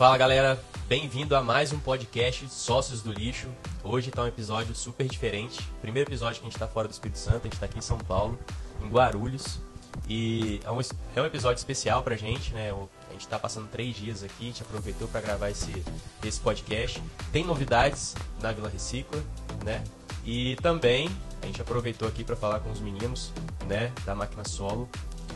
Fala galera, bem-vindo a mais um podcast Sócios do Lixo. Hoje está um episódio super diferente. Primeiro episódio que a gente está fora do Espírito Santo, a gente está aqui em São Paulo, em Guarulhos. E é um, é um episódio especial pra gente, né? A gente está passando três dias aqui, a gente aproveitou para gravar esse, esse podcast. Tem novidades na Vila Recicla, né? E também a gente aproveitou aqui para falar com os meninos, né, da máquina solo,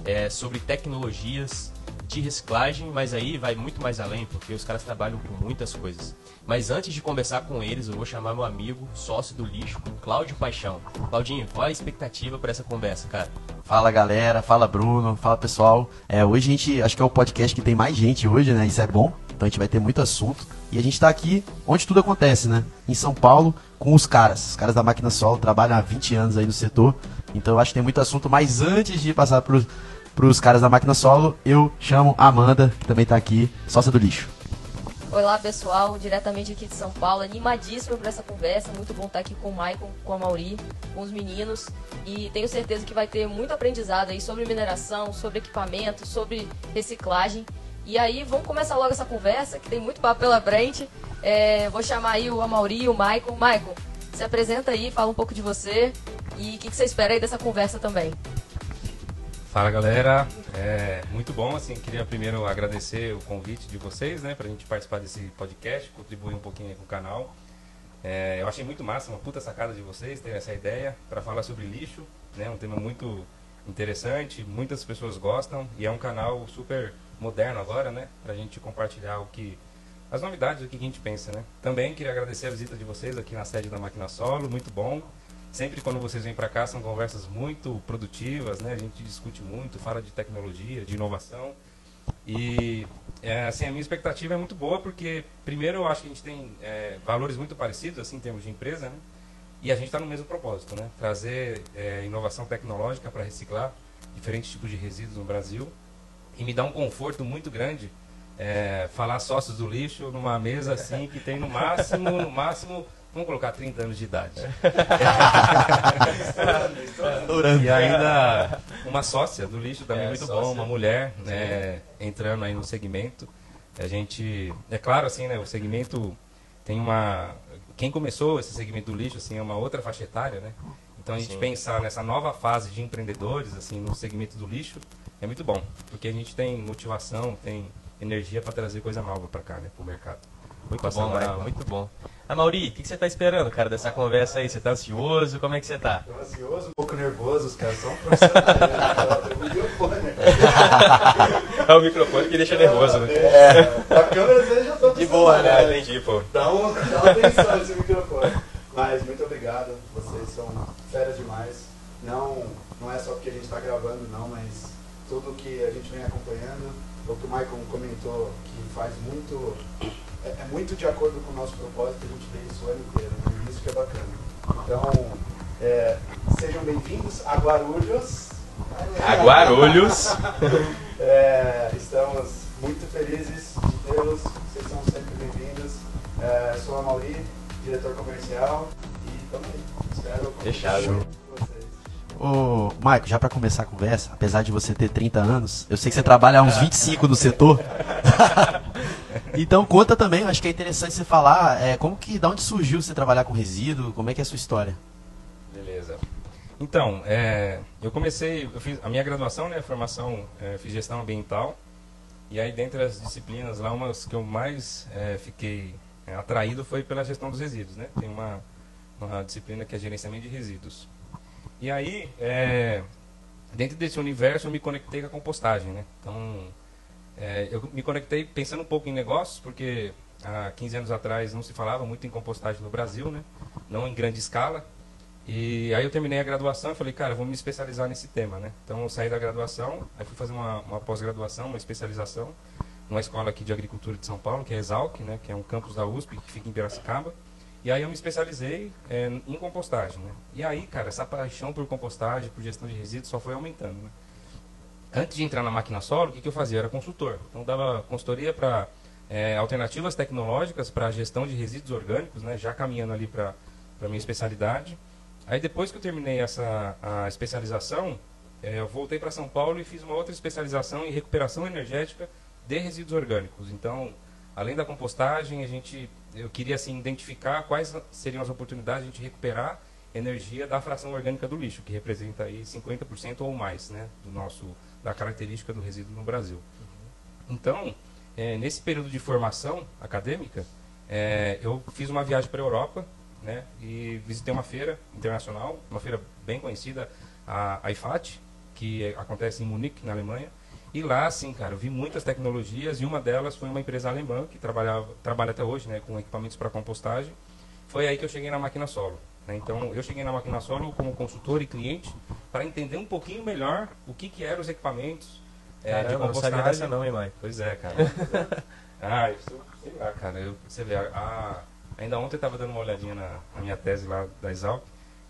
é, sobre tecnologias de reciclagem, mas aí vai muito mais além, porque os caras trabalham com muitas coisas. Mas antes de conversar com eles, eu vou chamar meu amigo, sócio do lixo, Cláudio Paixão. Claudinho, qual a expectativa para essa conversa, cara? Fala galera, fala Bruno, fala pessoal. É, hoje a gente, acho que é o podcast que tem mais gente hoje, né? Isso é bom. Então a gente vai ter muito assunto. E a gente está aqui onde tudo acontece, né? Em São Paulo, com os caras. Os caras da máquina solo trabalham há 20 anos aí no setor. Então eu acho que tem muito assunto. Mas antes de passar para caras da máquina solo, eu chamo a Amanda, que também está aqui, sócia do lixo. Olá pessoal, diretamente aqui de São Paulo, animadíssimo para essa conversa, muito bom estar aqui com o Maicon, com a Mauri, com os meninos e tenho certeza que vai ter muito aprendizado aí sobre mineração, sobre equipamento, sobre reciclagem e aí, vamos começar logo essa conversa, que tem muito papo pela frente. É, vou chamar aí o Amauri e o Maicon. Maicon, se apresenta aí, fala um pouco de você e o que, que, você espera aí dessa conversa também. Fala galera, é muito bom, assim, queria primeiro agradecer o convite de vocês, né, pra gente participar desse podcast, contribuir um pouquinho aí com o canal. É, eu achei muito massa, uma puta sacada de vocês ter essa ideia para falar sobre lixo, né, um tema muito interessante, muitas pessoas gostam e é um canal super moderno agora, né? Pra gente compartilhar o que as novidades do que a gente pensa, né? Também queria agradecer a visita de vocês aqui na sede da Máquina Solo, muito bom. Sempre quando vocês vêm para cá são conversas muito produtivas, né? A gente discute muito, fala de tecnologia, de inovação. E é, assim a minha expectativa é muito boa porque primeiro eu acho que a gente tem é, valores muito parecidos assim em termos de empresa, né? E a gente está no mesmo propósito, né? Trazer é, inovação tecnológica para reciclar diferentes tipos de resíduos no Brasil e me dá um conforto muito grande é, falar sócios do lixo numa mesa assim que tem no máximo, no máximo, vamos colocar 30 anos de idade. e ainda uma sócia do lixo também é, muito sócia. bom, uma mulher né, entrando aí no segmento. A gente, é claro assim, né, o segmento tem uma quem começou esse segmento do lixo assim é uma outra faixa etária, né? Então a gente Sim. pensar nessa nova fase de empreendedores assim no segmento do lixo é muito bom, porque a gente tem motivação, tem energia para trazer coisa nova para cá, né, para o mercado. Muito bom, Mauro, muito bom. A Mauri, o que, que, você está esperando, cara, dessa conversa aí? Você está ansioso? Como é que você está? Estou ansioso, um pouco nervoso, os caras são profissionais. É o microfone que deixa nervoso, né? É, a câmera você já tô De boa, né? Entendi, pô. Dá, um, dá uma atenção nesse microfone. Mas muito obrigado, vocês são feras demais. Não, não é só porque a gente está gravando, não, mas tudo que a gente vem acompanhando, o que o Michael comentou, que faz muito, é, é muito de acordo com o nosso propósito, a gente vê isso o ano inteiro, né? isso que é bacana. Então, é, sejam bem-vindos a Guarulhos. A Guarulhos. é, estamos muito felizes de tê-los, vocês são sempre bem-vindos. É, sou a Mauri, diretor comercial, e também espero... Fechado. Ô, Maico, já para começar a conversa, apesar de você ter 30 anos, eu sei que você trabalha há uns 25 no setor. então conta também, acho que é interessante você falar, é, como que, da onde surgiu você trabalhar com resíduo, como é que é a sua história? Beleza. Então, é, eu comecei, eu fiz a minha graduação, né, formação, é, fiz gestão ambiental, e aí dentre as disciplinas lá, uma que eu mais é, fiquei é, atraído foi pela gestão dos resíduos, né, tem uma, uma disciplina que é gerenciamento de resíduos. E aí, é, dentro desse universo, eu me conectei com a compostagem, né? Então, é, eu me conectei pensando um pouco em negócios, porque há 15 anos atrás não se falava muito em compostagem no Brasil, né? Não em grande escala. E aí eu terminei a graduação e falei, cara, vou me especializar nesse tema, né? Então eu saí da graduação, aí fui fazer uma, uma pós-graduação, uma especialização, numa escola aqui de agricultura de São Paulo, que é Exalc, né? Que é um campus da USP, que fica em Piracicaba. E aí eu me especializei é, em compostagem, né? E aí, cara, essa paixão por compostagem, por gestão de resíduos só foi aumentando, né? Antes de entrar na máquina solo, o que, que eu fazia? Era consultor. Então dava consultoria para é, alternativas tecnológicas para gestão de resíduos orgânicos, né? Já caminhando ali para a minha especialidade. Aí depois que eu terminei essa a especialização, é, eu voltei para São Paulo e fiz uma outra especialização em recuperação energética de resíduos orgânicos. Então, além da compostagem, a gente, eu queria assim identificar quais seriam as oportunidades de a gente recuperar energia da fração orgânica do lixo, que representa aí 50% ou mais, né, do nosso da característica do resíduo no Brasil. Então, é, nesse período de formação acadêmica, é, eu fiz uma viagem para a Europa, né, e visitei uma feira internacional, uma feira bem conhecida, a, a IFAT, que acontece em Munique, na Alemanha. E lá, assim, cara, eu vi muitas tecnologias e uma delas foi uma empresa alemã que trabalhava, trabalha até hoje, né, com equipamentos para compostagem. Foi aí que eu cheguei na máquina solo. Né? Então, eu cheguei na máquina solo como consultor e cliente para entender um pouquinho melhor o que, que eram os equipamentos é, de não compostagem. sabia dessa não, hein, Mike? Pois é, cara. ah, isso, sei lá, cara. Eu, você vê, a, a- ainda ontem eu estava dando uma olhadinha na, na minha tese lá da Exalc.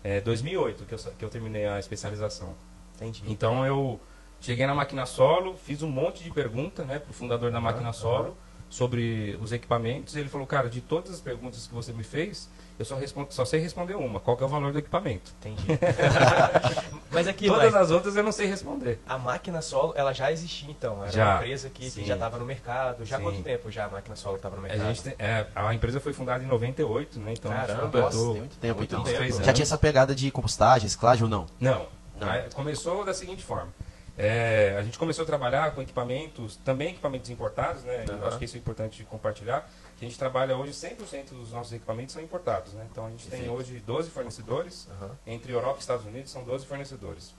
É 2008 que eu, que eu terminei a especialização. Entendi. Então eu cheguei na máquina solo, fiz um monte de pergunta, né, pro fundador da máquina solo sobre os equipamentos. Ele falou, cara, de todas as perguntas que você me fez, eu só, respondo, só sei responder uma. Qual que é o valor do equipamento? Entendi. Mas aqui, Todas as outras eu não sei responder. a máquina solo, ela já existia então? Era Já. uma empresa que, que já estava no mercado. Já há quanto tempo já a máquina solo estava no A, mercado? gente tem- é, a empresa foi fundada em 98, né? Então Caramba, completou Nossa, tem muito tempo, então. uns três Já tinha essa pegada de compostagem, reciclagem ou não? Não. Não. Aí Começou da seguinte forma. É, a gente começou a trabalhar com equipamentos, também equipamentos importados, né? Eu Aham. acho que isso é importante compartilhar. Que a gente trabalha hoje, 100% dos nossos equipamentos são importados, né? Então a gente tem hoje 12 fornecedores, Aham. entre Europa e Estados Unidos são 12 fornecedores.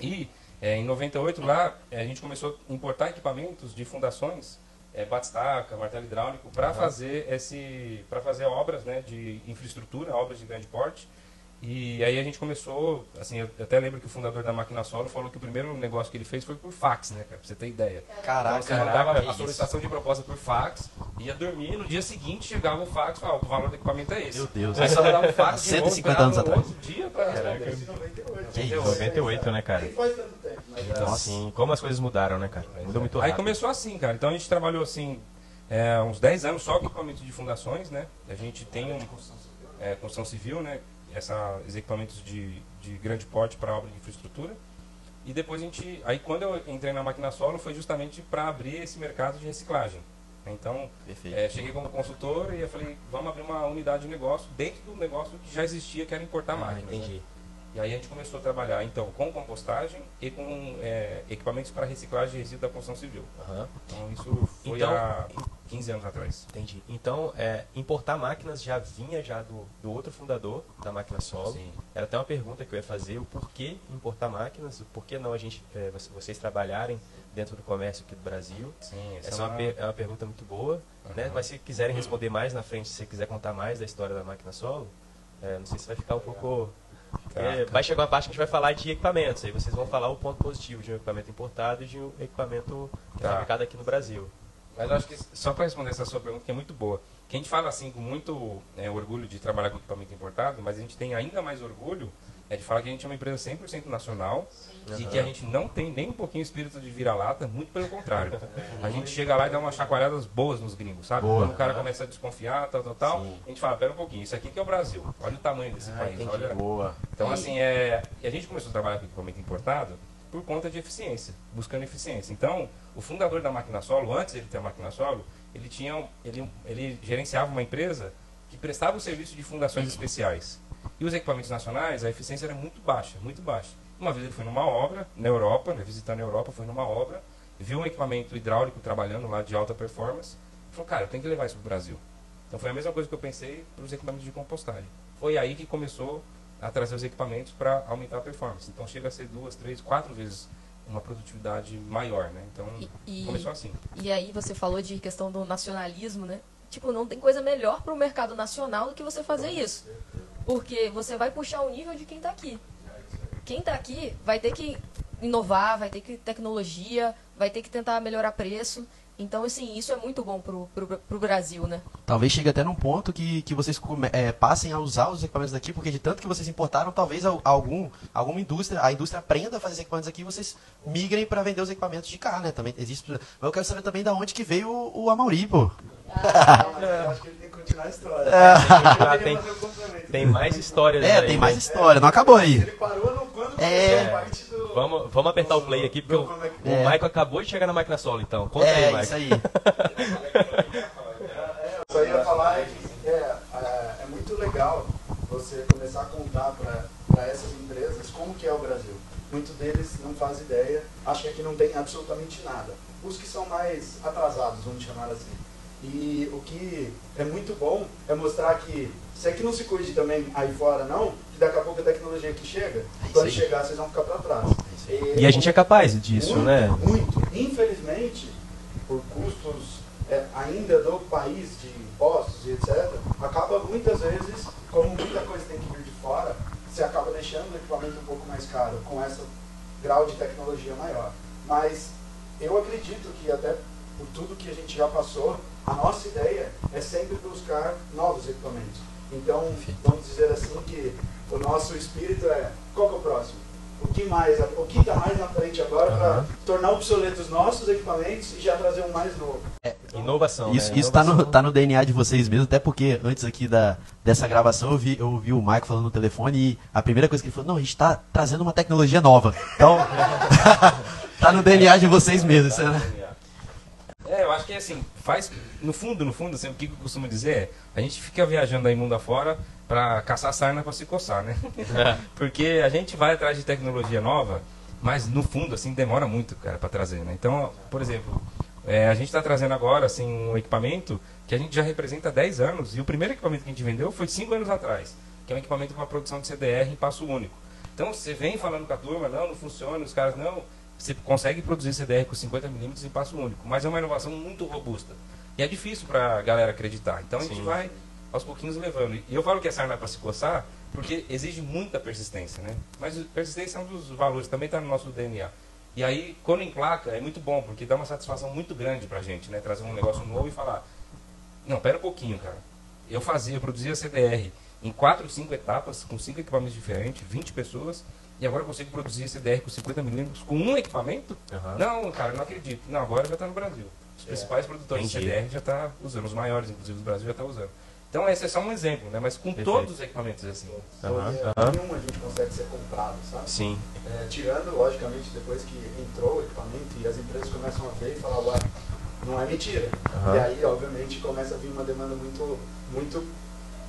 E é, em 98 lá é, a gente começou a importar equipamentos de fundações, é, batistaca, martelo hidráulico, para Aham. fazer esse, para fazer obras, né, de infraestrutura, obras de grande porte. E aí a gente começou, assim, eu até lembro que o fundador da máquina solo falou que o primeiro negócio que ele fez foi por fax, né, cara, pra você ter ideia. Caraca, Então, você mandava a solicitação de proposta por fax, ia dormir, no dia seguinte chegava o fax, falava, o valor do equipamento é esse. Meu Deus. Aí só mandava o fax de novo, 150 anos atrás. outro dia pra. Desde 98. Que isso? 98, né, cara? Nem faz tanto tempo, mas Então, Nossa. assim, como as coisas mudaram, né, cara? Mudou muito Aí rápido. começou assim, cara. Então a gente trabalhou assim é, uns 10 anos só com equipamentos de fundações, né? A gente tem um, é, construção civil, né? Essa, esses equipamentos de, de grande porte para obra de infraestrutura. E depois a gente, aí quando eu entrei na máquina solo foi justamente para abrir esse mercado de reciclagem. Então, Perfeito. é, cheguei como consultor e eu falei, vamos abrir uma unidade de negócio dentro do negócio que já existia, que era importar Ah, máquinas. né? E aí a gente começou a trabalhar então com compostagem e com é, equipamentos para reciclagem de resíduo da construção civil. Aham. Então isso foi Então- há 15 anos atrás. Entendi. Então, é, importar máquinas já vinha já do, do outro fundador da máquina solo. Sim. Era até uma pergunta que eu ia fazer, o porquê importar máquinas, o porquê não a gente, é, vo- vocês trabalharem dentro do comércio aqui do Brasil. Sim, Essa é uma, per- é uma pergunta muito boa, né? Aham. Mas se quiserem responder mais na frente, se você quiser contar mais da história da máquina solo, é, não sei se vai ficar um pouco... Tá. é, vai chegar uma parte que a gente vai falar de equipamentos, aí vocês vão falar o ponto positivo de um equipamento importado e de um equipamento que é Tá. fabricado aqui no Brasil. Mas eu acho que só para responder essa sua pergunta, que é muito boa. Que a gente fala assim com muito é, orgulho de trabalhar com equipamento importado, mas a gente tem ainda mais orgulho é de falar que a gente é uma empresa 100% nacional e que a gente não tem nem um pouquinho espírito de vira-lata, muito pelo contrário. A gente chega lá e dá umas chacoalhadas boas nos gringos, sabe? Boa. Quando o cara começa a desconfiar, tal, tal, tal, Sim. a gente fala, pera um pouquinho, isso aqui que é o Brasil, olha o tamanho desse Ah, país, olha... Boa. Então, assim, é, e a gente começou a trabalhar com equipamento importado por conta de eficiência, buscando eficiência. Então, o fundador da máquina solo, antes de ele ter a máquina solo, ele, tinha, ele, ele gerenciava uma empresa que prestava o serviço de fundações especiais. E os equipamentos nacionais, a eficiência era muito baixa, muito baixa. Uma vez ele foi numa obra, na Europa, né, visitando a Europa, foi numa obra, viu um equipamento hidráulico trabalhando lá de alta performance, falou, cara, eu tenho que levar isso para o Brasil. Então foi a mesma coisa que eu pensei para os equipamentos de compostagem. Foi aí que começou a trazer os equipamentos para aumentar a performance. Então chega a ser duas, três, quatro vezes uma produtividade maior, né? Então e- começou assim. E aí você falou de questão do nacionalismo, né? Tipo, não tem coisa melhor para o mercado nacional do que você fazer isso. Porque você vai puxar o nível de quem está aqui. Quem está aqui vai ter que inovar, vai ter que tecnologia, vai ter que tentar melhorar preço. Então, assim, isso é muito bom pro, pro, pro Brasil, né? Talvez chegue até num ponto que, que vocês come- é, passem a usar os equipamentos daqui, porque de tanto que vocês importaram, talvez al- algum, alguma indústria, a indústria aprenda a fazer equipamentos aqui e vocês migrem para vender os equipamentos de cá, né? Também existe. Mas eu quero saber também da onde que veio o, o Amauri, pô. Eu acho história. É. Ah, tem, tem, mais história. Né, é, aí, tem mais história, não acabou aí. Ele parou no quando é. parte do. Vamos, vamos apertar o play aqui, porque o, é o é. Michael acabou de chegar na máquina solo, então. Conta é, aí, Michael. Isso aí. Ia falar é que é, é muito legal você começar a contar para essas empresas como que é o Brasil. Muitos deles não fazem ideia, acham que não tem absolutamente nada. Os que são mais atrasados, vamos chamar assim, e o que é muito bom é mostrar que você que não se cuide também aí fora não, que daqui a pouco a tecnologia aqui chega, É quando aí. chegar vocês vão ficar para trás. E a gente é capaz disso, muito, né? Muito. Infelizmente, por custos é, ainda do país, de impostos e etc., acaba muitas vezes, como muita coisa tem que vir de fora, você acaba deixando o equipamento um pouco mais caro, com esse grau de tecnologia maior. Mas eu acredito que até por tudo que a gente já passou, a nossa ideia é sempre buscar novos equipamentos. Então, vamos dizer assim que o nosso espírito é, qual que é o próximo? O que mais, o que está mais na frente agora para Aham. tornar obsoletos os nossos equipamentos e já trazer um mais novo. Inovação. Isso, né? isso tá, no, tá no DNA de vocês mesmo, até porque antes aqui da, dessa gravação eu vi, eu ouvi o Mike falando no telefone e a primeira coisa que ele falou, não, a gente tá trazendo uma tecnologia nova. Então, tá no DNA de vocês mesmo. Isso é, É, eu acho que assim, faz. No fundo, no fundo, assim, o que eu costumo dizer é, a gente fica viajando aí mundo afora pra caçar sarna pra se coçar, né? Porque a gente vai atrás de tecnologia nova, mas no fundo, assim, demora muito, cara, pra trazer, né? Então, por exemplo, é, a gente tá trazendo agora, assim, um equipamento que a gente já representa há 10 anos, e o primeiro equipamento que a gente vendeu foi 5 anos atrás, que é um equipamento para produção de CDR em passo único. Então, você vem falando com a turma, não, não funciona, os caras, não, você consegue produzir CDR com 50mm em passo único, mas é uma inovação muito robusta. E é difícil para a galera acreditar. Então a gente Sim. vai aos pouquinhos levando. E eu falo que a sarna é para se coçar porque exige muita persistência, né? Mas persistência é um dos valores, também está no nosso DNA. E aí, quando emplaca, é muito bom, porque dá uma satisfação muito grande pra gente, né? Trazer um negócio novo e falar, não, pera um pouquinho, cara. Eu fazia, eu produzia CDR em 4, 5 etapas, com 5 equipamentos diferentes, 20 pessoas, e agora eu consigo produzir CDR com 50mm com um equipamento? Aham. Não, cara, não acredito. Não, agora já está no Brasil. Os principais produtores Entendi. de CDR já estão usando, os maiores, inclusive, do Brasil já estão usando. Então, esse é só um exemplo, né? Mas com Perfeito. todos os equipamentos assim. Porque aham. nenhum a gente consegue ser comprado, sabe? Sim. É, tirando, logicamente, depois que entrou o equipamento e as empresas começam a ver e falar, ué, não é mentira. E aí, obviamente, começa a vir uma demanda muito, muito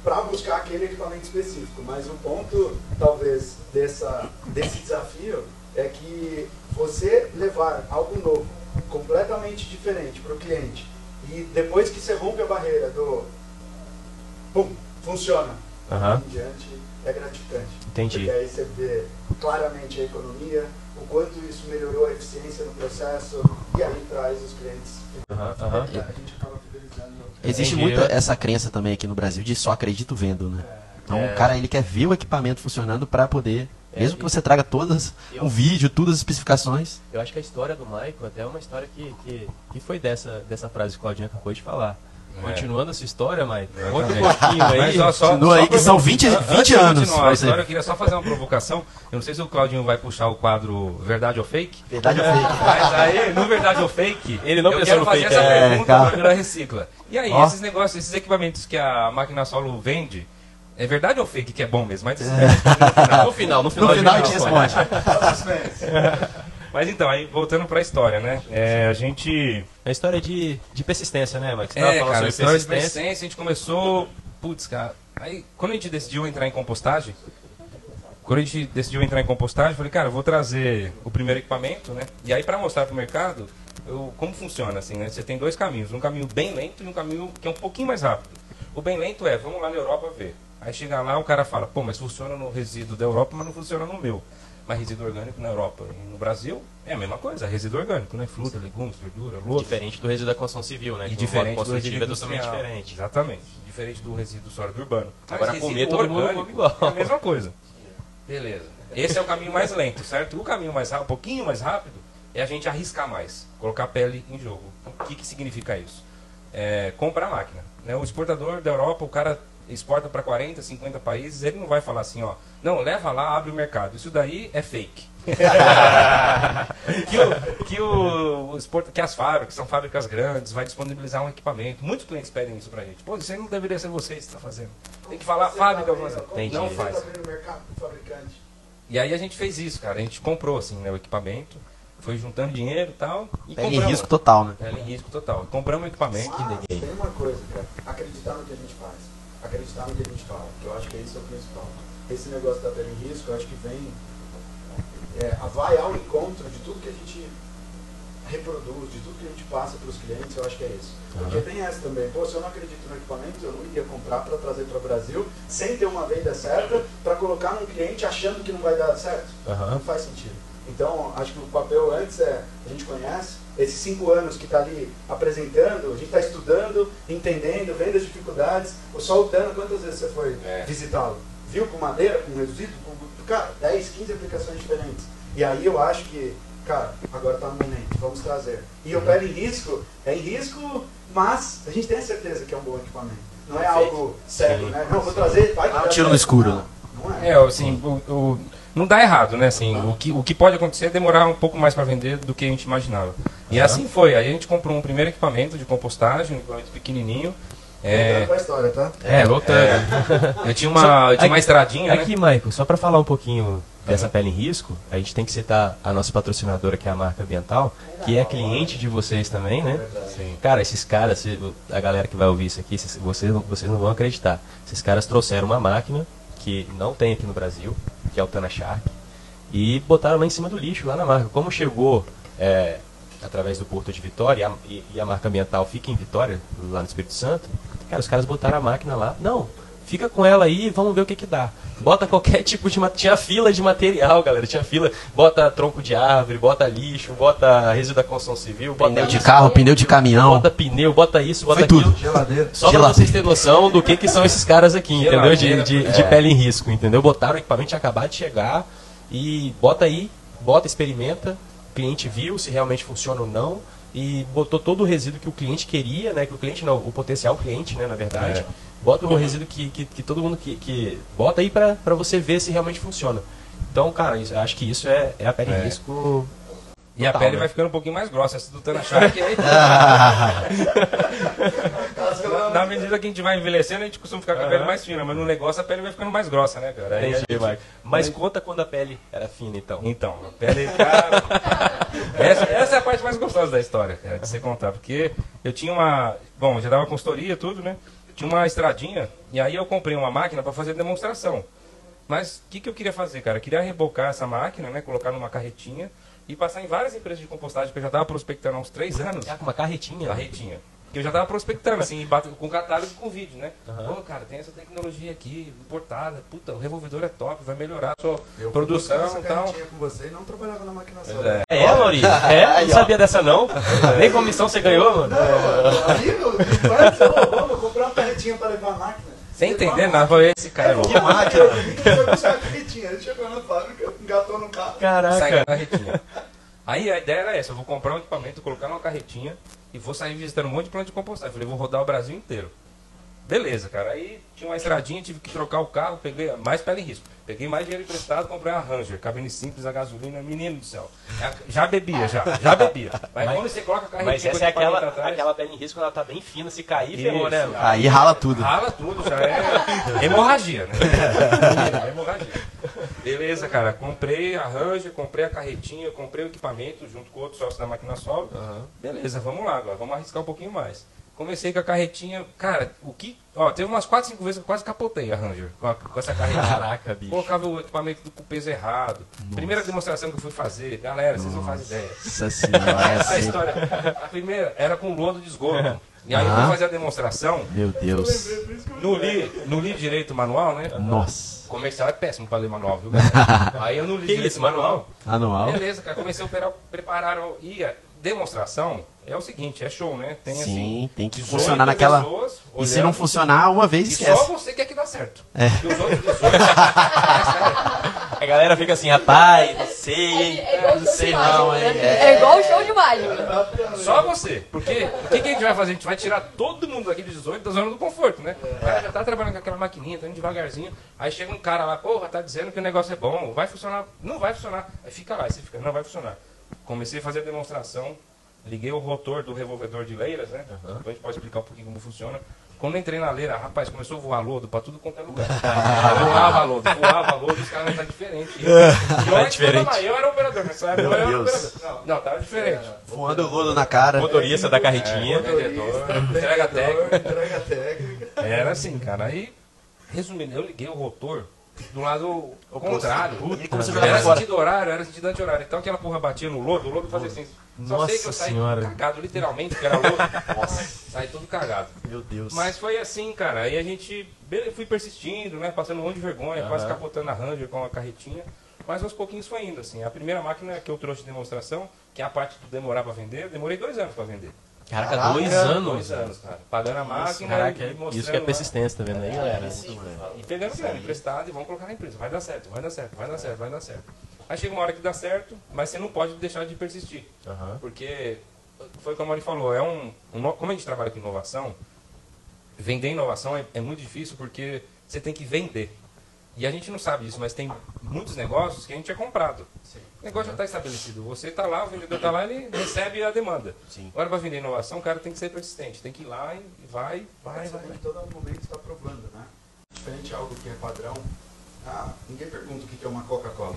para buscar aquele equipamento específico. Mas o ponto, talvez, dessa, desse desafio é que você levar algo novo, completamente diferente para o cliente, e depois que você rompe a barreira do pum, funciona, Aham. em diante, é gratificante. Entendi. Porque aí você vê claramente a economia, o quanto isso melhorou a eficiência no processo, e aí traz os clientes. Aham, aham. A gente acaba fidelizando. Existe muito essa crença também aqui no Brasil de só acredito vendo, né? Então É. o cara ele quer ver o equipamento funcionando para poder, É, mesmo que você traga todas, um vídeo, todas as especificações. Eu acho que a história do Michael até é uma história que, que, que foi dessa, dessa frase que o Claudinho acabou de falar. É. Continuando essa história, Exatamente. conta um pouquinho aí. Mas, ó, só, continua só aí que pra- são 20 Antes 20 de anos pra a história, eu queria só fazer uma provocação. Eu não sei se o Claudinho vai puxar o quadro Verdade ou Fake. Verdade ou fake? Mas aí, no Verdade ou Fake, Ele não eu pensou quero no fazer fake, essa é, pergunta calma. pra Vila Recicla. E aí, Ó. esses negócios, esses equipamentos que a máquina solo vende, é verdade ou fake que é bom mesmo? Mas esses No final, no final, No final a gente gente responde. Mas então, aí voltando pra história, né? É, a gente. É a história de, de persistência, né? Você tava É, cara, a sobre história de persistência, a gente começou. Putz, cara. Aí, quando a gente decidiu entrar em compostagem, quando a gente decidiu entrar em compostagem, eu falei, cara, eu vou trazer o primeiro equipamento, né? E aí, pra mostrar pro mercado, eu, como funciona, assim, né? Você tem dois caminhos: um caminho bem lento e um caminho que é um pouquinho mais rápido. O bem lento é, vamos lá na Europa ver. Aí chega lá, o cara fala, pô, mas funciona no resíduo da Europa, mas não funciona no meu. Mas resíduo orgânico na Europa e no Brasil é a mesma coisa, resíduo orgânico, né? Fruta, legumes, verdura, lodo. Diferente do resíduo da construção civil, né? E que diferente do resíduo construtivo é totalmente diferente. Exatamente. Diferente do resíduo sólido urbano. Agora, Mas comer, resíduo todo mundo come igual. É a mesma coisa. Beleza. Esse é o caminho mais lento, certo? O caminho mais rápido, um pouquinho mais rápido, é a gente arriscar mais, colocar a pele em jogo. O que, que significa isso? É, comprar máquina. Né? O exportador da Europa, o cara exporta para 40, 50 países, ele não vai falar assim, ó, não, leva lá, abre o mercado. Isso daí é fake. que, o, que, o, que as fábricas, são fábricas grandes, vai disponibilizar um equipamento. Muitos clientes pedem isso pra gente. Pô, isso aí não deveria ser você que está fazendo. Tem que falar, fábrica vai fazer. Entendi. Não Você faz. tá abrindo o mercado pro fabricante. E aí a gente fez isso, cara. A gente comprou assim, né, o equipamento, foi juntando dinheiro e tal. E Pele em risco total, né? Pele em risco total. Compramos o equipamento. Mas tem uma coisa, cara. Acreditar no que a gente faz. Acreditar no que a gente fala. Que eu acho que esse é o principal. Esse negócio da pele em risco, eu acho que vem. É, vai ao encontro de tudo que a gente reproduz, de tudo que a gente passa para os clientes, eu acho que é isso. Porque tem essa também, pô, se eu não acredito no equipamento, eu não iria comprar para trazer para o Brasil sem ter uma venda certa para colocar num cliente achando que não vai dar certo. Aham. Não faz sentido. Então, acho que o papel antes é, a gente conhece, esses cinco anos que está ali apresentando, a gente está estudando, entendendo, vendo as dificuldades. O Soltano, quantas vezes você foi É. visitá-lo? Viu com madeira, com reduzido, com, cara, 10, 15 aplicações diferentes. E aí eu acho que, cara, agora está no momento, vamos trazer. E o pele em risco, é em risco, mas a gente tem a certeza que é um bom equipamento. Não é algo cego, né? Não, vou trazer, vai que Ah, tiro no escuro, Não, né? Não é. É, assim, o, o- não dá errado, né? Assim, o, que, o que pode acontecer é demorar um pouco mais para vender do que a gente imaginava. E assim foi. Aí a gente comprou um primeiro equipamento de compostagem, um equipamento pequenininho. É, Voltando pra história, tá? é, voltando. Eu tinha uma, eu tinha uma estradinha, né? Aqui, Michael, só para falar um pouquinho dessa pele em risco, a gente tem que citar a nossa patrocinadora, que é a marca Ambiental, que é cliente de vocês também, né? Sim. Cara, esses caras, a galera que vai ouvir isso aqui, vocês, vocês não vão acreditar. Esses caras trouxeram uma máquina que não tem aqui no Brasil, que é o Tana Shark, e botaram lá em cima do lixo, lá na marca. Como chegou é, através do Porto de Vitória, e a, e- a marca ambiental fica em Vitória, lá no Espírito Santo, cara, os caras botaram a máquina lá. Não, fica com ela aí e vamos ver o que que dá. Bota qualquer tipo de... Tinha fila de material, galera, tinha fila. Bota tronco de árvore, bota lixo, bota resíduo da construção civil, bota Pneu de carro, pneu de caminhão. Bota pneu, bota isso, bota Foi tudo. aquilo. Geladeira. Só pra Geladeira. vocês terem noção do que, que são esses caras aqui, entendeu? De, de, de É. pele em risco, entendeu? Botaram o equipamento, tinha acabado de chegar e bota aí, bota, experimenta. O cliente viu se realmente funciona ou não e botou todo o resíduo que o cliente queria, né? Que o cliente não, o potencial cliente, né? Na verdade. É. Bota o resíduo que, que, que todo mundo que, que bota aí pra, pra você ver se realmente funciona. Então, cara, isso- eu acho que isso é, é a pele É. em risco. E a Total, pele né? vai ficando um pouquinho mais grossa. Essa do Tana Shark aí. na, na medida que a gente vai envelhecendo, a gente costuma ficar com a pele mais fina, mas no negócio a pele vai ficando mais grossa, né, cara? Aí a Entendi, gente-. Mas conta quando a pele era fina, então. Então, a pele, cara. essa, essa é a parte mais gostosa da história, cara, de você contar. Porque eu tinha uma. Bom, já dava consultoria, tudo, né? Tinha uma estradinha, e aí eu comprei uma máquina para fazer demonstração. Mas o que, que eu queria fazer, cara? Eu queria rebocar essa máquina, né? Colocar numa carretinha e passar em várias empresas de compostagem, que eu já estava prospectando há uns três anos. Ah, com uma carretinha. Carretinha. Que eu já tava prospectando, assim, com catálogo e com vídeo, né? Pô, cara, tem essa tecnologia aqui, importada. Puta, o revolvedor é top, vai melhorar a sua Eu produção e tal. canetinha com você e não trabalhava na máquina só. É. É, Maurício? É? Não sabia dessa não? Nem comissão você ganhou, mano? Amigo, antes eu vou, vou comprar uma carretinha pra levar a máquina. Sem entender nada, falei, esse cara é louco. Que máquina? Foi buscar a carretinha, ele chegou na fábrica, engatou no carro. Sai Caraca. na carretinha. Aí a ideia era essa, eu vou comprar um equipamento, colocar numa carretinha e vou sair visitando um monte de planta de compostagem. Falei, vou rodar o Brasil inteiro. Beleza, cara. Aí tinha uma estradinha, tive que trocar o carro, peguei mais pele em risco. Peguei mais dinheiro emprestado, comprei uma Ranger, cabine simples, a gasolina, menino do céu. Já- Já bebia, já, já bebia. Mas, quando você coloca a carretinha Mas essa é aquela, atrás, aquela pele em risco, ela tá bem fina, se cair, ferrou, né? Aí rala tudo. Rala tudo, já é hemorragia, né? É hemorragia. Beleza, cara. Comprei a Ranger, comprei a carretinha, comprei o equipamento junto com outro sócio da máquina solo. Beleza, vamos lá agora, vamos arriscar um pouquinho mais. Comecei com a carretinha, cara, o que. Ó, teve umas 4, 5 vezes que eu quase capotei a Ranger com, a- com essa carretinha. Caraca, bicho. Colocava o equipamento com o peso errado. Primeira demonstração que eu fui fazer, galera, vocês não fazem ideia. Nossa senhora, é Essa assim. história. A primeira era com lodo de esgoto. E aí eu Ah. fui fazer a demonstração, Meu Deus. não li, não li direito o manual, né? Nossa. Comercial é péssimo pra ler manual, viu, galera? Aí eu não li direito o manual. Anual. Beleza, cara, comecei a operar, preparar. o- E a demonstração é o seguinte, é show, né? Tem Sim, assim. tem que 18 funcionar naquela. pessoas E se não funcionar, uma vez E só esquece. você quer que dá certo. É. E os outros 18. A galera fica assim, rapaz, não sei, hein? É o Não sei não, mágica, hein? né? É igual o show de mágica. Só você. Porque o que, que a gente vai fazer? A gente vai tirar todo mundo daqui de 18 da zona do conforto, né? O cara já tá trabalhando com aquela maquininha, tá indo devagarzinho. Aí chega um cara lá, porra, tá dizendo que o negócio é bom, vai funcionar. Não vai funcionar. Aí fica lá, aí você fica, não vai funcionar. Comecei a fazer a demonstração, liguei o rotor do revolvedor de leiras, né? Depois a gente pode explicar um pouquinho como funciona. Quando eu entrei na leira, rapaz, começou a voar lodo pra tudo quanto é lugar. voava lodo, voava lodo, os caras não tá diferente. E eu, Tá antes de diferente. eu era operador, época Meu eu era Deus. operador. Não, não, tava diferente. Voando lodo na cara. Motorista da carretinha. Vendedor, entrega técnica. Entrega técnica. Era assim, cara. Aí, resumindo, eu liguei o rotor do lado contrário. E como você Era sentido horário, era sentido anti-horário. Então aquela porra batia no lodo, o lodo fazia assim. Só sei que Nossa eu saí senhora. tudo cagado, literalmente, que era louco. Nossa, saí tudo cagado. Meu Deus. Mas foi assim, cara. Aí a gente fui persistindo, né? Passando um monte de vergonha, Aham. quase capotando a Ranger com a carretinha. Mas aos pouquinhos foi indo, assim. A primeira máquina que eu trouxe de demonstração, que é a parte do demorar pra vender, demorei dois anos pra vender. Caraca, Caraca, dois anos. Dois anos, cara. Pagando a máquina Caraca, e mostrando isso que é lá. persistência, tá vendo aí, galera? E pegando grana emprestado e vamos colocar na empresa. Vai dar certo, vai dar certo, vai dar certo, vai dar certo. Aí chega uma hora que dá certo, mas você não pode deixar de persistir. Aham. Porque foi como a Mari falou, é um, um como a gente trabalha com inovação, vender inovação é, é muito difícil porque você tem que vender. E a gente não sabe isso, mas tem muitos negócios que a gente é comprado. O negócio já está estabelecido. Você está lá, o vendedor está lá, ele recebe a demanda. Sim. Agora, para vender inovação, o cara tem que ser persistente. Tem que ir lá e vai, vai, Vai, vai. você tem que todo momento estar provando, né? Diferente de algo que é padrão. Ah, ninguém pergunta o que que é uma Coca-Cola.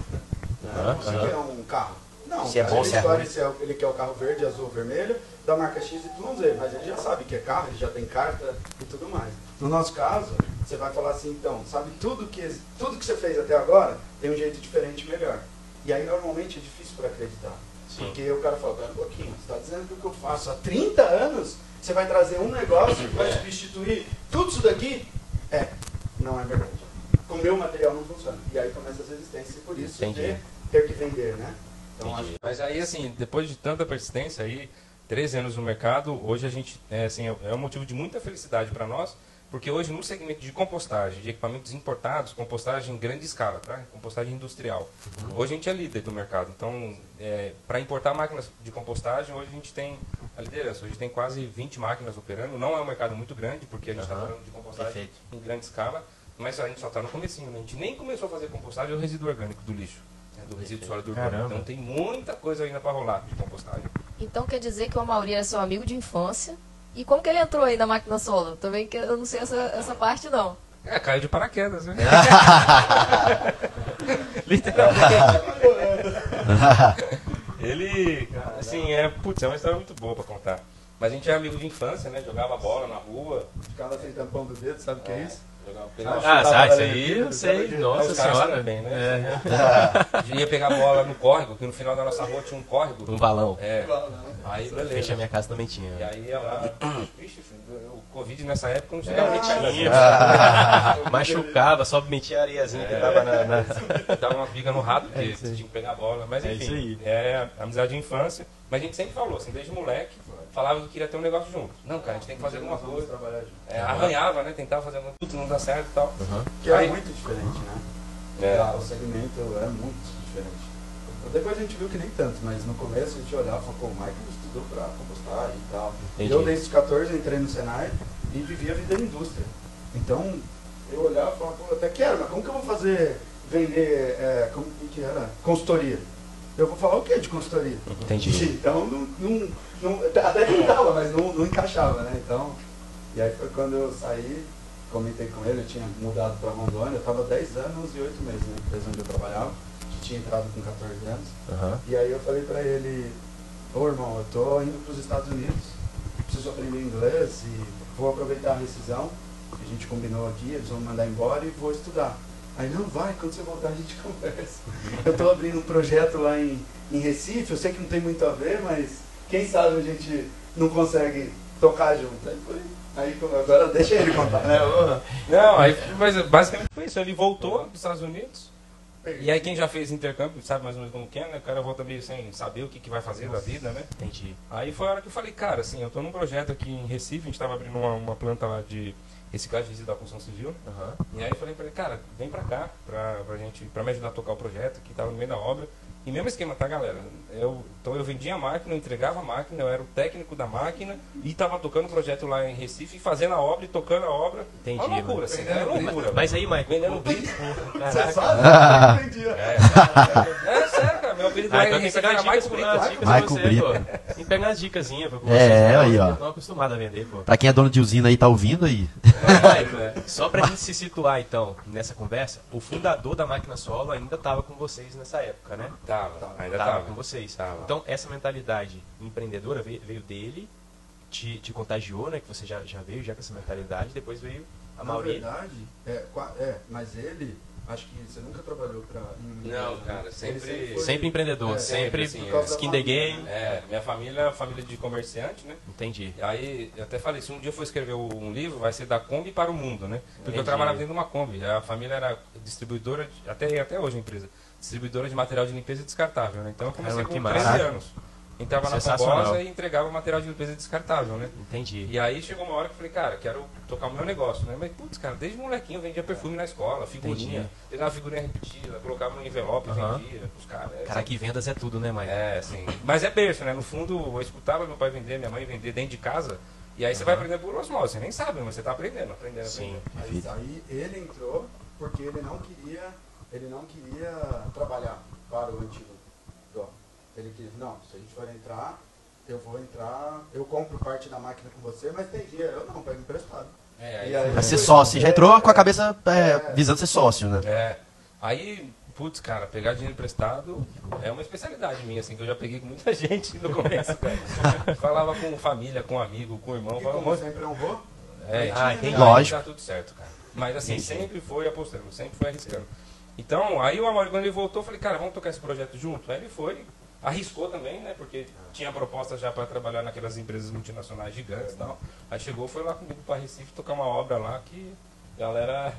Né? Aham, O que aham. que é um carro. Não, Se é bom, ele se é ruim. se é- ele quer o carro verde, azul, vermelho, da marca X e Y, mas ele já sabe que é carro, ele já tem carta e tudo mais. No nosso caso, você vai falar assim, então, sabe tudo que, tudo que você fez até agora tem um jeito diferente e melhor. E aí normalmente é difícil para acreditar. Sim. Porque o cara fala, pera um pouquinho, você está dizendo que o que eu faço há 30 anos, você vai trazer um negócio que vai substituir tudo isso daqui? É, não é verdade. Com o meu material não funciona. E aí começa as resistências e por isso Entendi. ter, ter que vender, né? Então Entendi. Mas aí, assim, depois de tanta persistência aí, 13 anos no mercado, hoje a gente, é, assim, é um motivo de muita felicidade para nós, porque hoje no segmento de compostagem, de equipamentos importados, compostagem em grande escala, tá? Compostagem industrial. Hoje a gente é líder do mercado. Então, para importar máquinas de compostagem, hoje a gente tem a liderança. Hoje tem quase 20 máquinas operando. Não é um mercado muito grande, porque a gente está Aham. falando de compostagem Perfeito. em grande escala, mas a gente só está no comecinho. Né? A gente nem começou a fazer compostagem do resíduo orgânico do lixo, né? do resíduo sólido urbano. Caramba. Então tem muita coisa ainda para rolar de compostagem. Então quer dizer que o Mauri é seu amigo de infância. E como que ele entrou aí na máquina solo? Também que eu não sei essa, essa parte não. É, caiu de paraquedas, né? Ele, assim, é, putz, é uma história muito boa pra contar. Mas a gente é amigo de infância, né? Jogava bola na rua. Ficava sem tampão do dedo, sabe o que é isso? Ah, isso aí eu sei. Nossa senhora. bem, né? É. A gente ia pegar bola no córrego, que no final da nossa rua tinha um córrego. Um balão. É. Aí, Frente à beleza. minha casa também E tinha. aí ia lá. Vixe, filho, o Covid nessa época não chegava nem Tinha. tinha. Machucava, só metia a areiazinha que tava na. na- Dava uma biga no rabo, porque É aí. tinha que pegar a bola. Mas É enfim, isso aí. é amizade de infância. Mas a gente sempre falou, assim, desde moleque, falava que queria ter um negócio junto. Não, cara, a gente tem que fazer alguma coisa. trabalhar junto. É, arranhava, né? Tentava fazer alguma coisa, não dá certo e tal. Aham. Que é Aí- muito diferente, né? É. Ah, o segmento é muito diferente. Depois a gente viu que nem tanto, mas no começo a gente olhava e falava, pô, o Michael estudou pra compostagem e tal. Entendi. Eu desde os 14 entrei no Senai e vivia a vida da indústria. Então eu olhava e falava, pô, até quero, mas como que eu vou fazer, vender, é, como que era? Consultoria. Eu vou falar o que de consultoria? Entendi. Então não, não, não até tentava, mas não, não encaixava, né? Então, e aí foi quando eu saí, comentei com ele, eu tinha mudado para Rondônia, eu estava 10 anos e 8 meses na empresa onde eu trabalhava, que tinha entrado com 14 anos. Aham. E aí eu falei para ele, ô irmão, eu tô indo para os Estados Unidos, preciso aprender inglês e vou aproveitar a rescisão, que a gente combinou aqui, eles vão me mandar embora e vou estudar. Aí, não, vai, quando você voltar a gente conversa. Eu estou abrindo um projeto lá em, em Recife, eu sei que não tem muito a ver, mas quem sabe a gente não consegue tocar junto. Aí foi. Aí agora deixa ele contar, né? Não, aí, mas basicamente foi isso. Ele voltou dos Estados Unidos. E aí quem já fez intercâmbio sabe mais ou menos como que é, né? O cara volta meio sem saber o que, que vai fazer da vida, né? Entendi. Aí foi a hora que eu falei, cara, assim, eu tô num projeto aqui em Recife, a gente tava abrindo uma, uma planta lá de reciclagem de resíduo da construção civil. Aham. E aí eu falei pra ele, cara, vem pra cá pra, pra gente, pra me ajudar a tocar o projeto, que tava no meio da obra. E mesmo esquema, tá, galera? Eu, então eu vendia a máquina, eu entregava a máquina, eu era o técnico da máquina e tava tocando o projeto lá em Recife, fazendo a obra e tocando a obra. Entendi, Uma loucura, mano. assim, né? loucura. Mas aí, Mike, Vendendo brito. Você Caraca. sabe? Eu entendi. É sério, cara, meu apelido Ah, lá então em tem que Recife pegar era dicas, dicas pra você, Brito. Tem que pegar as dicasinhas, pô. É, vocês não- aí, ó. Não estão acostumados a vender, pô. Pra quem é dono de usina aí, tá ouvindo aí. Só pra gente se situar, então, nessa conversa, o fundador da máquina solo ainda tava com vocês nessa época, né? Tava, ainda tava, tava. com vocês. Tava. Então, essa mentalidade empreendedora veio, veio dele, te, te contagiou, né? Que você já, já veio já com essa mentalidade, depois veio a Na verdade, é, é, mas ele, Acho que você nunca trabalhou em- Não, cara, sempre- Ele foi- Sempre empreendedor, É, sempre sempre, assim, da skin the game. né? É, minha família é família de comerciante, né? Entendi. Aí eu até falei, se um dia eu for escrever um livro, vai ser da Kombi para o mundo, né? Porque Entendi. eu trabalhava dentro de uma Kombi. A família era distribuidora, de- até, até hoje a empresa, distribuidora de material de limpeza descartável, né? Então eu comecei com 13 massa. anos. Entrava na. Combosa e entregava material de limpeza descartável, né? Entendi. E aí chegou uma hora que eu falei, cara, quero tocar o meu negócio, né? Mas, putz, cara, desde molequinho eu vendia perfume na escola, figurinha. Entendi. Pegava figurinha repetida, colocava no envelope, Aham. vendia pros caras. É, Cara, que vendas é tudo, né, Maicon? é, sim. Mas é berço, né? No fundo, eu escutava meu pai vender, minha mãe vender dentro de casa. E aí você vai aprender por osmose. Você nem sabe, mas você tá aprendendo, aprendendo, Sim. aprendendo. Aí, aí ele entrou porque ele não queria, ele não queria trabalhar para o antigo dono. Ele queria, não, se a gente for entrar, eu vou entrar, eu compro parte da máquina com você, mas tem dinheiro, eu não, pego emprestado. É, E aí- Vai ser sócio. Já entrou com a cabeça é, visando ser sócio, né? É. Aí, putz, cara, pegar dinheiro emprestado é uma especialidade minha, assim, que eu já peguei com muita gente no começo, cara. Falava com família, com amigo, com irmão, E falava como sempre não vou, É, Ah, entendi. Lógico. Tá tudo certo, cara. Mas assim, Entendi. sempre foi apostando, sempre foi arriscando. Então, aí o Amaury, quando ele voltou, eu falei, cara, vamos tocar esse projeto junto? Aí ele foi, arriscou também, né? Porque tinha proposta já para trabalhar naquelas empresas multinacionais gigantes e tal. Aí chegou, foi lá comigo para Recife tocar uma obra lá que a galera.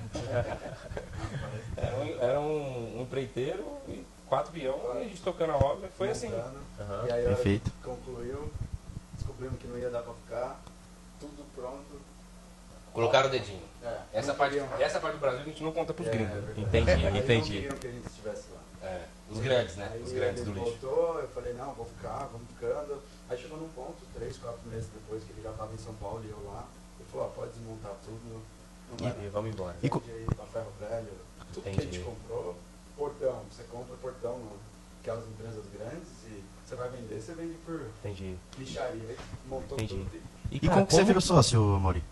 era um, era um, um empreiteiro e quatro peão e a gente tocando a obra. Foi assim. Aham. E aí Perfeito. concluiu, descobrimos que não ia dar pra ficar, tudo pronto. Colocaram o dedinho. É, Essa não parte, essa parte do Brasil a gente não conta pros É, gringos. é. Entendi, Aí não entendi. queriam que a gente estivesse lá. É, os grandes, né? Aí Os grandes do lixo. voltou, eu falei, não, vou ficar, vamos ficando. Aí chegou num ponto, três, quatro meses depois que ele já estava em São Paulo e eu lá, ele falou, ó, pode desmontar tudo, não vai E vamos embora. E co- ferro velho, tudo que a Entendi. gente comprou, portão, você compra portão naquelas empresas grandes e você vai vender, você vende por Entendi. lixaria, montou Entendi. tudo. E, E como que você virou sócio, Mauri?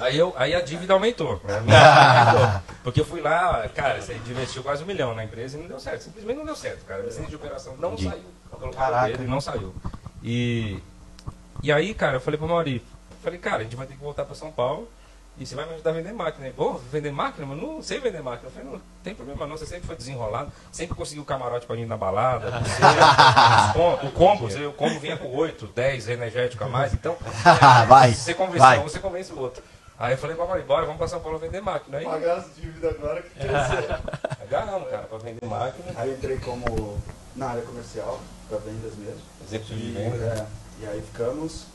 É, aí, eu, aí a dívida aumentou. né? Aumentou. Porque eu fui lá, cara, você investiu quase um milhão na empresa e não deu certo. Simplesmente não deu certo, cara. A licença de operação não Entendi. saiu. Colocaram dele não saiu. E, e aí, cara, eu falei pro Mauri, falei, cara, a gente vai ter que voltar pra São Paulo e você vai me ajudar a vender máquina. Ele, Pô, vender máquina? Mas não sei vender máquina. Eu falei, não tem problema não, você sempre foi desenrolado, sempre conseguiu camarote pra mim na balada, você, o combo, você- o combo vinha com 8, 10 energético a mais, então vai, se você convence vai. um, você convence o outro. Aí eu falei pra Mauri, bora, vamos pra São Paulo vender máquina. Aí pagar as dívidas agora que cresceu. agarramos, cara, pra vender máquina. Aí eu entrei como na área comercial, para vendas mesmo. Executivo de E, vendas. é, e aí ficamos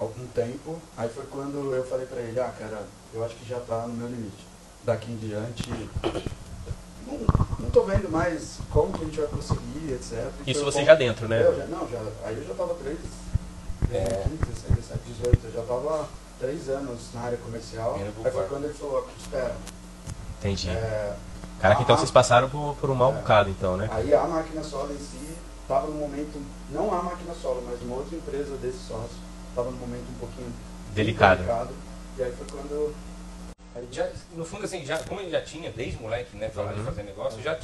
algum tempo. Aí foi quando eu falei pra ele, ah cara, eu acho que já tá no meu limite. Daqui em diante. Não, não tô vendo mais como que a gente vai prosseguir, etc. E Isso você ponto- já dentro, né? Eu já, não, já, aí eu já tava três, 2015, 16, 17, 18, eu já tava três anos na área comercial. Aí foi quando ele falou, espera, Entendi. é, Caraca, então a- vocês passaram por, por um mau É. bocado, então, né? Aí a máquina solo em si estava no momento, não a máquina solo, mas uma outra empresa desse sócio, estava no momento um pouquinho Delicado. E aí foi quando. Aí Já, no fundo, assim, já, como ele já tinha, desde moleque, né, falar de Uhum. fazer negócio, já,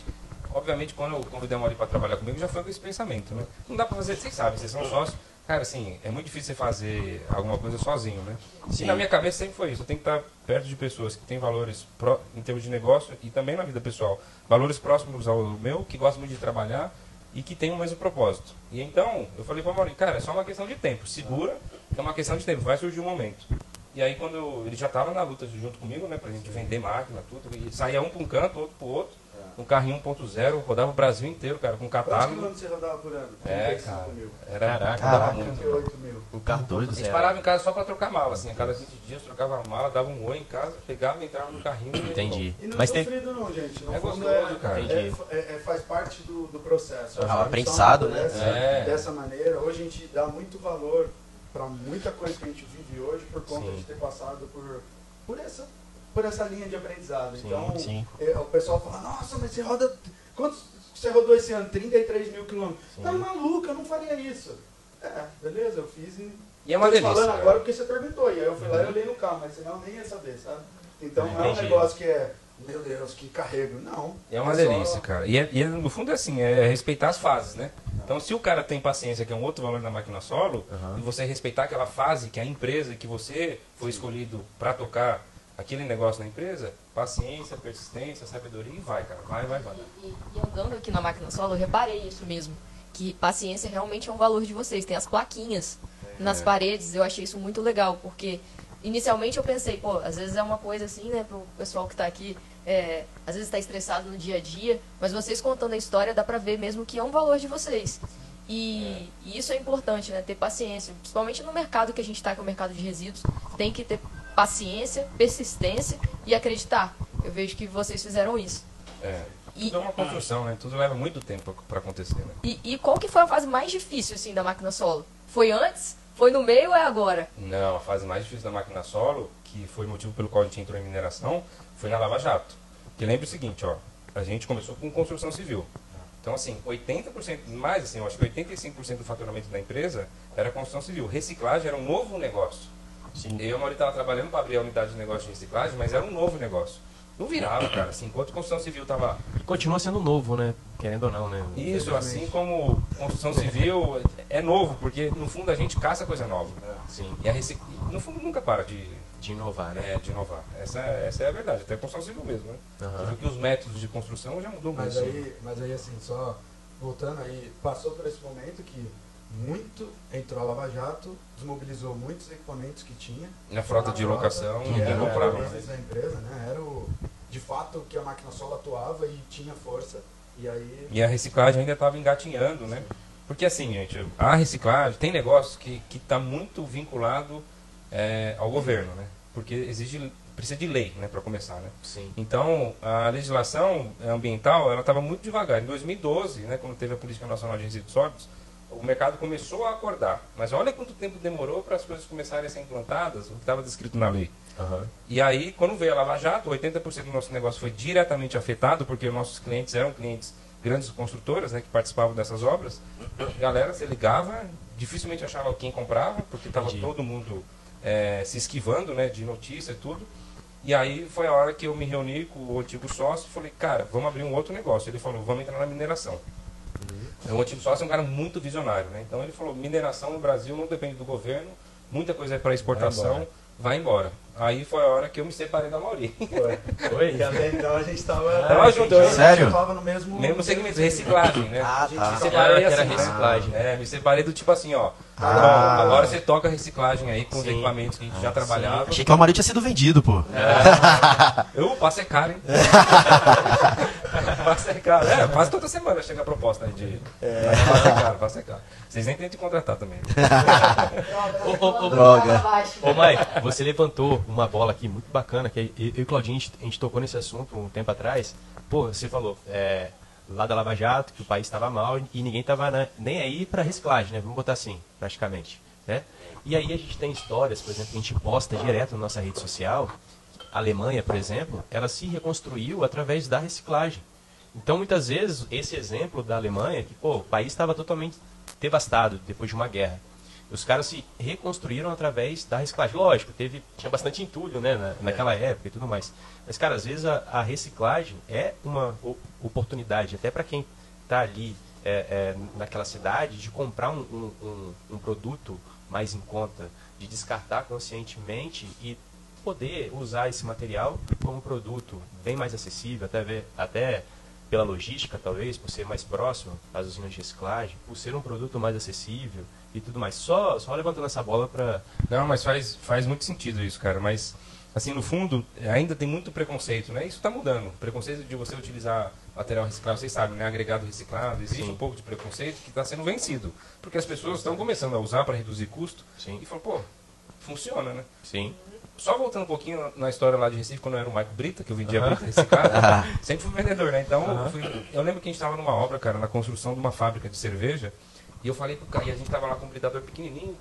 obviamente, quando eu convidei a Mauri pra trabalhar comigo, já foi com esse pensamento, né? Não dá pra fazer, vocês sabem, vocês são sócios, cara, assim, é muito difícil você fazer alguma coisa sozinho, né? Sim. E na minha cabeça sempre foi isso, eu tenho que estar perto de pessoas que têm valores pró- em termos de negócio e também na vida pessoal, valores próximos ao meu, que gostam muito de trabalhar e que têm o mesmo propósito. E então, eu falei pra Mauri, cara, é só uma questão de tempo, segura, é uma questão de tempo, vai surgir um momento. E aí quando ele já estava na luta junto comigo, né, pra gente vender máquina, tudo, e saía um para um canto, outro pro outro, um carrinho 1.0, rodava o Brasil inteiro, cara, com Quantos catálogo. quilômetros você rodava por ano? É, 35 cara. mil. Era, Caraca. 38 mil. Um carro doido. A gente parava em casa só pra trocar mala, assim, a cada 20 dias trocava a mala, dava um oi em casa, pegava, entrava no carrinho Entendi. E não Mas é tem. sofrido não, gente. No É gostoso, cara. Entendi. É, é- é- faz parte do, do processo. Ah, aprendizado, né? amadurece É. Dessa maneira, hoje a gente dá muito valor para muita coisa que a gente vive hoje por conta Sim. de ter passado por, por, essa, por essa linha de aprendizado. Sim, então, sim. é, o pessoal fala, nossa, mas você roda. Quantos você rodou esse ano? 33 mil quilômetros. Sim. Tá maluco, eu não faria isso. É, beleza, eu fiz e. E é uma delícia. falando cara. agora porque você perguntou. E aí eu fui lá e olhei no carro, mas senão eu nem ia saber, sabe? Então não é um negócio que é, meu Deus, que carrego. Não. É uma só- delícia, cara. E, é- e é- no fundo é assim, é respeitar as fases, né? Então se o cara tem paciência, que é um outro valor na máquina solo, Aham. e você respeitar aquela fase que é a empresa que você foi escolhido para tocar aquele negócio na empresa, paciência, persistência, sabedoria e vai, cara. Vai, vai, vai. E, e andando aqui na máquina solo, eu reparei isso mesmo. Que paciência realmente é um valor de vocês. Tem as plaquinhas nas paredes, eu achei isso muito legal, porque inicialmente eu pensei, pô, às vezes é uma coisa assim, né, pro pessoal que tá aqui, é, às vezes está estressado no dia a dia, mas vocês contando a história dá pra ver mesmo que é um valor de vocês. E, e isso é importante, né, ter paciência, principalmente no mercado que a gente está, que é o mercado de resíduos, tem que ter paciência, persistência e acreditar. Eu vejo que vocês fizeram isso. É. E- Tudo é uma construção, né? Tudo leva muito tempo para acontecer, né? E, e qual que foi a fase mais difícil, assim, da máquina solo? Foi antes? Foi no meio ou é agora? Não, a fase mais difícil da máquina solo, que foi o motivo pelo qual a gente entrou em mineração, foi na Lava Jato. Que lembra o seguinte, ó, a gente começou com construção civil. Então, assim, 80%, mais assim, eu acho que 85% do faturamento da empresa era construção civil. Reciclagem era um novo negócio. Sim. Eu e a Mauri estava trabalhando para abrir a unidade de negócio de reciclagem, mas era um novo negócio. Não virava, cara. Assim, enquanto construção civil estava E continua sendo novo, né? Querendo ou não, né? isso, assim como construção civil é novo, porque no fundo a gente caça coisa nova. Sim, E a recic... no fundo nunca para de, de inovar, né? é, de inovar. Essa, essa é a verdade, até a construção civil mesmo, né? Viu que os métodos de construção já mudou Mas muito. aí, mas aí, assim, só voltando aí, passou por esse momento que muito entrou a Lava Jato, desmobilizou muitos equipamentos que tinha. Na frota de locação, que era comprava o mais. business da empresa, né? Era o, de fato que a máquina solo atuava e tinha força. E aí. E a reciclagem ainda estava engatinhando, né? Porque assim, gente, a reciclagem tem negócio que está muito vinculado é, ao governo, né? Porque exige, precisa de lei, né, para começar, né? Sim. Então, a legislação ambiental, ela estava muito devagar. Em 2012, né, quando teve a Política Nacional de Resíduos Sólidos, o mercado começou a acordar. Mas olha quanto tempo demorou para as coisas começarem a ser implantadas, o que estava descrito na lei. Aham. E aí, quando veio a Lava Jato, 80% do nosso negócio foi diretamente afetado, porque os nossos clientes eram clientes grandes construtoras, né, que participavam dessas obras. A galera se ligava, dificilmente achava quem comprava, porque estava todo mundo eh, se esquivando, né, de notícia e tudo. E aí foi a hora que eu me reuni com o antigo sócio e falei, cara, vamos abrir um outro negócio. Ele falou, vamos entrar na mineração. O antigo sócio é um cara muito visionário, né? Então ele falou, mineração no Brasil não depende do governo, muita coisa é para exportação, vai embora. Aí foi a hora que eu me separei da Mauri. Oi? E até então a gente estava. Tava junto, Sério? Tava no mesmo. Mesmo segmento, reciclagem, né? Ah, gente tá. Me se separei Era assim, né? reciclagem. É, me separei do tipo assim, ó. Ah. Bom, agora você toca reciclagem aí com os Sim. equipamentos que a gente já trabalhava. Achei que o Amari tinha sido vendido, pô. Eu passo é caro, hein? passo é caro. É, quase toda semana chega a proposta aí de. Passo é caro, passo é caro. Vocês nem tentam contratar também. Ô, ô, ô, Droga. Ô, Mike, você levantou uma bola aqui muito bacana, que eu eu e o Claudinho, a gente, a gente tocou nesse assunto um tempo atrás. Pô, você falou, é, lá da Lava Jato, que o país estava mal e ninguém estava nem aí para reciclagem, né? Vamos botar assim, praticamente, né? E aí a gente tem histórias, por exemplo, que a gente posta direto na nossa rede social. A Alemanha, por exemplo, ela se reconstruiu através da reciclagem. Então, muitas vezes, esse exemplo da Alemanha, que pô, o país estava totalmente devastado depois de uma guerra. Os caras se reconstruíram através da reciclagem. Lógico, teve, tinha bastante entulho né, na, naquela época e tudo mais. Mas, cara, às vezes a, a reciclagem é uma oportunidade, até para quem está ali é, é, naquela cidade, de comprar um, um- um- um produto mais em conta, de descartar conscientemente e poder usar esse material como um produto bem mais acessível, até, ver, até pela logística, talvez, por ser mais próximo às usinas de reciclagem, por ser um produto mais acessível e tudo mais. Só, só levantando essa bola para. Não, mas faz, faz muito sentido isso, cara. Mas, assim, no fundo, ainda tem muito preconceito, né? Isso está mudando. Preconceito de você utilizar material reciclado, vocês sabem, né? Agregado reciclado, existe Sim. um pouco de preconceito que está sendo vencido. Porque as pessoas estão começando a usar para reduzir custo Sim. e falam, pô, funciona, né? Sim. Só voltando um pouquinho na- história lá de Recife, quando eu era o Maico Brita, que eu vendia brita reciclada, sempre fui vendedor, né? Então, eu, fui- eu lembro que a gente estava numa obra, cara, na construção de uma fábrica de cerveja, e eu falei pro cara, e a gente estava lá com um britador pequenininho,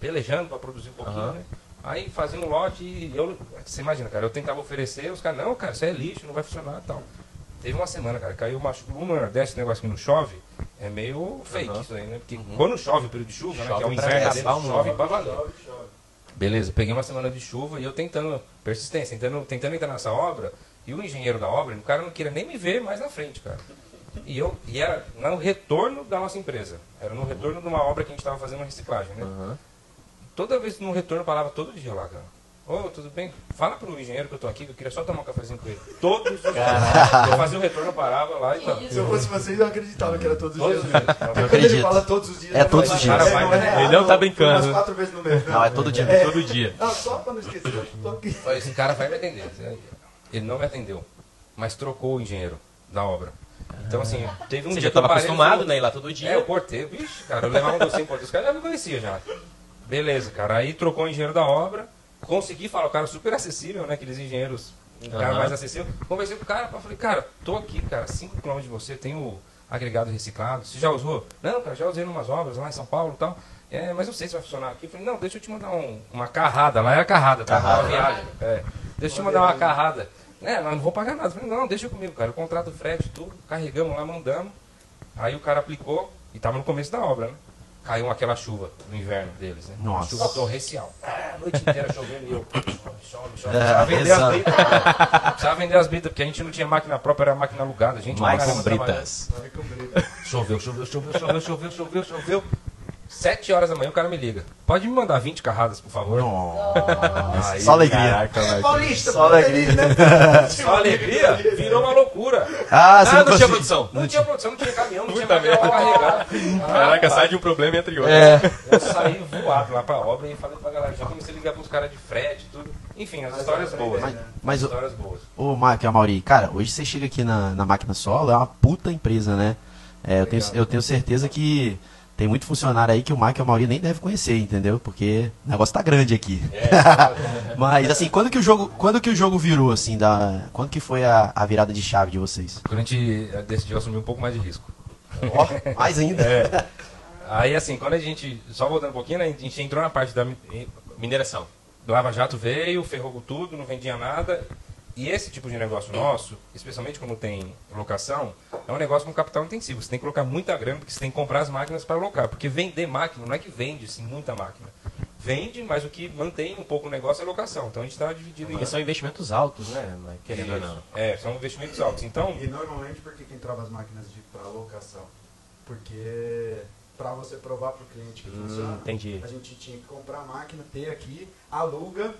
pelejando para produzir um pouquinho, Aham. né? Aí fazia um lote e eu, você imagina, cara, eu tentava oferecer, os caras, não, cara, isso é lixo, não vai funcionar e tal. Teve uma semana, cara, caiu uma chuva, desse negócio que não chove, é meio fake Aham. isso aí, né? Porque quando chove o período de chuva, né, que é o Chove inverno, dele, chove mundo. pra valer. Beleza, peguei uma semana de chuva e eu tentando, persistência, tentando, tentando entrar nessa obra, e o engenheiro da obra, o cara não queria nem me ver mais na frente, cara. E, eu, e era no retorno da nossa empresa. Era no retorno de uma obra que a gente estava fazendo uma reciclagem, né? Aham. Toda vez no retorno eu falava todo dia lá, cara. Ô, tudo bem? Fala pro engenheiro que eu tô aqui, que eu queria só tomar um cafezinho com ele. Todos os dias. Eu fazia o retorno, eu parava lá e tal. Se eu fosse vocês, eu acreditava que era todos os Todos dias. os mesmo. dias. Porque quando acredito. ele fala todos os dias, É não todos é- os dias. é, Cara, não vai- é- ele não ah, tá brincando. umas quatro vezes no mês. Não, é todo dia. É. Todo dia. Não, só pra não esquecer. eu tô aqui. Olha, Esse cara vai me atender. Ele não me atendeu, mas trocou o engenheiro da obra. Então, assim, teve um Você dia já que eu parei acostumado, né? Ir lá todo dia. É, eu cortei. Vixe, cara, eu levava um docinho outro. Os caras já me conheciam já. Beleza, cara. Aí trocou o engenheiro da obra. Consegui falar, o cara super acessível, né? Aqueles engenheiros, um cara mais acessível. Conversei com o cara, falei, cara, tô aqui, cara, 5 km de você, tem o agregado reciclado. Você já usou? Não, cara, já usei em umas obras lá em São Paulo e tal. É, mas não sei se vai funcionar aqui. Eu falei, não, deixa eu te mandar um- uma carrada. Lá era carrada, tá? Carrada. Uma viagem. É. Deixa eu te mandar uma carrada. É, mas não vou pagar nada. Eu falei, não, deixa comigo, cara. Eu contrato o frete, tudo. Carregamos lá, mandamos. Aí o cara aplicou e tava no começo da obra, né? Caiu aquela chuva no inverno deles, né? Nossa. Chuva torrencial. Ah, a noite inteira chovendo e eu. Chove, chove, chove. É, Precisava vender as britas. Precisava vender as britas, porque a gente não tinha máquina própria, era máquina alugada. A gente caramba trabalhava. Britas. Choveu, choveu, choveu, choveu, choveu, choveu, choveu. Sete horas da manhã o cara me liga. Pode me mandar 20 carradas, por favor? Nossa. Aí, Só alegria. Caraca, É paulista, Só alegria. Só alegria? Virou uma loucura. Ah, você Ah, não não tinha produção. Não tinha produção, não tinha caminhão, não tinha Puta material pra carregar. Caraca, sai de um problema e entra em outro. É. Eu saí voado lá pra obra e falei pra galera, já comecei a ligar pros caras de frete e tudo. Enfim, as histórias boas. Mas- né? mas As o- histórias boas. Ô, Marco e Amauri, cara, hoje você chega aqui na, na máquina solo, é uma puta empresa, né? É, eu, tenho, eu tenho certeza que tem muito funcionário aí que o Marco e a Mauri nem deve conhecer, entendeu? Porque o negócio tá grande aqui. Mas assim, quando que o jogo, quando que o jogo virou assim, da, quando que foi a, a virada de chave de vocês? Quando a gente decidiu assumir um pouco mais de risco. Ó, mais ainda. É. Aí assim, quando a gente, só voltando um pouquinho, né, a gente entrou na parte da mi- Mineração. Lava Jato veio, ferrou tudo, não vendia nada. E esse tipo de negócio nosso, especialmente quando tem locação, é um negócio com capital intensivo. Você tem que colocar muita grana, porque você tem que comprar as máquinas para alocar. Porque vender máquina não é que vende sim, muita máquina. Vende, mas o que mantém um pouco o negócio é a locação. Então a gente está dividido em. Porque são investimentos altos, né? Mas querendo ou não. É, são investimentos altos. Então, E normalmente por que que entrava as máquinas de para locação? Porque para você provar para o cliente que Hum, funciona, entendi. a gente tinha que comprar a máquina, ter aqui, aluga,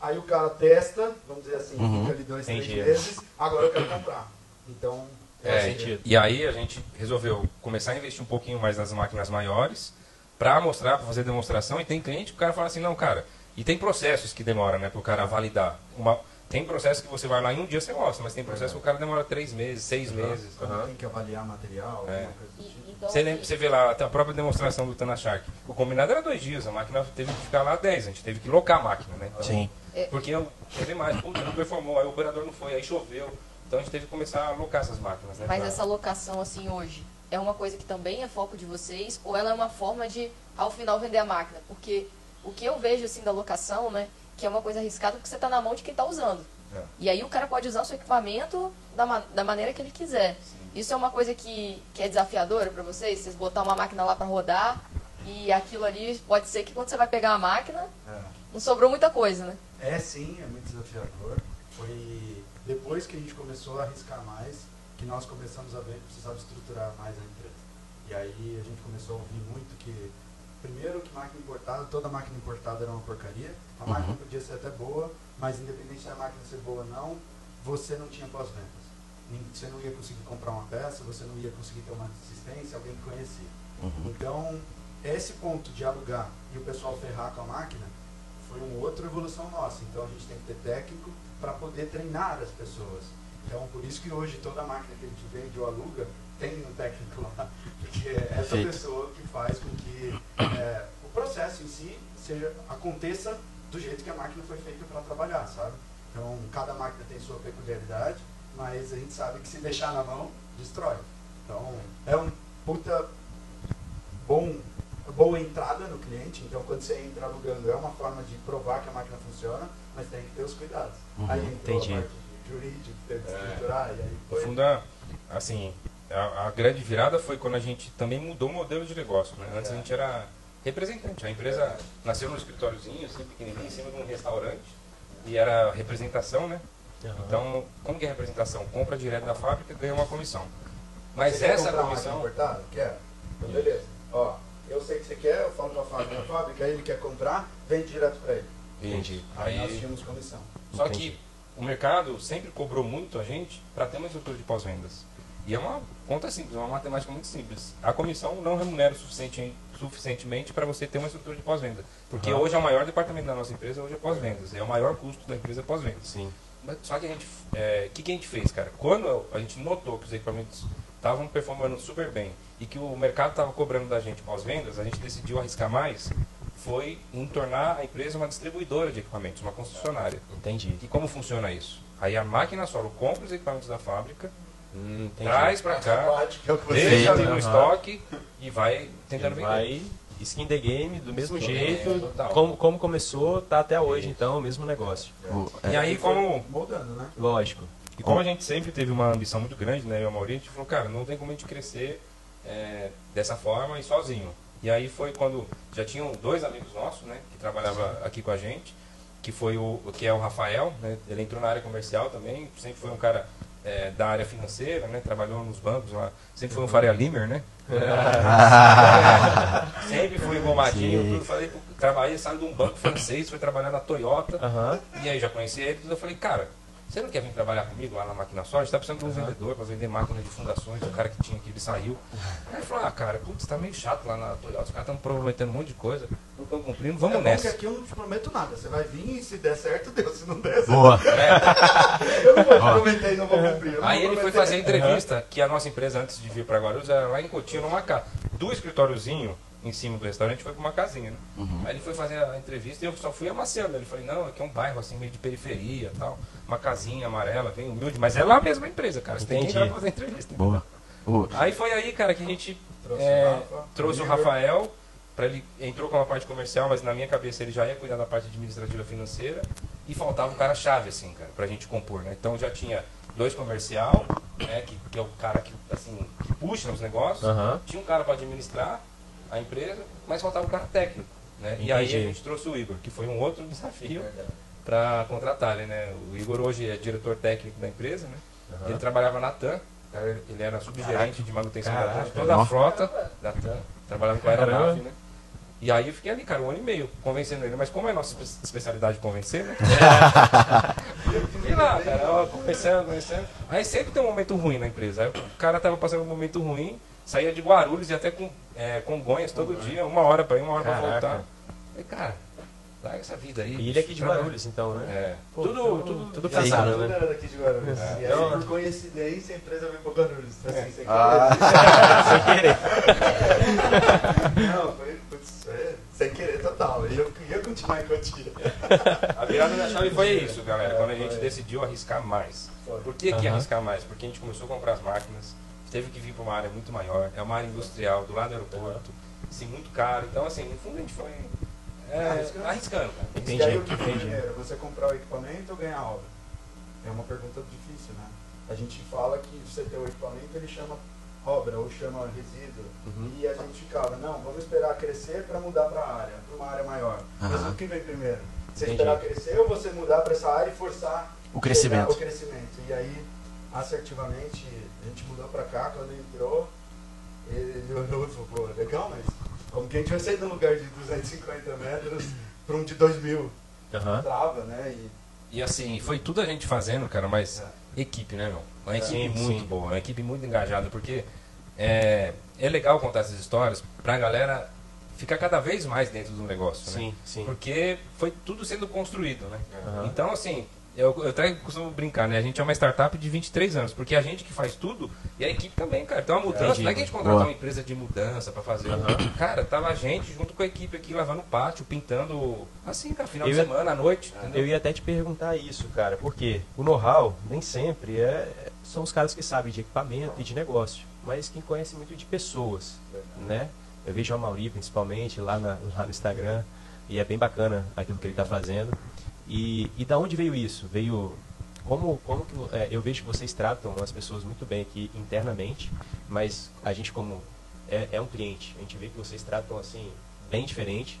aí o cara testa, vamos dizer assim, Uhum. fica ali dois, Entendi. três meses, agora eu quero comprar. Então, É, faz sentido. E aí a gente resolveu começar a investir um pouquinho mais nas máquinas maiores para mostrar, para fazer demonstração. E tem cliente que o cara fala assim, não, cara, e tem processos que demoram, né, para o cara validar. Uma, tem processo que você vai lá em um dia você mostra, mas tem processo que o cara demora três meses, seis meses. Quando tem que avaliar material, É. alguma coisa do tipo. Então, Você, lembra, você vê lá até a própria demonstração do Tana Shark. O combinado era dois dias, a máquina teve que ficar lá dez, a gente teve que locar a máquina, né? Então, Sim. Porque eu teve mais, puta, não performou, aí o operador não foi, aí choveu. Então a gente teve que começar a locar essas máquinas, né? Mas pra- essa locação, assim, hoje, é uma coisa que também é foco de vocês? Ou ela é uma forma de, ao final, vender a máquina? Porque o que eu vejo, assim, da locação, né, que é uma coisa arriscada porque você está na mão de quem está usando. É. E aí o cara pode usar o seu equipamento da, ma- da maneira que ele quiser. Isso é uma coisa que, que é desafiadora para vocês? Vocês botar uma máquina lá para rodar e aquilo ali pode ser que quando você vai pegar a máquina, É. não sobrou muita coisa, né? É sim, é muito desafiador. Foi depois que a gente começou a arriscar mais que nós começamos a ver que precisava estruturar mais a empresa. E aí a gente começou a ouvir muito que, primeiro, que máquina importada, toda máquina importada era uma porcaria. A Uhum. máquina podia ser até boa, mas independente da máquina ser boa ou não, você não tinha pós-vendas. Você não ia conseguir comprar uma peça, você não ia conseguir ter uma assistência, alguém que conhecia. Uhum. Então, esse ponto de alugar e o pessoal ferrar com a máquina foi uma outra evolução nossa. Então, a gente tem que ter técnico para poder treinar as pessoas. Então, por isso que hoje toda máquina que a gente vende ou aluga tem um técnico lá, porque é essa Perfeito. pessoa que faz com que é, o processo em si seja, aconteça do jeito que a máquina foi feita para trabalhar, sabe? Então, cada máquina tem sua peculiaridade, mas a gente sabe que se deixar na mão, destrói. Então, é um puta bom, boa entrada no cliente. Então, quando você entra alugando, é uma forma de provar que a máquina funciona, mas tem que ter os cuidados. Uhum, aí entrou entendi. a parte teve que estruturar, e aí No foi. assim, a, a grande virada foi quando a gente também mudou o modelo de negócio. Né? Antes a gente era representante. A empresa nasceu num escritóriozinho, assim, pequenininho, em cima de um restaurante. E era representação, né? Então, como que é representação? Compra direto da fábrica e ganha uma comissão. Mas Você quer essa comissão... Quer? Então, beleza. Ó, eu sei que você quer, eu falo com a fábrica, a fábrica, ele quer comprar, vende direto para ele. Entendi. Aí, nós Aí, tínhamos comissão. só Entendi. que o mercado sempre cobrou muito a gente para ter uma estrutura de pós-vendas. E é uma conta simples, é uma matemática muito simples. A comissão não remunera o suficiente, suficientemente para você ter uma estrutura de pós-venda. Porque Aham. hoje é o maior departamento da nossa empresa, hoje é pós-vendas. É o maior custo da empresa é pós-vendas. Sim. Mas Só que a gente. O que, que a gente fez, cara? Quando a gente notou que os equipamentos estavam performando super bem e que o mercado estava cobrando da gente pós-vendas, a gente decidiu arriscar mais. Foi em tornar a empresa uma distribuidora de equipamentos, uma concessionária. Entendi. E como funciona isso? Aí a máquina solo compra os equipamentos da fábrica, Hum, traz para cá, é deixa ali no aham. estoque e vai tentando vender. Vai skin the game do mesmo jeito. como, como começou, tá até hoje, então, o mesmo negócio. O- E é, aí, como Moldando, né? Lógico. E como a gente sempre teve uma ambição muito grande, né, eu e a Maurício, a gente falou, cara, não tem como a gente crescer é, dessa forma e sozinho. E aí foi quando já tinham dois amigos nossos, né, que trabalhavam aqui com a gente, que foi o que é o Rafael, né, ele entrou na área comercial também, sempre foi um cara é, da área financeira, né, trabalhou nos bancos lá, sempre foi um Faria Limer, né? É, sempre fui engomadinho, tudo, falei, trabalhei, saiu de um banco francês, foi trabalhar na Toyota, Aham. e aí já conheci ele, eu falei, cara, você não quer vir trabalhar comigo lá na máquina só? A gente tá precisando de um vendedor para vender máquina de fundações, o cara que tinha aqui, ele saiu. Aí ele falou, ah, cara, putz, tá meio chato lá na Toyota, os caras estão prometendo um monte de coisa, não estão cumprindo, vamos é nessa. aqui eu não te prometo nada. Você vai vir e se der certo, deu. Se não der, Boa. eu não vou te prometer e não vou cumprir. não Aí vou ele foi fazer a entrevista, que a nossa empresa, antes de vir para Guarulhos, era lá em Cotinho, numa casa. Do escritóriozinho, em cima do restaurante, foi para uma casinha, né? Aí ele foi fazer a entrevista e eu só fui amaciando. Ele falou, não, aqui é um bairro assim, meio de periferia tal. Uma casinha amarela, bem humilde, mas é lá a mesma empresa, cara. Você tem que ir lá fazer a entrevista. Boa. Aí foi aí, cara, que a gente Trouxe é, o Rafa, trouxe o. Rafael, para ele entrou com a parte comercial, mas na minha cabeça ele já ia cuidar da parte administrativa financeira e faltava um cara chave assim, cara, pra gente compor, né? Então já tinha dois comercial, né, que, que é o cara que assim, que puxa os negócios. Aham. Tinha um cara para administrar a empresa, mas faltava um cara técnico, né? E aí a gente trouxe o Igor, que foi um outro desafio para contratar ele, né? O Igor hoje é diretor técnico da empresa, né? Ele trabalhava na TAM, cara, ele era subgerente de manutenção da TAM, Caraca. de toda a frota da TAM, trabalhava com Caramba. aeronave, né? E aí eu fiquei ali, cara, um ano e meio, convencendo ele. Mas como é nossa espe- especialidade convencer, né? Fiquei lá, cara, ó, conversando, conversando. Aí sempre tem um momento ruim na empresa. Aí o cara tava passando um momento ruim, saía de Guarulhos e até com é, Congonhas todo dia, uma hora pra ir, uma hora pra Caraca. voltar. Falei, cara, larga essa vida aí. E ele é aqui de. Guarulhos, então, né? É. Pô, tudo, então, tudo, tudo casado, tudo né? era daqui de Guarulhos. É. E aí, Então- por coincidência, a empresa veio pra Guarulhos. Assim, sem Ah. Sem querer. querer. Não, foi putz, é, sem querer total. E eu ia continuar em Cotia. A virada da chave foi isso, galera, quando a gente decidiu arriscar mais. Foi. Por que, que arriscar mais? Porque a gente começou a comprar as máquinas, teve que vir para uma área muito maior, é uma área industrial, do lado do aeroporto, assim, muito caro. Então, assim, no fundo a gente foi é, Arriscando. arriscando, cara. Entendi, e aí o que vem entendi. primeiro? Você comprar o equipamento ou ganhar a obra? É uma pergunta difícil, né? A gente fala que você ter o equipamento, ele chama obra ou chama resíduo. Uhum. E a gente ficava, não, vamos esperar crescer para mudar para a área, para uma área maior. Mas Aham. o que vem primeiro? Você Entendi. esperar crescer ou você mudar para essa área e forçar O crescimento. O crescimento. E aí, assertivamente, a gente mudou para cá, quando entrou, ele olhou e falou, pô, legal, mas como que a gente vai sair de um lugar de 250 metros para um de 2 mil? Aham. Trava, né? E E assim, foi tudo a gente fazendo, cara, mas equipe, né, meu? Uma equipe Sim, muito sim. boa, uma equipe muito engajada, porque é, é legal contar essas histórias pra galera ficar cada vez mais dentro do negócio, né? Sim, sim. Porque foi tudo sendo construído, né? Aham. Então, assim, eu, eu até costumo brincar, né? A gente é uma startup de 23 anos, porque a gente que faz tudo e a equipe também, cara. Então a mudança, não é que a gente contratou uma empresa de mudança pra fazer. Aham. Cara, tava a gente junto com a equipe aqui lavando o pátio, pintando, assim, cara, final Eu de ia- semana, à noite, entendeu? Eu ia até te perguntar isso, cara, porque o know-how nem sempre é, são os caras que sabem de equipamento e de negócio, mas quem conhece muito de pessoas, né? Eu vejo o Mauri principalmente lá, na- lá no Instagram e é bem bacana aquilo que ele está fazendo. E, e da onde veio isso? Veio como como que é, eu vejo que vocês tratam as pessoas muito bem aqui internamente, mas a gente como é, é um cliente, a gente vê que vocês tratam assim bem diferente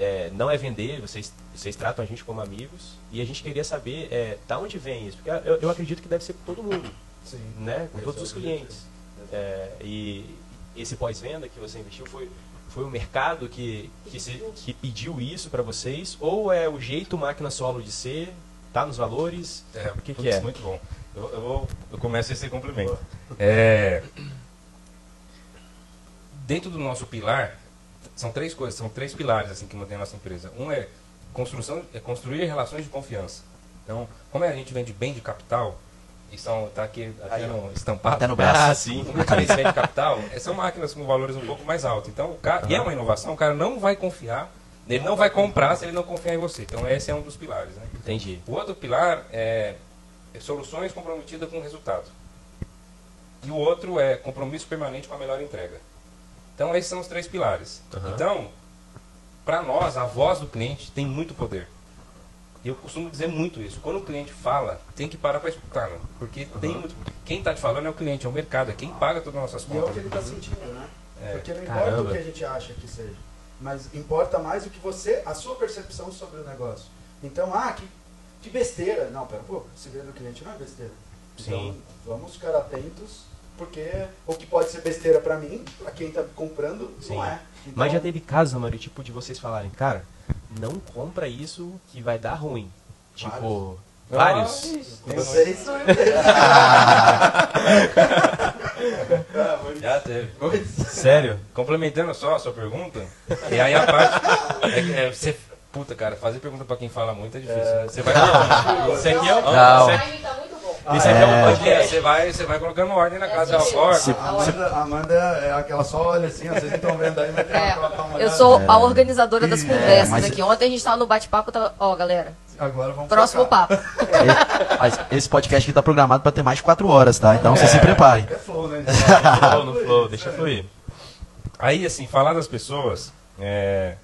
é, não é vender, vocês, vocês tratam a gente como amigos e a gente queria saber é, da onde vem isso, porque eu, eu acredito que deve ser com todo mundo, sim. né? com todos é os objetivo. clientes. É, e esse pós-venda que você investiu foi Foi o mercado que, que, se- que pediu isso para vocês? Ou é o jeito máquina solo de ser? Tá nos valores? É, O que, que é? Muito bom. Eu, eu, vou, eu começo esse complemento. É, dentro do nosso pilar, são três coisas, são três pilares assim que mantém a nossa empresa. Um é construção, é construir relações de confiança. Então, como a gente vende bem de capital, e são, tá aqui até no estampado. Até no braço. Ah, sim. Gente vende capital, eh, são máquinas com valores um pouco mais altos. Então, o cara, e é uma inovação, o cara não vai confiar, ele não vai comprar se ele não confiar em você. Então, esse é um dos pilares. Né? Entendi. O outro pilar é, é soluções comprometidas com o resultado. E o outro é compromisso permanente com a melhor entrega. Então, esses são os três pilares. Aham. Então, para nós, a voz do cliente tem muito poder. E eu costumo dizer muito isso. Quando o cliente fala, tem que parar para escutar, né? porque tem muito. Quem está te falando é o cliente, é o mercado, é quem paga todas as nossas E é o contas. que ele está sentindo, né? É. Porque não importa Caramba. o que a gente acha que seja, mas importa mais o que você, a sua percepção sobre o negócio. Então, ah, que, que besteira. Não, pera um pouco, se vê do cliente não é besteira. Então, Sim. vamos ficar atentos, porque o que pode ser besteira para mim, para quem está comprando, Sim. não é. Então, Mas já teve casos, Amaro, tipo, de vocês falarem, cara, não compra isso que vai dar ruim. Tipo, vários. Tem Vocês Já teve. Sério? Complementando só a sua pergunta, e aí a parte. É, que, é, você, puta, cara, fazer pergunta pra quem fala muito é difícil. né? Você vai. Isso aqui é, Não. isso aqui- isso aqui é um É, podcast. você vai, você vai colocando ordem na casa É. Se- A Amanda, Amanda é aquela só olha assim, vocês não estão vendo aí, mas tem É, uma colocar uma eu sou a organizadora das É, conversas mas- aqui. Ontem a gente tava no bate-papo, tava... ó, galera, Agora vamos próximo focar. papo. Mas esse podcast aqui tá programado pra ter mais de 4 horas, tá? Então vocês se preparem. É flow, né? Flow no flow, deixa fluir. Aí, assim, falar das pessoas, é,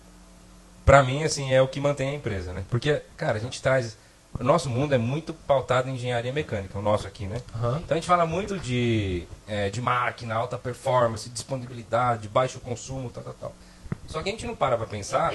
pra mim, assim, é o que mantém a empresa, né? Porque, cara, a gente traz... O nosso mundo é muito pautado em engenharia mecânica, o nosso aqui, né? Aham. Então a gente fala muito de, é, de máquina, alta performance, disponibilidade, baixo consumo, tal, tal, tal. Só que a gente não para pra pensar,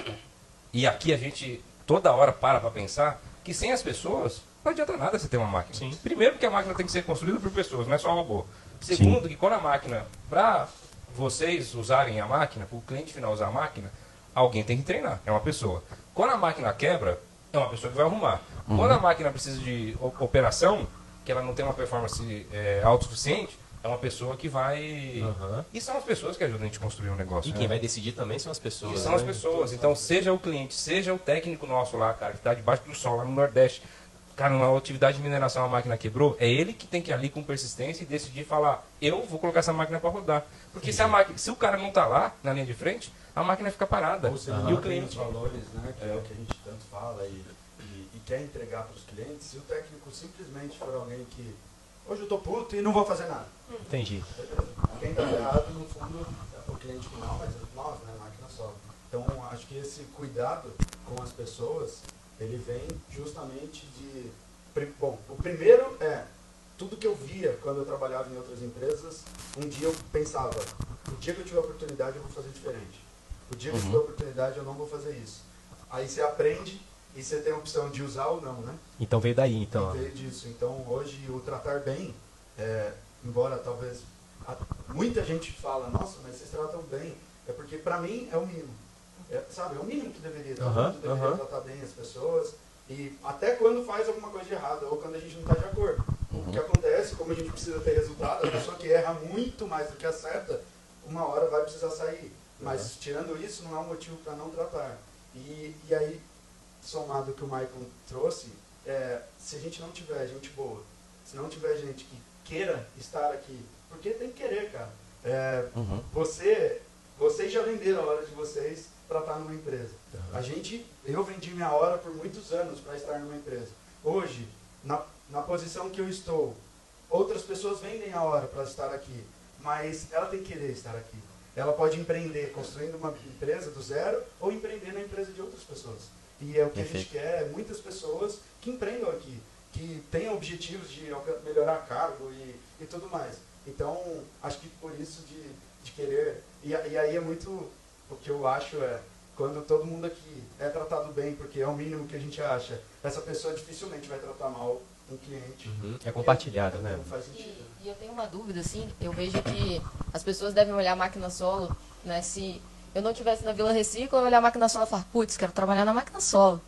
e aqui a gente toda hora para pra pensar, que sem as pessoas não adianta nada você ter uma máquina. Sim. Primeiro porque a máquina tem que ser construída por pessoas, não é só robô. Segundo, que quando a máquina, pra vocês usarem a máquina, para o cliente final usar a máquina, alguém tem que treinar, é uma pessoa. Quando a máquina quebra, é uma pessoa que vai arrumar. Quando a máquina precisa de operação, que ela não tem uma performance é, autossuficiente, é uma pessoa que vai. Aham. E são as pessoas que ajudam a gente a construir um negócio. E né? quem vai decidir também são as pessoas. E são as né? pessoas. Então, seja o cliente, seja o técnico nosso lá, cara, que está debaixo do sol, lá no Nordeste. Cara, numa atividade de mineração a máquina quebrou, é ele que tem que ir ali com persistência e decidir falar, eu vou colocar essa máquina para rodar. Porque se, a máquina, se o cara não tá lá, na linha de frente, a máquina fica parada. Ou você e não o tem os cliente... valores, né, que é. o que a gente tanto fala e, e- e quer entregar para os clientes, se o técnico simplesmente for alguém que hoje eu tô puto e não vou fazer nada. Entendi. Quem tá errado, no fundo, é o cliente final, mas nós, né, a máquina só. Então, acho que esse cuidado com as pessoas, ele vem justamente de... Bom, o primeiro é, tudo que eu via quando eu trabalhava em outras empresas, um dia eu pensava, o dia que eu tiver oportunidade eu vou fazer diferente. O dia que eu tiver oportunidade eu não vou fazer isso. Aí você aprende e você tem a opção de usar ou não, né? Então veio daí, então. ó. veio disso. Então hoje o tratar bem, é, embora talvez a- muita gente fala, nossa, mas vocês tratam bem, é porque pra mim é o mínimo. É, sabe, é o mínimo que deveria. Aham, mundo deveria aham. tratar bem as pessoas. E até quando faz alguma coisa de errado, ou quando a gente não está de acordo. O que acontece, como a gente precisa ter resultado, a pessoa que erra muito mais do que acerta, uma hora vai precisar sair. Mas tirando isso, não é um motivo para não tratar. E, e aí, somado que o Michael trouxe, é, se a gente não tiver gente boa, se não tiver gente que queira estar aqui, porque tem que querer, cara. É, Uhum. você, vocês já venderam a hora de vocês para estar numa empresa. A gente, eu vendi minha hora por muitos anos para estar numa empresa. Hoje, na, na posição que eu estou, outras pessoas vendem a hora para estar aqui, mas ela tem que querer estar aqui. Ela pode empreender construindo uma empresa do zero ou empreender na empresa de outras pessoas. E é o que a gente quer, é muitas pessoas que empreendam aqui, que tenham objetivos de melhorar cargo e, e tudo mais. Então, acho que por isso de, de querer. E, e aí é muito. O que eu acho é. Quando todo mundo aqui é tratado bem, porque é o mínimo que a gente acha, essa pessoa dificilmente vai tratar mal um cliente. Uhum. É compartilhado, né? Não faz sentido. E, e eu tenho uma dúvida, assim, eu vejo que as pessoas devem olhar a máquina solo, né, se eu não tivesse na Vila Recicla, eu olhar a máquina solo e falar, putz, quero trabalhar na máquina solo.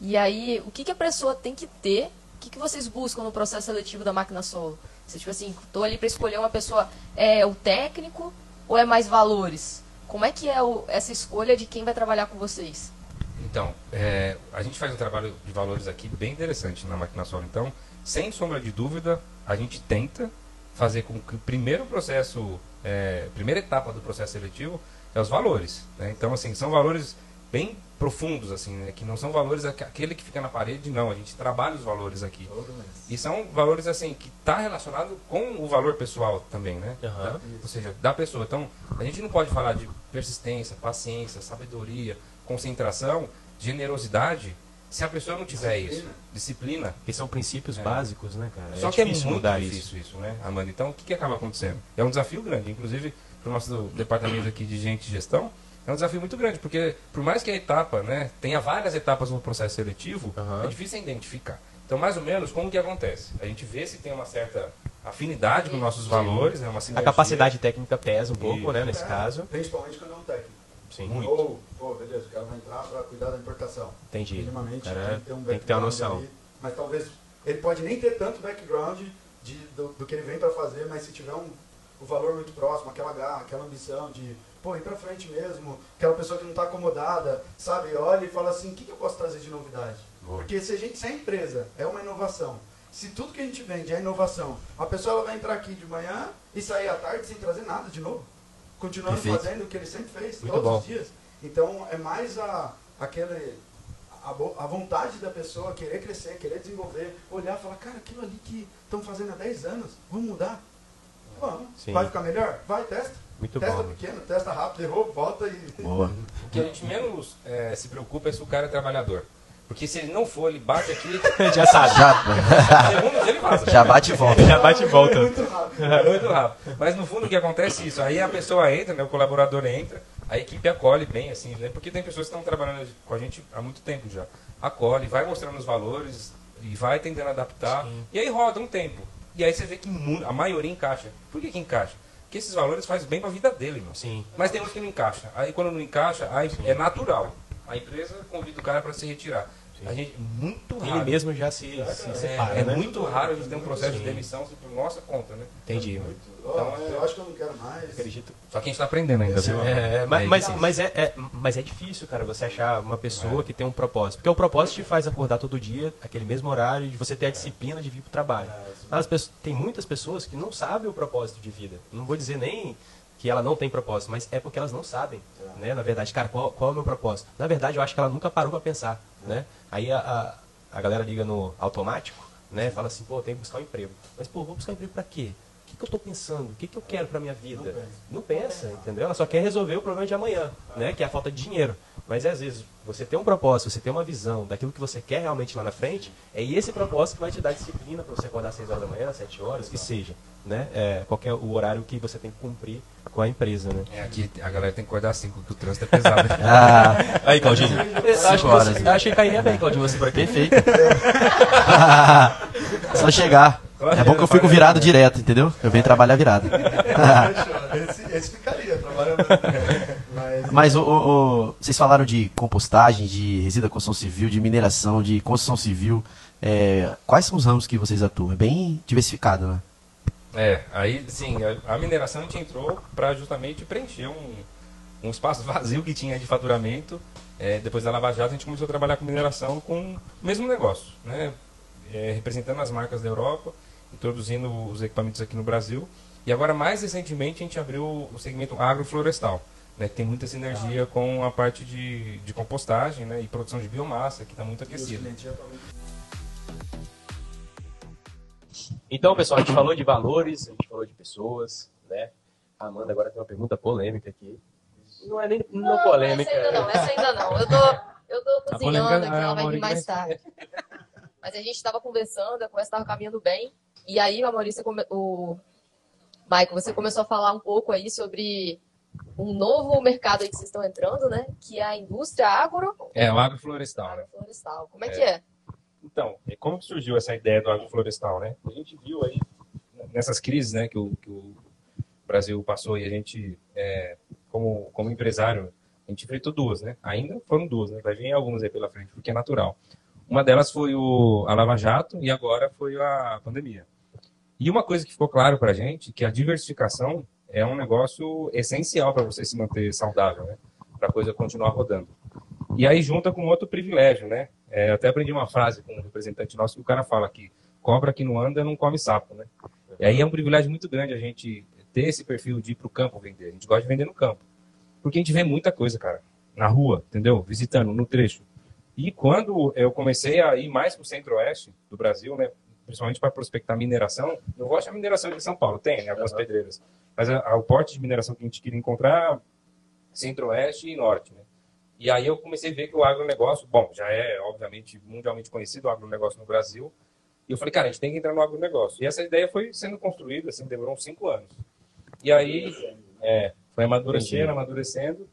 E aí, o que, que a pessoa tem que ter? O que, que vocês buscam no processo seletivo da máquina solo? Você, tipo assim, tô ali para escolher uma pessoa, é o técnico ou é mais valores? Como é que é o, essa escolha de quem vai trabalhar com vocês? Então, é, a gente faz um trabalho de valores aqui bem interessante na máquina solo. Então, sem sombra de dúvida, a gente tenta fazer com que o primeiro processo, é, primeira etapa do processo seletivo é os valores. Né? Então, assim, são valores bem profundos, assim, né? que não são valores aquele que fica na parede, não. A gente trabalha os valores aqui. E são valores, assim, que está relacionado com o valor pessoal também, né? Uhum. Da, ou seja, da pessoa. Então, a gente não pode falar de persistência, paciência, sabedoria, concentração, generosidade, se a pessoa não tiver isso, disciplina. Que são princípios É. básicos, né, cara? Só é que é difícil muito mudar difícil isso, né, Amanda? Então, o que, que acaba acontecendo? É um desafio grande, inclusive para o nosso departamento aqui de gente e gestão, é um desafio muito grande, porque por mais que a etapa, né, tenha várias etapas no processo seletivo, Aham. é difícil identificar. Então, mais ou menos, como que acontece? A gente vê se tem uma certa afinidade com nossos valores, né, uma A sinergia. capacidade técnica pesa um pouco, Isso. né, nesse caso. Principalmente quando é um técnico. Sim, Muito. Ou, pô, beleza, o cara vai entrar para cuidar da importação. entendi. Minimamente Cara, tem que ter um tem que ter uma noção. ali, mas talvez ele pode nem ter tanto background de, do, do que ele vem para fazer, mas se tiver um, o valor muito próximo, aquela garra, aquela ambição de, pô, ir para frente mesmo, aquela pessoa que não está acomodada, sabe, olha e fala assim, o que, que eu posso trazer de novidade? Boa. Porque se a gente, se a empresa é uma inovação, se tudo que a gente vende é inovação, a pessoa ela vai entrar aqui de manhã e sair à tarde sem trazer nada de novo. Continuando Perfeito. fazendo o que ele sempre fez, Muito todos bom. os dias. Então é mais a, aquele, a, a vontade da pessoa querer crescer, querer desenvolver, olhar e falar, cara, aquilo ali que estão fazendo há 10 anos, vamos mudar? Vamos. Sim. Vai ficar melhor? Vai, testa. Muito testa bom. pequeno, testa rápido, errou, volta e. Boa. O que a gente menos eh, se preocupa é se o cara é trabalhador. Porque se ele não for, ele bate aqui, Já sabe. Já, ele vaza. já bate e volta. Já bate e volta. É muito rápido. Mas no fundo o que acontece é isso. Aí a pessoa entra, né, o colaborador entra, a equipe acolhe bem, assim, né? Porque tem pessoas que estão trabalhando com a gente há muito tempo já. Acolhe, vai mostrando os valores e vai tentando adaptar. E aí roda um tempo. E aí você vê que a maioria encaixa. Por que, que encaixa? Porque esses valores fazem bem pra vida dele, irmão. Sim. Mas tem uns que não encaixa. Aí quando não encaixa, aí é natural. A empresa convida o cara para se retirar. A gente, muito raro. Ele mesmo já se, se É, separa, é né? muito raro a gente ter um processo Sim. de demissão assim, por nossa conta, né? Entendi. Então, é- eu acho que eu não quero mais. Acredito. Só que a gente tá aprendendo ainda, viu? É, mas, É mas, difícil. mas, é, é- mas é difícil, cara, você achar uma pessoa que tem um propósito. Porque o propósito te faz acordar todo dia, aquele mesmo horário, de você ter a disciplina de vir pro trabalho. Mas as pessoas- tem muitas pessoas que não sabem o propósito de vida. Não vou dizer nem que ela não tem propósito, mas é porque elas não sabem, né? Na verdade, cara, qual, qual é o meu propósito? Na verdade, eu acho que ela nunca parou para pensar, né? Aí a, a, a galera liga no automático, né? Fala assim, pô, tem que buscar um emprego. Mas, pô, vou buscar um emprego para quê? O que, que eu tô pensando? O que, que eu quero para minha vida? Não pensa, entendeu? Ela só quer resolver o problema de amanhã, né? Que é a falta de dinheiro. Mas às vezes você tem um propósito, você tem uma visão daquilo que você quer realmente lá na frente, é esse propósito que vai te dar disciplina para você acordar às 6 horas da manhã, 7 horas, que seja, né? É, qualquer o horário que você tem que cumprir com a empresa, né? É, aqui a galera tem que acordar assim, porque o trânsito é pesado. Ah, Aí, Claudinho. Acho, que horas. você, eu acho que cairia bem, Claudinho, você por aqui. perfeito. Só chegar. É bom que eu fico virado direto, entendeu? Eu venho trabalhar virado. esse, esse ficaria trabalhando. Mas, Mas o, o- o- vocês falaram de compostagem, de resíduo da construção civil, de mineração, de construção civil. É, quais são os ramos que vocês atuam? É bem diversificado, né? É, aí sim, a, a mineração a gente entrou para justamente preencher um, um espaço vazio que tinha de faturamento. É, depois da Lava Jato a gente começou a trabalhar com mineração com o mesmo negócio, né? É, representando as marcas da Europa, introduzindo os equipamentos aqui no Brasil. E agora, mais recentemente, a gente abriu o segmento agroflorestal, né, que tem muita sinergia com a parte de, de compostagem né, e produção de biomassa, que está muito aquecida. Então, pessoal, a gente falou de valores, a gente falou de pessoas, né? A Amanda agora tem uma pergunta polêmica aqui. Não é nem não, polêmica. Essa ainda não, essa ainda não. Eu tô, eu tô A cozinhando aqui, a ela vai vir mais tarde. Mas a gente estava conversando, a conversa estava caminhando bem. E aí, a Maurícia, come... o Michael, você começou a falar um pouco aí sobre um novo mercado aí que vocês estão entrando, né? Que é a indústria agro É, o agroflorestal, né? florestal. Como é que é? Então, e como que surgiu essa ideia do agroflorestal, né? A gente viu aí nessas crises, né, que o, que o Brasil passou e a gente, é, como, como empresário, A gente enfrentou duas, né? Ainda foram duas, né? Vai vir algumas aí pela frente, porque é natural. Uma delas foi o, a Lava Jato e agora foi a pandemia. E uma coisa que ficou claro para a gente, que a diversificação é um negócio essencial para você se manter saudável, né? Para a coisa continuar rodando. E aí junta com outro privilégio, né? É, até aprendi uma frase com um representante nosso que o cara fala que cobra que não anda não come sapo, né? E aí é um privilégio muito grande a gente ter esse perfil de ir para o campo vender. A gente gosta de vender no campo. Porque a gente vê muita coisa, cara, na rua, entendeu? Visitando, no trecho. E quando eu comecei a ir mais para o centro-oeste do Brasil, né? Principalmente para prospectar mineração, eu gosto da mineração de São Paulo, tem, né? Algumas uhum. pedreiras. Mas a, a, o porte de mineração que a gente queria encontrar centro-oeste e norte, né? E aí eu comecei a ver que o agronegócio, bom, já é obviamente mundialmente conhecido o agronegócio no Brasil. E eu falei, cara, a gente tem que entrar no agronegócio. E essa ideia foi sendo construída, assim, demorou uns cinco anos. E aí, é, foi amadurecendo, amadurecendo.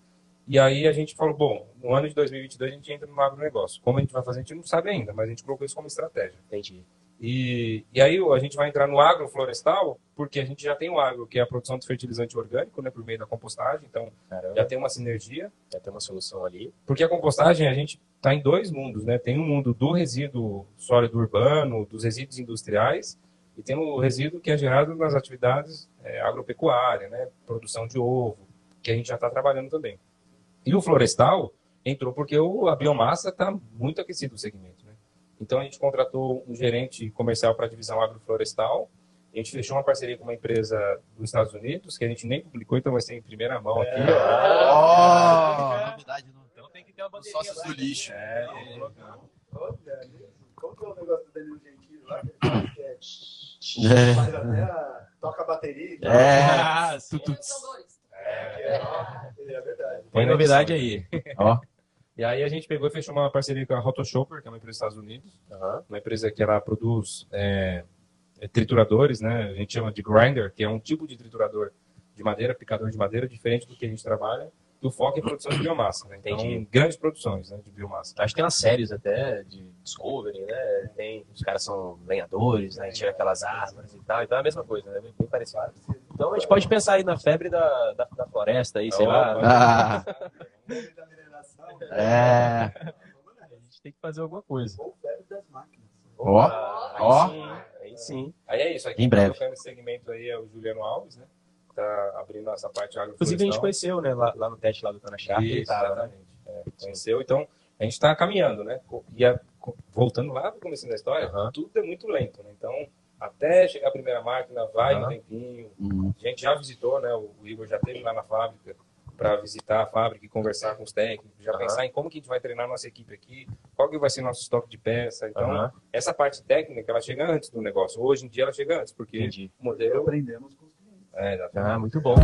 E aí a gente falou, bom, no ano de 2022 a gente entra no agronegócio. Como a gente vai fazer, a gente não sabe ainda, mas a gente colocou isso como estratégia. Entendi. E, e aí a gente vai entrar no agroflorestal, porque a gente já tem o agro, que é a produção de fertilizante orgânico, né, por meio da compostagem, então Caramba. já tem uma sinergia. Já tem uma solução ali. Porque a compostagem, a gente está em dois mundos, né? Tem um mundo do resíduo sólido urbano, dos resíduos industriais, e tem o resíduo que é gerado nas atividades é, agropecuárias, né? Produção de ovo, que a gente já está trabalhando também. E o florestal entrou porque o, a biomassa está muito aquecido o segmento. Então a gente contratou um gerente comercial para a divisão agroflorestal. A gente fechou uma parceria com uma empresa dos Estados Unidos, que a gente nem publicou, então vai ser em primeira mão aqui. É. Oh, novidade no... Então tem que ter uma bandeirinha. Sócios do lixo. É, é. Como que é o negócio do Danilo Gentili lá? É. Faz até a... toca a bateria. É. Ah, tu, tu... É, é, verdade. Tem novidade aí. Ó. E aí a gente pegou e fechou uma parceria com a Rotoshopper, que é uma empresa dos Estados Unidos. Uhum. Uma empresa que ela produz é, é, trituradores, né? A gente chama de grinder, que é um tipo de triturador de madeira, picador de madeira, diferente do que a gente trabalha. O foco é produção de biomassa, né? Então, Entendi. grandes produções né, de biomassa. Acho que tem umas séries até de Discovery, né? Tem, os caras são lenhadores, né? Tira aquelas árvores e tal. Então é a mesma coisa, né? Bem parecido. Então a gente pode pensar aí na febre da, da, da floresta aí, sei oh, lá. Ah. É. A gente tem que fazer alguma coisa. Ou febre das máquinas. Ó, ó. Aí sim. Aí é isso. Aqui em breve. Esse segmento aí é o Juliano Alves, né? Tá abrindo essa parte agroflorestal. Inclusive a gente conheceu, né? Lá, lá no teste lá do Cana Isso, tá, exatamente. É, conheceu. Então, a gente está caminhando, né? E a, voltando lá para o começo da história, uhum. tudo é muito lento, né? Então, até chegar a primeira máquina, vai uhum. um tempinho. Uhum. A gente já visitou, né? O Igor já esteve lá na fábrica para visitar a fábrica e conversar com os técnicos, já uhum. pensar em como que a gente vai treinar nossa equipe aqui, qual que vai ser nosso estoque de peça. Então, uhum. essa parte técnica, ela chega antes do negócio. Hoje em dia, ela chega antes, porque Entendi. o modelo... Aprendemos com os clientes. É, exatamente. Ah, muito bom.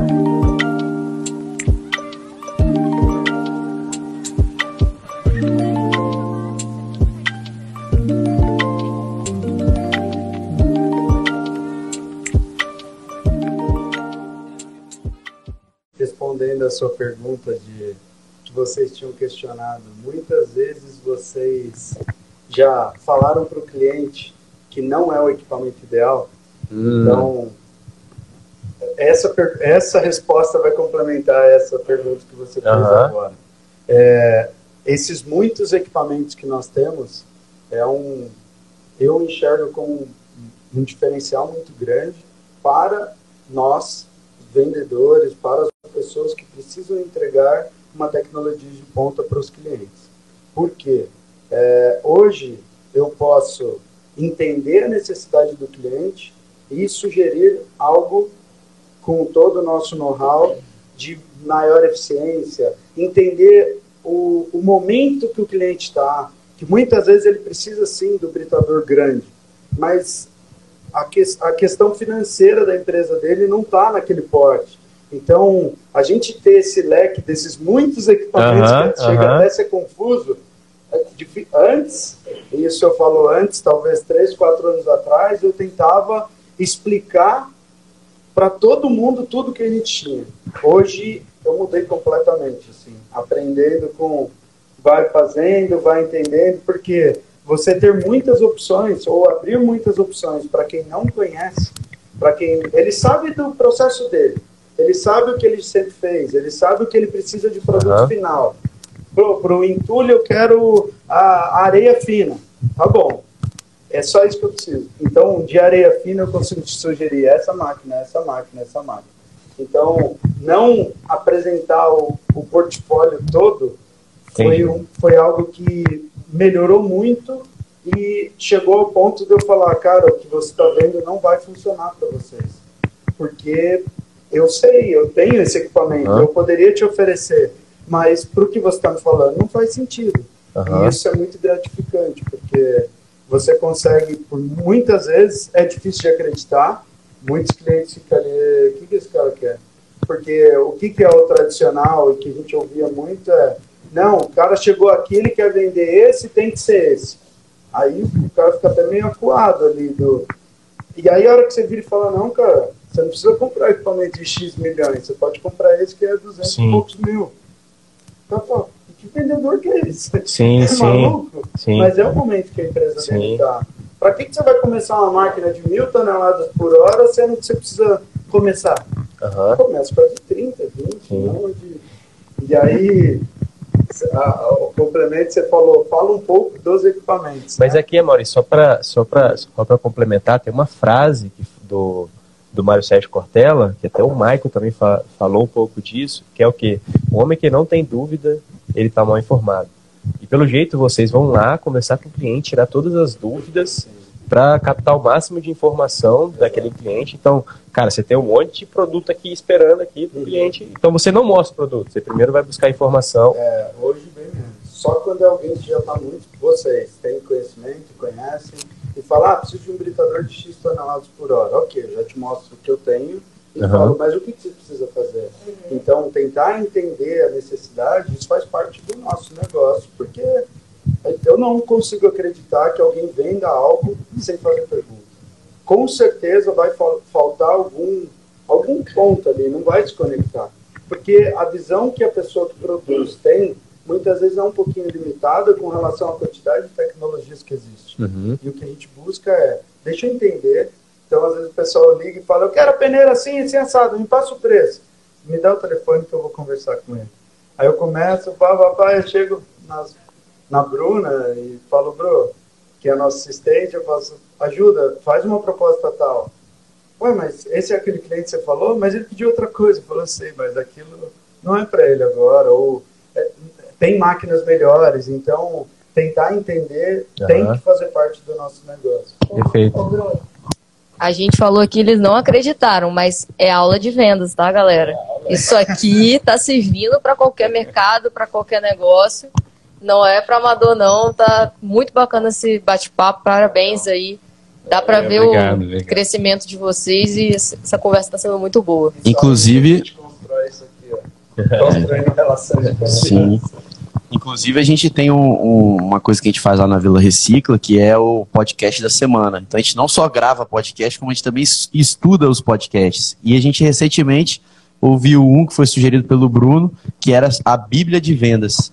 Respondendo a sua pergunta de que vocês tinham questionado, muitas vezes vocês já falaram para o cliente que não é o equipamento ideal. Hum. Então, essa, essa resposta vai complementar essa pergunta que você fez uhum. agora. É, esses muitos equipamentos que nós temos é um eu enxergo como um diferencial muito grande para nós vendedores, para as pessoas que precisam entregar uma tecnologia de ponta para os clientes. Por quê? É, hoje eu posso entender a necessidade do cliente e sugerir algo com todo o nosso know-how de maior eficiência, entender o, o momento que o cliente está, que muitas vezes ele precisa sim do britador grande, mas a, que, a questão financeira da empresa dele não está naquele porte. Então, a gente ter esse leque desses muitos equipamentos uh -huh, que chega uh -huh. até ser confuso, é antes, isso eu falo antes, talvez três, quatro anos atrás, eu tentava explicar para todo mundo tudo que a gente tinha. Hoje eu mudei completamente, assim, aprendendo com vai fazendo, vai entendendo, porque você ter muitas opções ou abrir muitas opções para quem não conhece, para quem ele sabe do processo dele, Ele sabe o que ele sempre fez, ele sabe o que ele precisa de produto Uhum. final. Pro, pro entulho eu quero a, a areia fina. Tá bom. É só isso que eu preciso. Então, de areia fina eu consigo te sugerir essa máquina, essa máquina, essa máquina. Então, não apresentar o, o portfólio todo foi, um, foi algo que melhorou muito e chegou ao ponto de eu falar, cara, o que você está vendo não vai funcionar para vocês. Porque eu sei, eu tenho esse equipamento, Aham. eu poderia te oferecer, mas para o que você está me falando não faz sentido. Aham. E isso é muito gratificante, porque você consegue, por muitas vezes, é difícil de acreditar, muitos clientes ficam ali, o que, que esse cara quer? Porque o que, que é o tradicional e que a gente ouvia muito é, não, o cara chegou aqui, ele quer vender esse, tem que ser esse. Aí o cara fica até meio acuado ali do... E aí a hora que você vira e fala, não, cara, você não precisa comprar equipamento de X milhões, você pode comprar esse que é 200 Sim. e poucos mil. Então, pô, que vendedor que é esse? Sim, é sim. maluco? Sim. Mas é o momento que a empresa Sim. deve estar. Para que, que você vai começar uma máquina de mil toneladas por hora, sendo que você precisa começar? Aham. Começa com a de 30, 20, Sim. não de... E aí, a- a- o complemento você falou, fala um pouco dos equipamentos. Mas né? aqui, Maurício, só para só pra, só pra complementar, tem uma frase que- do, do Mário Sérgio Cortella, que até o Michael também fa- falou um pouco disso, que é o quê? O homem que não tem dúvida, ele está mal informado. E pelo jeito vocês vão lá conversar com o cliente, tirar todas as dúvidas para captar o máximo de informação daquele cliente. Então, cara, você tem um monte de produto aqui esperando aqui pro cliente. Então você não mostra o produto, você primeiro vai buscar informação. É, hoje bem menos. Só quando é alguém que já está muito, vocês têm conhecimento, conhecem, e fala, ah, preciso de um britador de X toneladas por hora. Ok, eu já te mostro o que eu tenho e Aham. falo, mas o que, que você precisa fazer? Então, tentar entender a necessidade, isso faz parte do nosso negócio, porque eu não consigo acreditar que alguém venda algo sem fazer pergunta. Com certeza vai fal- faltar algum, algum ponto ali, não vai se conectar. Porque a visão que a pessoa que produz tem, muitas vezes é um pouquinho limitada com relação à quantidade de tecnologias que existe. Uhum. E o que a gente busca é, deixa eu entender. Então, às vezes o pessoal liga e fala, eu quero a peneira assim, assim, assado, me passa o preço. Me dá o telefone que eu vou conversar com ele. Aí eu começo, pá, pá, pá, eu chego nas, na Bruna e falo, Bru, que é a nossa assistente, eu faço, ajuda, faz uma proposta tal. Ué, mas esse é aquele cliente que você falou, mas ele pediu outra coisa. Eu falei, sei, mas aquilo não é para ele agora, ou é, tem máquinas melhores, então tentar entender tem Aham. que fazer parte do nosso negócio. Perfeito. Ô, Bruno, a gente falou que eles não acreditaram, mas é aula de vendas, tá, galera? Isso aqui tá servindo para qualquer mercado, para qualquer negócio. Não é para amador, não. Tá muito bacana esse bate-papo. Parabéns aí. Dá para É, ver obrigado, o obrigado. crescimento de vocês e essa conversa tá sendo muito boa. Inclusive- A gente constrói isso aqui, ó. Construindo relações de. Sim. Inclusive, a gente tem um- um- uma coisa que a gente faz lá na Vila Recicla, que é o podcast da semana. Então, a gente não só grava podcast, como a gente também es- estuda os podcasts. E a gente recentemente ouviu um que foi sugerido pelo Bruno, que era a Bíblia de Vendas.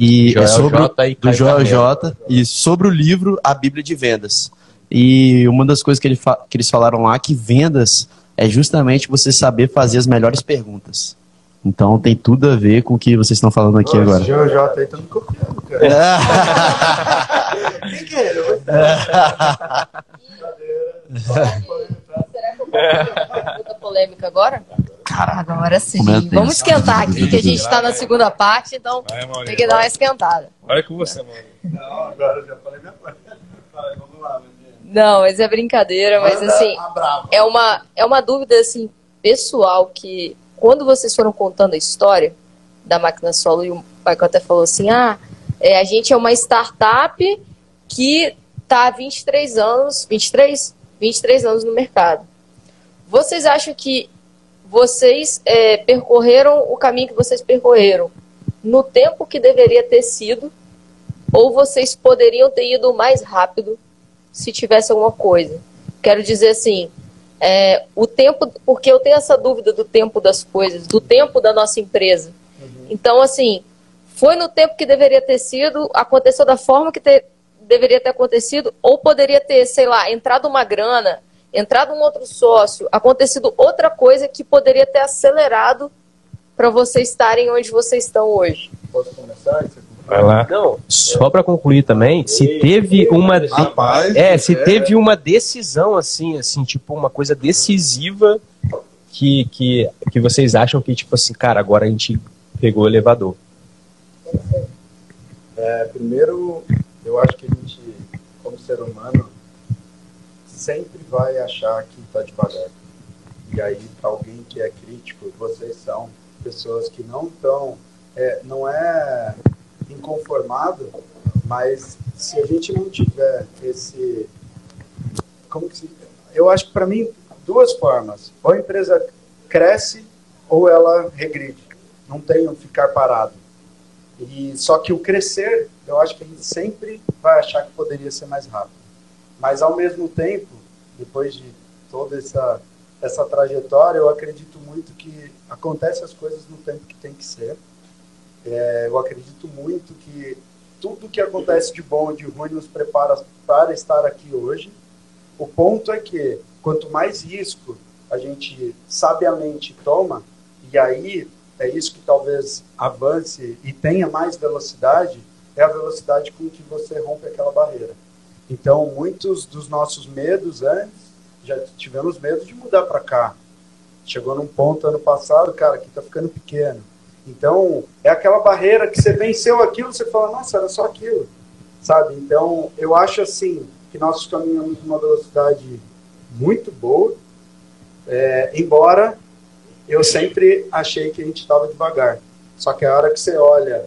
E Joel é sobre, J. e do Joel. J. E sobre o livro A Bíblia de Vendas. E uma das coisas que, ele fa- que eles falaram lá que vendas é justamente você saber fazer as melhores perguntas. Então tem tudo a ver com o que vocês estão falando aqui Ô, agora. Esse GeoJ aí tá me copiando, cara. Quem que é vou Será que eu posso fazer uma pergunta polêmica agora? Caraca. Agora sim. Tenso. Vamos esquentar aqui, que a gente tá na segunda parte, então Vai, tem que dar uma esquentada. Olha com você, mano. Não, agora eu já falei minha parte. Vamos lá. Não, mas é brincadeira, mas assim, é uma, é uma dúvida assim, pessoal que quando vocês foram contando a história da máquina solo, e o Michael até falou assim: ah, é, a gente é uma startup que está há 23 anos, 23? 23 anos no mercado. Vocês acham que vocês é, percorreram o caminho que vocês percorreram no tempo que deveria ter sido, ou vocês poderiam ter ido mais rápido se tivesse alguma coisa? Quero dizer assim, é, o tempo, porque eu tenho essa dúvida do tempo das coisas, do tempo da nossa empresa. Então, assim, foi no tempo que deveria ter sido, aconteceu da forma que te- deveria ter acontecido, ou poderia ter, sei lá, entrado uma grana entrado um outro sócio, acontecido outra coisa que poderia ter acelerado para vocês estarem onde vocês estão hoje? Posso começar? Vai lá. Não, só para concluir também, se teve uma de- Rapaz, é, se é. teve uma decisão assim, assim, tipo uma coisa decisiva que, que que vocês acham que tipo assim, cara, agora a gente pegou o elevador. É, primeiro, eu acho que a gente, como ser humano, sempre vai achar que está devagar. E aí, para alguém que é crítico, vocês são pessoas que não estão, é, não é inconformado, mas se a gente não tiver esse, como que se, eu acho para mim duas formas, ou a empresa cresce ou ela regride. Não tem um ficar parado. E só que o crescer, eu acho que a gente sempre vai achar que poderia ser mais rápido. Mas ao mesmo tempo, depois de toda essa essa trajetória, eu acredito muito que acontecem as coisas no tempo que tem que ser. É, eu acredito muito que tudo que acontece de bom e de ruim nos prepara para estar aqui hoje. O ponto é que quanto mais risco a gente sabiamente toma, e aí é isso que talvez avance e tenha mais velocidade, é a velocidade com que você rompe aquela barreira. Então, muitos dos nossos medos antes, já tivemos medo de mudar para cá. Chegou num ponto ano passado, cara, aqui tá ficando pequeno. Então, é aquela barreira que você venceu aquilo, você fala, nossa, era só aquilo. Sabe? Então, eu acho assim, que nós caminhamos numa velocidade muito boa, é, embora eu sempre achei que a gente estava devagar. Só que a hora que você olha,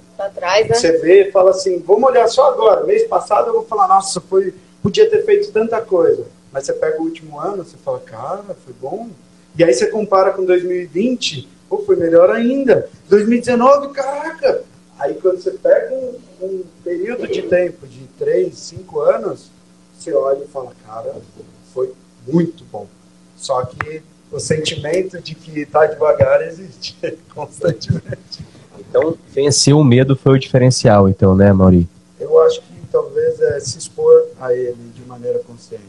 né? você vê e fala assim, vamos olhar só agora. Mês passado eu vou falar, nossa, foi, podia ter feito tanta coisa. Mas você pega o último ano, você fala, cara, foi bom. E aí você compara com 2020, pô, foi melhor ainda. 2019, caraca. Aí quando você pega um, um período de tempo de 3, 5 anos, você olha e fala, cara, foi muito bom. Só que o sentimento de que tá devagar existe constantemente. Então, vencer o medo foi o diferencial, então, né, Mauri? Eu acho que talvez é se expor a ele de maneira consciente.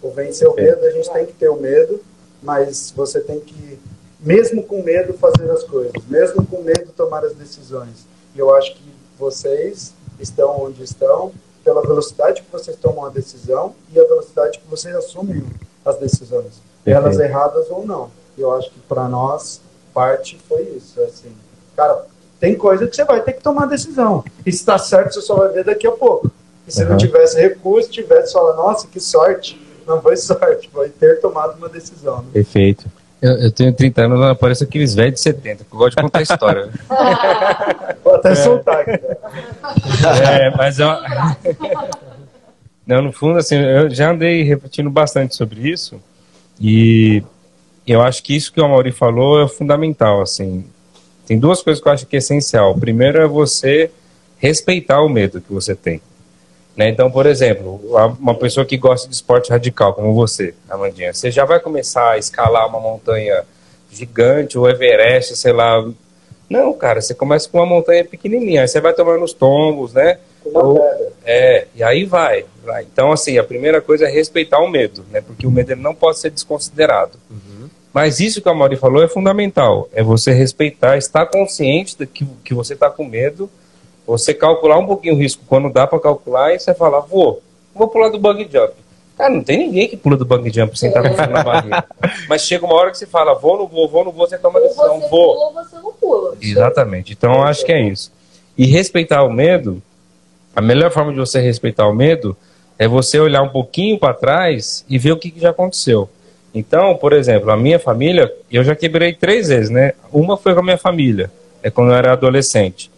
O vencer o medo, a gente tem que ter o medo, mas você tem que, mesmo com medo, fazer as coisas, mesmo com medo, tomar as decisões. E eu acho que vocês estão onde estão pela velocidade que vocês tomam a decisão e a velocidade que vocês assumem as decisões, elas Perfeito. erradas ou não. Eu acho que para nós parte foi isso, assim. Cara, tem coisa que você vai ter que tomar decisão. E se está certo, você só vai ver daqui a pouco. E se Uhum. não tivesse recurso, tivesse, fala, nossa, que sorte. Não foi sorte, foi ter tomado uma decisão. Né? Perfeito. Eu, eu tenho 30 anos, eu pareço aqueles velhos de 70, que eu gosto de contar história. Vou até soltar aqui. né? É, mas eu... Não, no fundo, assim, eu já andei refletindo bastante sobre isso e eu acho que isso que o Amaury falou é fundamental, assim. Tem duas coisas que eu acho que é essencial. O primeiro é você respeitar o medo que você tem. Né? Então, por exemplo, uma pessoa que gosta de esporte radical, como você, Amandinha, você já vai começar a escalar uma montanha gigante, o Everest, sei lá. Não, cara, você começa com uma montanha pequenininha, aí você vai tomando os tombos, né? Ou- é, e aí vai, vai. Então, assim, a primeira coisa é respeitar o medo, né? Porque o medo ele não pode ser desconsiderado. Mas isso que a Mauri falou é fundamental. É você respeitar, estar consciente de que, que você está com medo, você calcular um pouquinho o risco quando dá para calcular e você falar, vou, vou pular do bungee jump. Cara, não tem ninguém que pula do bungee jump sem estar com frio na barriga. Mas chega uma hora que você fala, vou, não vou, vou, não vou, você toma a decisão, você vou. pula você não pula. Exatamente. Então, eu acho que é isso. E respeitar o medo, a melhor forma de você respeitar o medo é você olhar um pouquinho para trás e ver o que, que já aconteceu. Então, por exemplo, a minha família, eu já quebrei três vezes, né? Uma foi com a minha família, é quando eu era adolescente.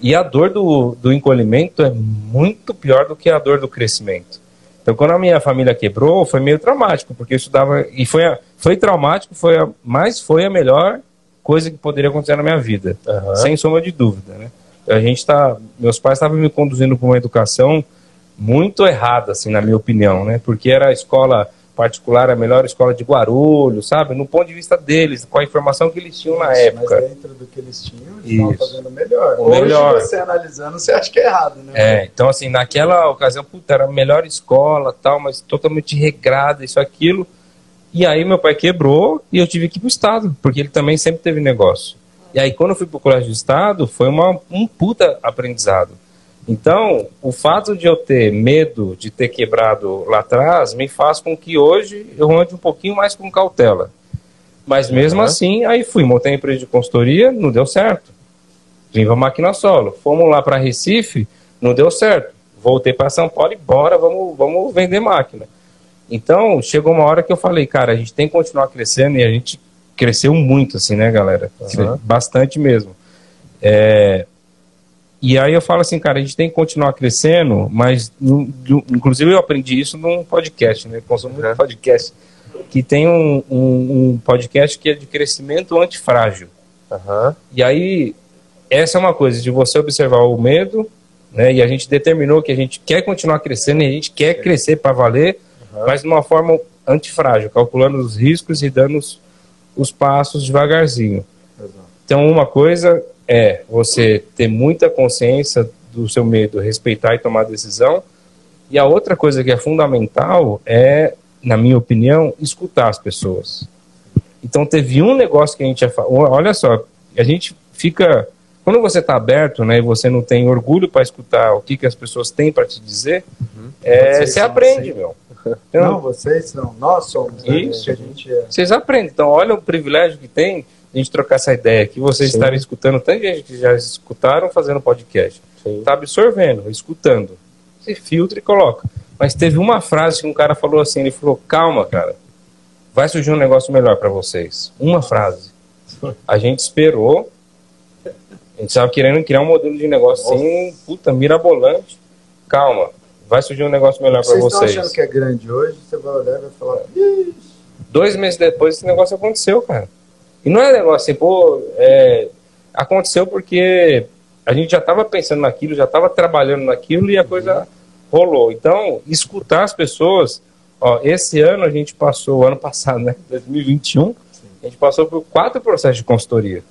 E a dor do, do encolhimento é muito pior do que a dor do crescimento. Então, quando a minha família quebrou, foi meio traumático, porque eu estudava. E foi, a- foi traumático, foi a, mas foi a melhor coisa que poderia acontecer na minha vida. Aham. Sem sombra de dúvida, né? A gente tá. Meus pais estavam me conduzindo para uma educação muito errada, assim, na minha opinião, né? Porque era a escola particular, a melhor escola de Guarulhos, sabe? No ponto de vista deles, com a informação que eles tinham na época. Mas dentro do que eles tinham, eles estavam Isso. fazendo melhor. O Hoje, melhor. você analisando, você acha que é errado, né? É, então assim, naquela ocasião, puta, era a melhor escola, tal, mas totalmente regrada, isso, aquilo. E aí meu pai quebrou e eu tive que ir pro Estado, porque ele também sempre teve negócio. E aí quando eu fui pro Colégio do Estado, foi uma, um puta aprendizado. Então, o fato de eu ter medo de ter quebrado lá atrás me faz com que hoje eu ande um pouquinho mais com cautela. Mas mesmo uhum. assim, aí fui, montei a empresa de consultoria, não deu certo. Vim para máquina solo. Fomos lá para Recife, não deu certo. Voltei para São Paulo e bora, vamos, vamos vender máquina. Então, chegou uma hora que eu falei, cara, a gente tem que continuar crescendo e a gente cresceu muito, assim, né, galera? Uhum. Bastante mesmo. É, e aí eu falo assim, cara, a gente tem que continuar crescendo, mas inclusive eu aprendi isso num podcast, né? Consumo muito podcast, que tem um, um, um, podcast que é de crescimento antifrágil. Uhum. E aí, essa é uma coisa de você observar o medo, né? E a gente determinou que a gente quer continuar crescendo e a gente quer crescer para valer, uhum. mas de uma forma antifrágil, calculando os riscos e dando os, os passos devagarzinho. Então, uma coisa é você ter muita consciência do seu medo, respeitar e tomar decisão. E a outra coisa que é fundamental é, na minha opinião, escutar as pessoas. Então teve um negócio que a gente olha só, a gente fica quando você está aberto, né, e você não tem orgulho para escutar o que, que as pessoas têm para te dizer, uhum. é, você aprende, assim. meu. Então, não, vocês são, nós somos. Né, Isso. Né, a gente é. Vocês aprendem. Então, olha o privilégio que tem a gente trocar essa ideia aqui, vocês Sim. estarem escutando, tanta gente que já escutaram fazendo podcast. Está absorvendo, escutando. Você filtra e coloca. Mas teve uma frase que um cara falou assim, ele falou, calma, cara, vai surgir um negócio melhor para vocês. Uma frase. A gente esperou, a gente estava querendo criar um modelo de negócio assim, puta, mirabolante. Calma, vai surgir um negócio melhor para vocês. Vocês estão achando que é grande hoje, você vai olhar e vai falar, Dois meses depois esse negócio aconteceu, cara. E não é negócio assim, pô, é, aconteceu porque a gente já estava pensando naquilo, já estava trabalhando naquilo e a coisa rolou. Então, escutar as pessoas, ó, esse ano a gente passou, ano passado, né, 2021, a gente passou por quatro processos de consultoria.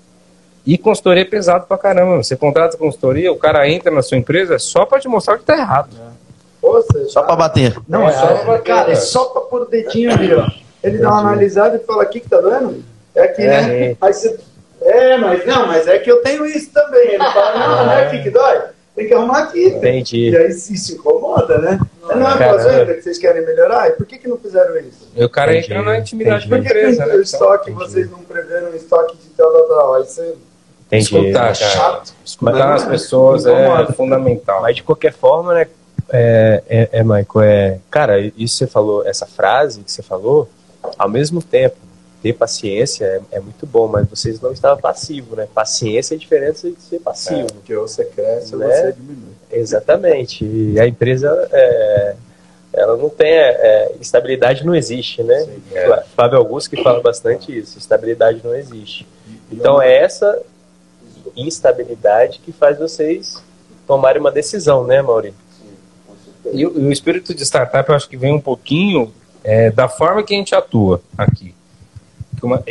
E consultoria é pesado pra caramba. Você contrata consultoria, o cara entra na sua empresa só para te mostrar que tá errado. É. só para bater. Não, é, só pra bater. Cara, é só para pôr o dedinho ali, ó. Ele dá uma analisada e fala, aqui que tá doendo? É que, né? É. Aí você, é, mas não, mas é que eu tenho isso também. Ele fala, não, não é aqui que dói. Tem que arrumar aqui. Entendi. E aí isso incomoda, né? Não, não é uma coisa que vocês querem melhorar? E por que, que não fizeram isso? E o cara Entendi. entra na intimidade da empresa, né? O estoque, Entendi. vocês não preveram estoque de tal, tal, tal. Aí você... Entendi. Escutar, cara. chato. Escutar as pessoas é fundamental. Mas de qualquer forma, né, é, é, é, Michael, é, cara, isso você falou, essa frase que você falou, ao mesmo tempo, ter paciência é, é, muito bom, mas vocês não estavam passivos, né? Paciência é diferente de ser passivo. É, porque você cresce né? ou você diminui. Exatamente. E a empresa, é, ela não tem... É, estabilidade não existe, né? Sim, é. Fábio Augusto que fala bastante isso. Estabilidade não existe. Então é essa instabilidade que faz vocês tomarem uma decisão, né, Maurício? E o, o espírito de startup, eu acho que vem um pouquinho é, da forma que a gente atua aqui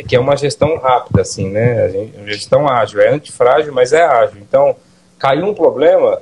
que é uma gestão rápida, assim, né? A gente, gestão ágil, é antifrágil, mas é ágil. Então, caiu um problema,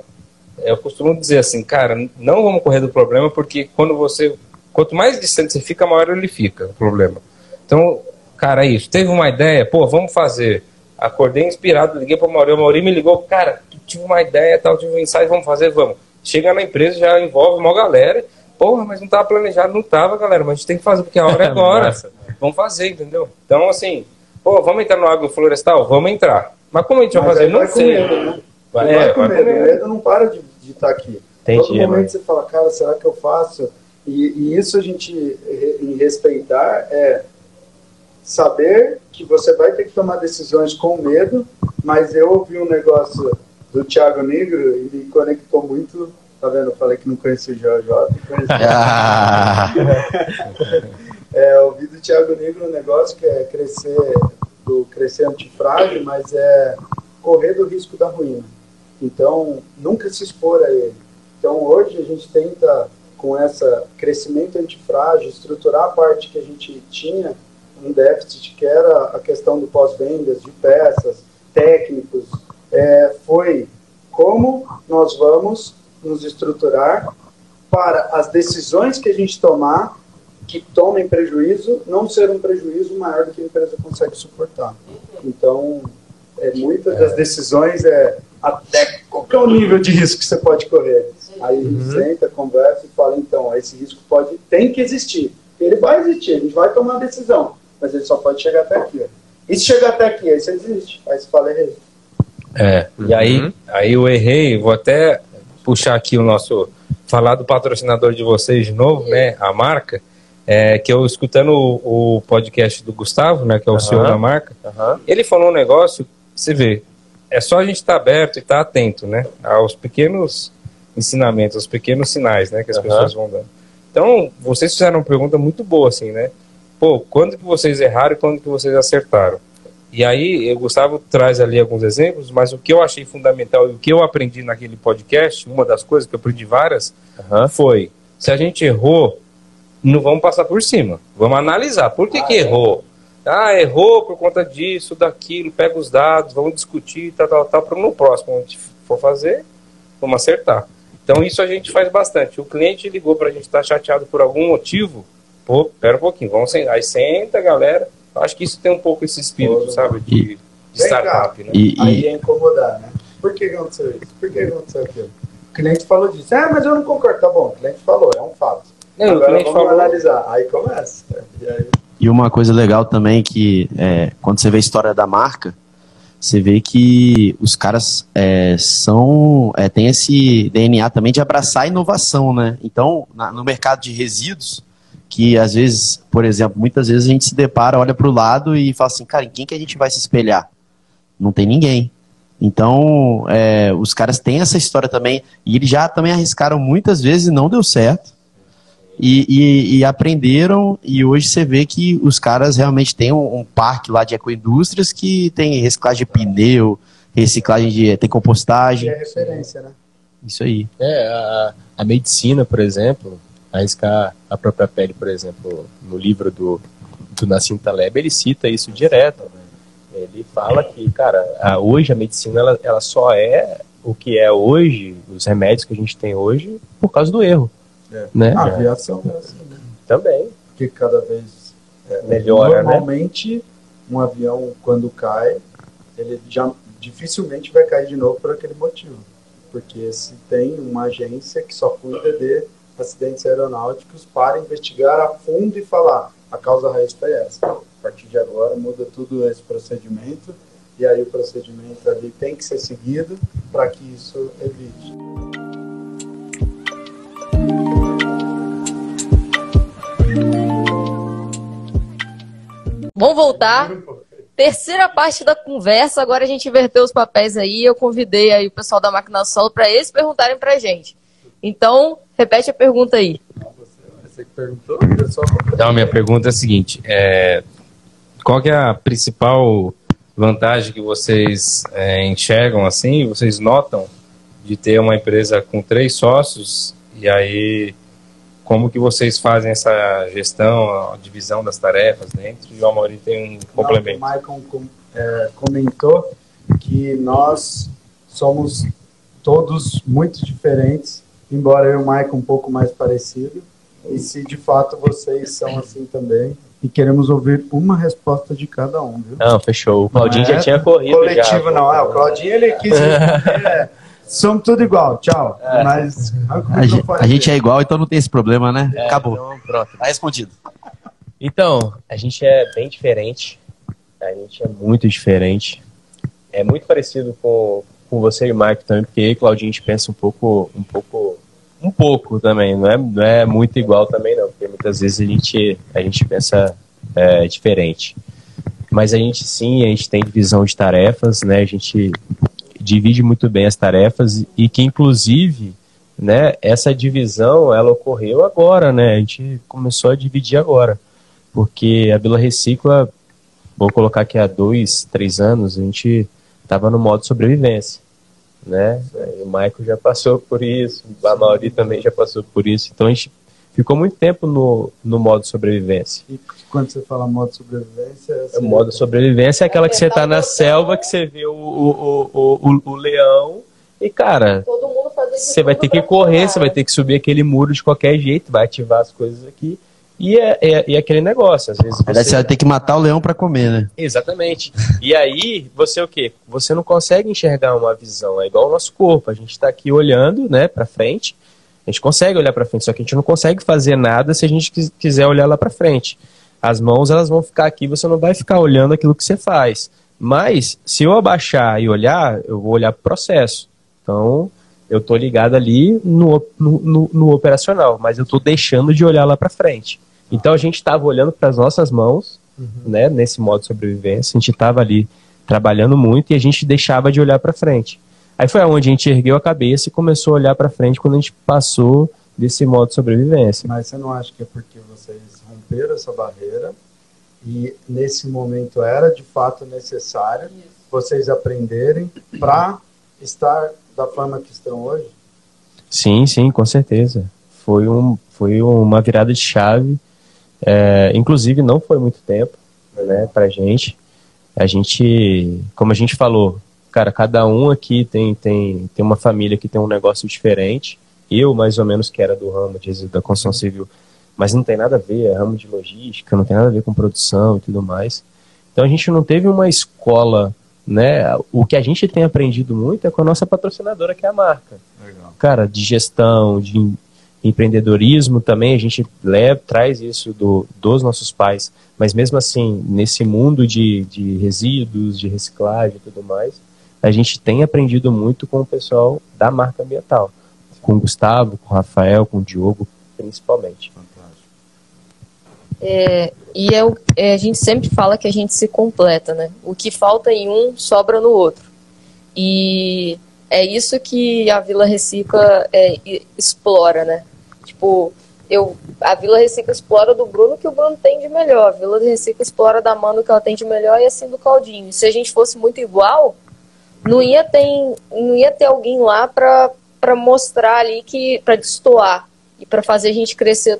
eu costumo dizer assim, cara, não vamos correr do problema, porque quando você, quanto mais distante você fica, maior ele fica, o problema. Então, cara, é isso. Teve uma ideia, pô, vamos fazer. Acordei inspirado, liguei para o Maurício, o Maurício me ligou, cara, tive uma ideia, tal, tive um ensaio, vamos fazer, vamos. Chega na empresa, já envolve uma galera, porra, mas não estava planejado, não estava, galera, mas a gente tem que fazer, porque a hora é agora vamos fazer, entendeu? Então, assim, pô, vamos entrar no agroflorestal? Vamos entrar. Mas como a gente vai fazer? Não sei. Medo, né? Vai, é, vai medo. O medo não para de estar tá aqui. Entendi, Todo momento mas... você fala, cara, será que eu faço? E, e isso a gente, em respeitar, é saber que você vai ter que tomar decisões com medo, mas eu ouvi um negócio do Thiago Negro e me conectou muito. Tá vendo? Eu falei que não conhecia o JJ. Conheci... Ah. É, ouvi do Thiago Negro um negócio que é crescer, do crescer antifrágil, mas é correr do risco da ruína. Então, nunca se expor a ele. Então, hoje a gente tenta, com esse crescimento antifrágil, estruturar a parte que a gente tinha, um déficit, que era a questão do pós-vendas, de peças, técnicos, é, foi como nós vamos nos estruturar para as decisões que a gente tomar que tomem prejuízo não ser um prejuízo maior do que a empresa consegue suportar. Então, é, muitas das decisões é até qual é o nível de risco que você pode correr. Aí uhum. senta, conversa e fala, então, esse risco pode, tem que existir. Ele vai existir, a gente vai tomar a decisão, mas ele só pode chegar até aqui. Ó. E se chegar até aqui, aí você desiste. Aí você fala, errei. É, e aí, uhum. aí eu errei, vou até puxar aqui o nosso, falar do patrocinador de vocês de novo, né, a marca, é, que eu escutando o, o, podcast do Gustavo, né, que é o uhum. CEO da marca, uhum. ele falou um negócio, você vê, é só a gente estar tá aberto e estar tá atento, né, aos pequenos ensinamentos, aos pequenos sinais, né, que as uhum. pessoas vão dando. Então, vocês fizeram uma pergunta muito boa, assim, né, pô, quando que vocês erraram e quando que vocês acertaram? E aí, o Gustavo traz ali alguns exemplos, mas o que eu achei fundamental e o que eu aprendi naquele podcast, uma das coisas que eu aprendi várias, foi: se a gente errou, não vamos passar por cima, vamos analisar. Por que, ah, que é. errou? Ah, errou por conta disso, daquilo, pega os dados, vamos discutir, tal, tal, tal, para no próximo, a gente for fazer, vamos acertar. Então, isso a gente faz bastante. O cliente ligou para a gente estar tá chateado por algum motivo, pô, pera um pouquinho, vamos sentar. Aí senta, galera Acho que isso tem um pouco esse espírito, Todo sabe, de, de startup, né? E, Aí é incomodar, né? Por que aconteceu isso? Por que aconteceu aquilo? O cliente falou disso. Ah, mas eu não concordo. Tá bom, o cliente falou, é um fato. Não, Agora vamos falou... analisar. Aí começa. E, aí... e uma coisa legal também que é, quando você vê a história da marca, você vê que os caras é, são é, tem esse DNA também de abraçar a inovação, né? Então, na, no mercado de resíduos, que às vezes, por exemplo, muitas vezes a gente se depara, olha para o lado e fala assim, cara, em quem que a gente vai se espelhar? Não tem ninguém. Então, é, os caras têm essa história também, e eles já também arriscaram muitas vezes e não deu certo. E, e, e aprenderam, e hoje você vê que os caras realmente têm um, um parque lá de ecoindústrias que tem reciclagem de pneu, reciclagem de. tem compostagem. é referência, né? Isso aí. É, a, a medicina, por exemplo, arriscar a própria pele, por exemplo, no livro do, do Nassim Taleb, ele cita isso direto. Ele fala que, cara, a, hoje a medicina ela, ela só é o que é hoje, os remédios que a gente tem hoje, por causa do erro. É. Né? A aviação é assim, né? Também. Porque cada vez é, melhora. Né? Normalmente, né? um avião, quando cai, ele já dificilmente vai cair de novo por aquele motivo. Porque se tem uma agência que só cuida de acidentes aeronáuticos para investigar a fundo e falar a causa raiz foi essa. A partir de agora muda tudo esse procedimento e aí o procedimento ali tem que ser seguido para que isso evite. Vamos voltar. Terceira parte da conversa, agora a gente inverteu os papéis aí. Eu convidei aí o pessoal da Máquina Solo para eles perguntarem para a gente. Então, repete a pergunta aí. Você que perguntou? Então, minha pergunta é a seguinte: é, qual é a principal vantagem que vocês é, enxergam assim, vocês notam de ter uma empresa com três sócios e aí como que vocês fazem essa gestão, a divisão das tarefas dentro e o Amaury tem um complemento. O Michael com, é, comentou que nós somos todos muito diferentes embora eu e o Maicon um pouco mais parecido. E se de fato vocês são assim também. E queremos ouvir uma resposta de cada um, viu? Não, fechou. O Claudinho não já é tinha corrido. Coletivo já, não, é. O Claudinho ele quis. é, somos tudo igual, tchau. É. Mas a, gente, a gente, é igual, então não tem esse problema, né? É, Acabou. Então, pronto. Tá respondido. Então, a gente é bem diferente. A gente é muito diferente. É muito parecido com, com você e o Marco também, porque Claudinho a gente pensa um pouco, um pouco, um pouco também, não é, não é muito igual também não, porque muitas vezes a gente, a gente pensa é, diferente. Mas a gente sim, a gente tem divisão de tarefas, né? A gente divide muito bem as tarefas e que inclusive, né, essa divisão ela ocorreu agora, né? A gente começou a dividir agora, porque a Vila Recicla, vou colocar aqui há dois, três anos, a gente estava no modo sobrevivência, né? O Michael já passou por isso, a Mauri também já passou por isso, então a gente ficou muito tempo no, no modo sobrevivência. E quando você fala modo sobrevivência... É o modo sobrevivência é aquela que você está na selva, que você vê o, o, o, o, o leão e, cara, você vai ter que correr, você vai ter que subir aquele muro de qualquer jeito, vai ativar as coisas aqui E é, é, e é aquele negócio, às vezes. Aí você vai ter que matar o leão pra comer, né? Exatamente. E aí, você o quê? Você não consegue enxergar uma visão. É igual o nosso corpo. A gente está aqui olhando, né, para frente. A gente consegue olhar para frente, só que a gente não consegue fazer nada se a gente quis- quiser olhar lá para frente. As mãos, elas vão ficar aqui, você não vai ficar olhando aquilo que você faz. Mas, se eu abaixar e olhar, eu vou olhar pro processo. Então, eu tô ligado ali no, no, no- no operacional, mas eu tô deixando de olhar lá para frente. Então, a gente estava olhando para as nossas mãos, né, nesse modo de sobrevivência, a gente estava ali trabalhando muito e a gente deixava de olhar para frente. Aí foi aonde a gente ergueu a cabeça e começou a olhar para frente quando a gente passou desse modo de sobrevivência. Mas você não acha que é porque vocês romperam essa barreira e nesse momento era de fato necessário vocês aprenderem para estar da forma que estão hoje? Sim, sim, com certeza. Foi, um, foi uma virada de chave. É, inclusive, não foi muito tempo né, pra gente. A gente, como a gente falou, cara, cada um aqui tem, tem, tem uma família que tem um negócio diferente. Eu, mais ou menos, que era do ramo de, da construção civil, mas não tem nada a ver, é ramo de logística, não tem nada a ver com produção e tudo mais. Então a gente não teve uma escola, né? O que a gente tem aprendido muito é com a nossa patrocinadora, que é a marca Legal. cara, de gestão, de em- empreendedorismo também, a gente leva, traz isso do, dos nossos pais, mas mesmo assim, nesse mundo de, de resíduos, de reciclagem e tudo mais, a gente tem aprendido muito com o pessoal da marca ambiental, com o Gustavo, com o Rafael, com o Diogo, principalmente. Fantástico. E é é, a gente sempre fala que a gente se completa, né? O que falta em um sobra no outro. E é isso que a Vila Recicla é, explora, né? Tipo, eu, a Vila Recicla explora do Bruno que o Bruno tem de melhor. A Vila Recicla explora da Mano que ela tem de melhor e assim do Claudinho. Se a gente fosse muito igual, não ia ter, não ia ter alguém lá pra para mostrar ali que para destoar e para fazer a gente crescer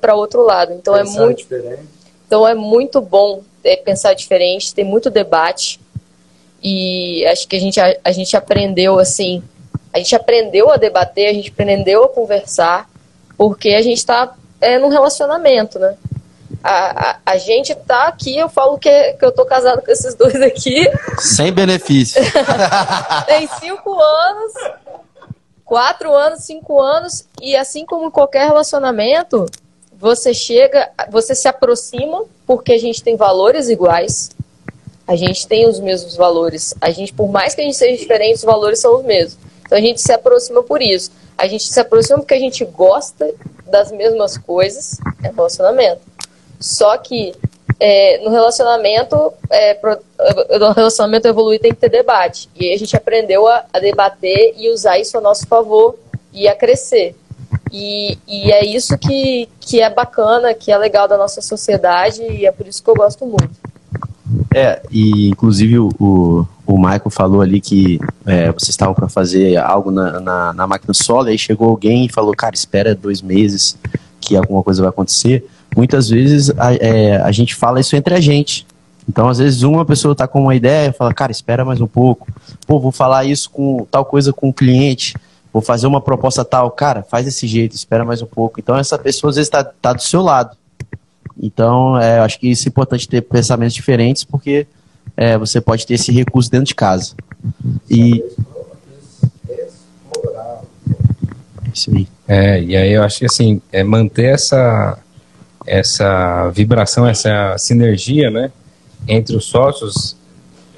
para outro lado. Então é Pensar muito diferente. então é muito bom é, pensar diferente, tem muito debate e acho que a gente, a, a gente aprendeu assim, a gente aprendeu a debater, a gente aprendeu a conversar, porque a gente está é, num relacionamento, né? A, a, a gente tá aqui, eu falo que, que eu tô casado com esses dois aqui, Sem benefício. tem cinco anos, quatro anos, cinco anos, e assim como em qualquer relacionamento, você chega, você se aproxima porque a gente tem valores iguais, a gente tem os mesmos valores. A gente, por mais que a gente seja diferente, os valores são os mesmos. Então a gente se aproxima por isso. A gente se aproxima porque a gente gosta das mesmas coisas, é relacionamento. Só que é, no relacionamento, é, pro- no relacionamento evoluir tem que ter debate. E aí a gente aprendeu a, a debater e usar isso a nosso favor e a crescer. E, e é isso que, que é bacana, que é legal da nossa sociedade e é por isso que eu gosto muito. É, e inclusive o, o, o Michael falou ali que é, vocês estavam para fazer algo na, na, na máquina solo, aí chegou alguém e falou, cara, espera dois meses que alguma coisa vai acontecer. Muitas vezes a, é, a gente fala isso entre a gente. Então, às vezes, uma pessoa tá com uma ideia e fala, cara, espera mais um pouco. Pô, vou falar isso com tal coisa com o cliente. Vou fazer uma proposta tal. Cara, faz desse jeito, espera mais um pouco. Então, essa pessoa, às vezes, tá, tá do seu lado. Então, é, acho que isso é importante ter pensamentos diferentes, porque é, você pode ter esse recurso dentro de casa. E. É, e aí eu acho que assim, é manter essa, essa vibração, essa sinergia, né, entre os sócios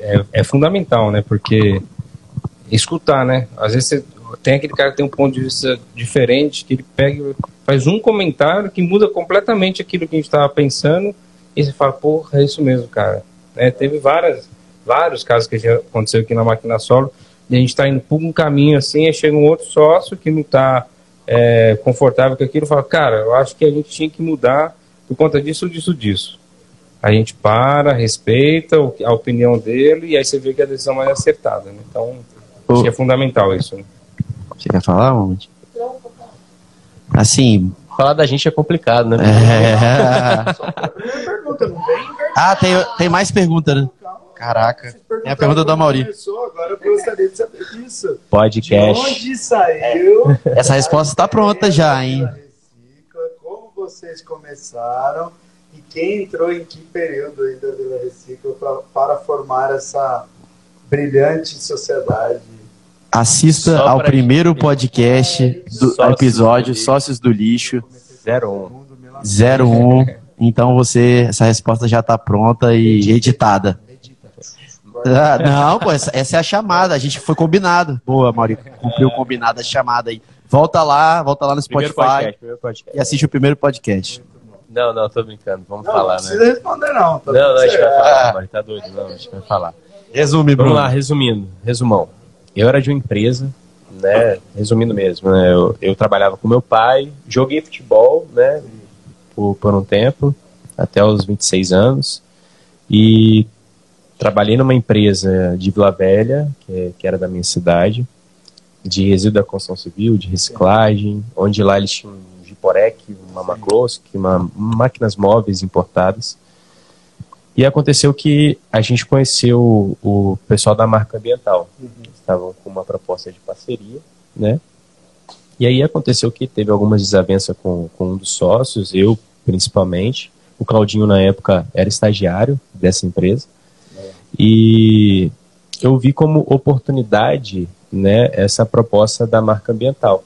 é, é fundamental, né, porque escutar, né, às vezes você tem aquele cara que tem um ponto de vista diferente, que ele pega faz um comentário que muda completamente aquilo que a gente estava pensando, e você fala, porra, é isso mesmo, cara. Né, teve várias, vários casos que aconteceu aqui na máquina solo, e a gente está indo por um caminho assim, aí chega um outro sócio que não está é, confortável com aquilo, fala, cara, eu acho que a gente tinha que mudar por conta disso, disso, disso. A gente para, respeita a opinião dele e aí você vê que a decisão é mais acertada. Né? Então, acho que é fundamental isso. Né? Você quer falar, Monte? Assim. Falar da gente é complicado, né? É... Ah, tem, tem mais pergunta, né? Caraca. É a pergunta. Começou, agora eu gostaria de saber isso. De Podcast. onde saiu Essa resposta tá pronta já, hein? Recicla, como vocês começaram e quem entrou em que período aí da Vila Recicla pra, para formar essa brilhante sociedade. Assista Só ao primeiro gente- podcast do Sócios episódio do. Sócios do Lixo 01. 01. Então você, essa resposta já tá pronta e editada. Ah, não, pô, essa, essa é a chamada. A gente foi combinado. Boa, Mauri, cumpriu combinado a chamada aí. Volta lá, volta lá no Primeiro Spotify podcast, primeiro podcast. e assiste o primeiro podcast. Não, não, tô brincando. Vamos Não, falar, não né? precisa responder não. Não, não, a gente vai falar, Mari, tá doido? Não, a gente vai falar. Resume, Vamos lá, resumindo, resumão. Eu era de uma empresa, né? Resumindo mesmo, né? Eu, eu trabalhava com meu pai, joguei futebol, né? Por, por um tempo, até os 26 anos. E trabalhei numa empresa de Vila Velha, que, é- que era da minha cidade, de resíduo da construção civil, de reciclagem, onde lá eles tinham um Giporec, uma Macrosk, uma, máquinas móveis importadas. E aconteceu que a gente conheceu o, pessoal da marca ambiental. Estavam com uma proposta de parceria, né? E aí aconteceu que teve algumas desavenças com, com um dos sócios, eu principalmente. O Claudinho, na época, era estagiário dessa empresa. E eu vi como oportunidade né, essa proposta da marca ambiental.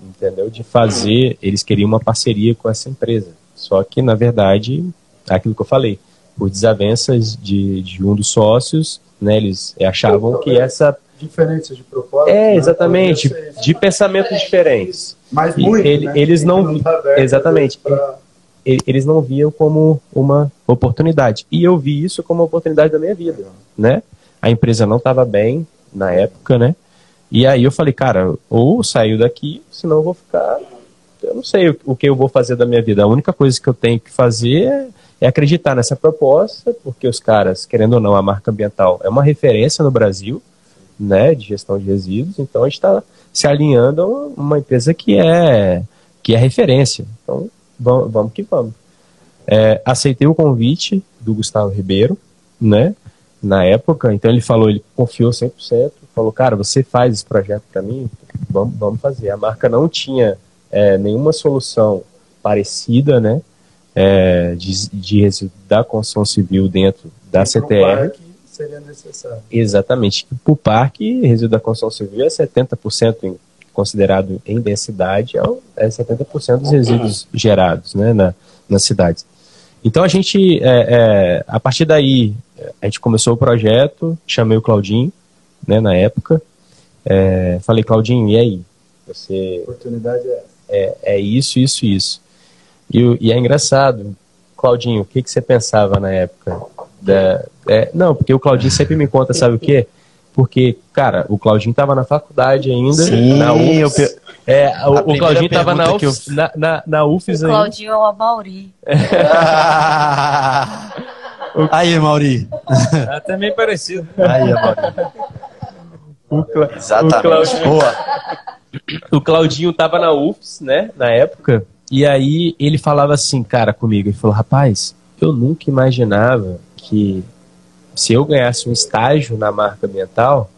Entendeu? De fazer, eles queriam uma parceria com essa empresa. Só que, na verdade, é aquilo que eu falei, por desavenças de, de um dos sócios, né, eles achavam que essa. Diferenças de propósito. É, né? exatamente, Talvez seja. de pensamentos diferentes. Mas muito, ele- né? eles não vi- tá exatamente. pra- eles não viam como uma oportunidade. E eu vi isso como uma oportunidade da minha vida, né? A empresa não estava bem na época, né? E aí eu falei, cara, ou saio daqui, senão eu vou ficar. Eu não sei o, que eu vou fazer da minha vida. A única coisa que eu tenho que fazer é, é acreditar nessa proposta, porque os caras, querendo ou não, a marca ambiental é uma referência no Brasil, né, de gestão de resíduos. Então a gente está se alinhando a uma empresa que é que é referência. Então vamos, que vamos. É, aceitei o convite do Gustavo Ribeiro, né? Na época, então ele falou, ele confiou 100%, falou, cara, você faz esse projeto para mim, vamos, vamos fazer. A marca não tinha é, nenhuma solução parecida, né? é, de, de resíduo da construção civil dentro da Para um CTR. parque seria necessário. Exatamente. Para o parque, resíduo da construção civil é 70% em, considerado em densidade, é, o- é 70% dos resíduos gerados né, na, nas cidades. Então a gente, é, é, a partir daí, a gente começou o projeto, chamei o Claudinho, né, na época, é, falei, Claudinho, e aí? Você A oportunidade é essa. é, é isso, isso, isso. E, e é engraçado, Claudinho, o que, que você pensava na época? Da, é, não, porque o Claudinho sempre me conta, sabe o quê? Porque, cara, o Claudinho estava na faculdade ainda. Sim, na eu UFS. pe- É, o, o Claudinho estava na, que eu- UFS, na, na, na UFS O ainda. Claudinho é o Amauri. Aí, Mauri. Até meio parecido. Aí, Mauri. O, Cla- o Exatamente. Claudinho, Boa. o Claudinho tava na UFS, né, na época, e aí ele falava assim, cara, comigo, ele falou, rapaz, eu nunca imaginava que se eu ganhasse um estágio na marca ambiental,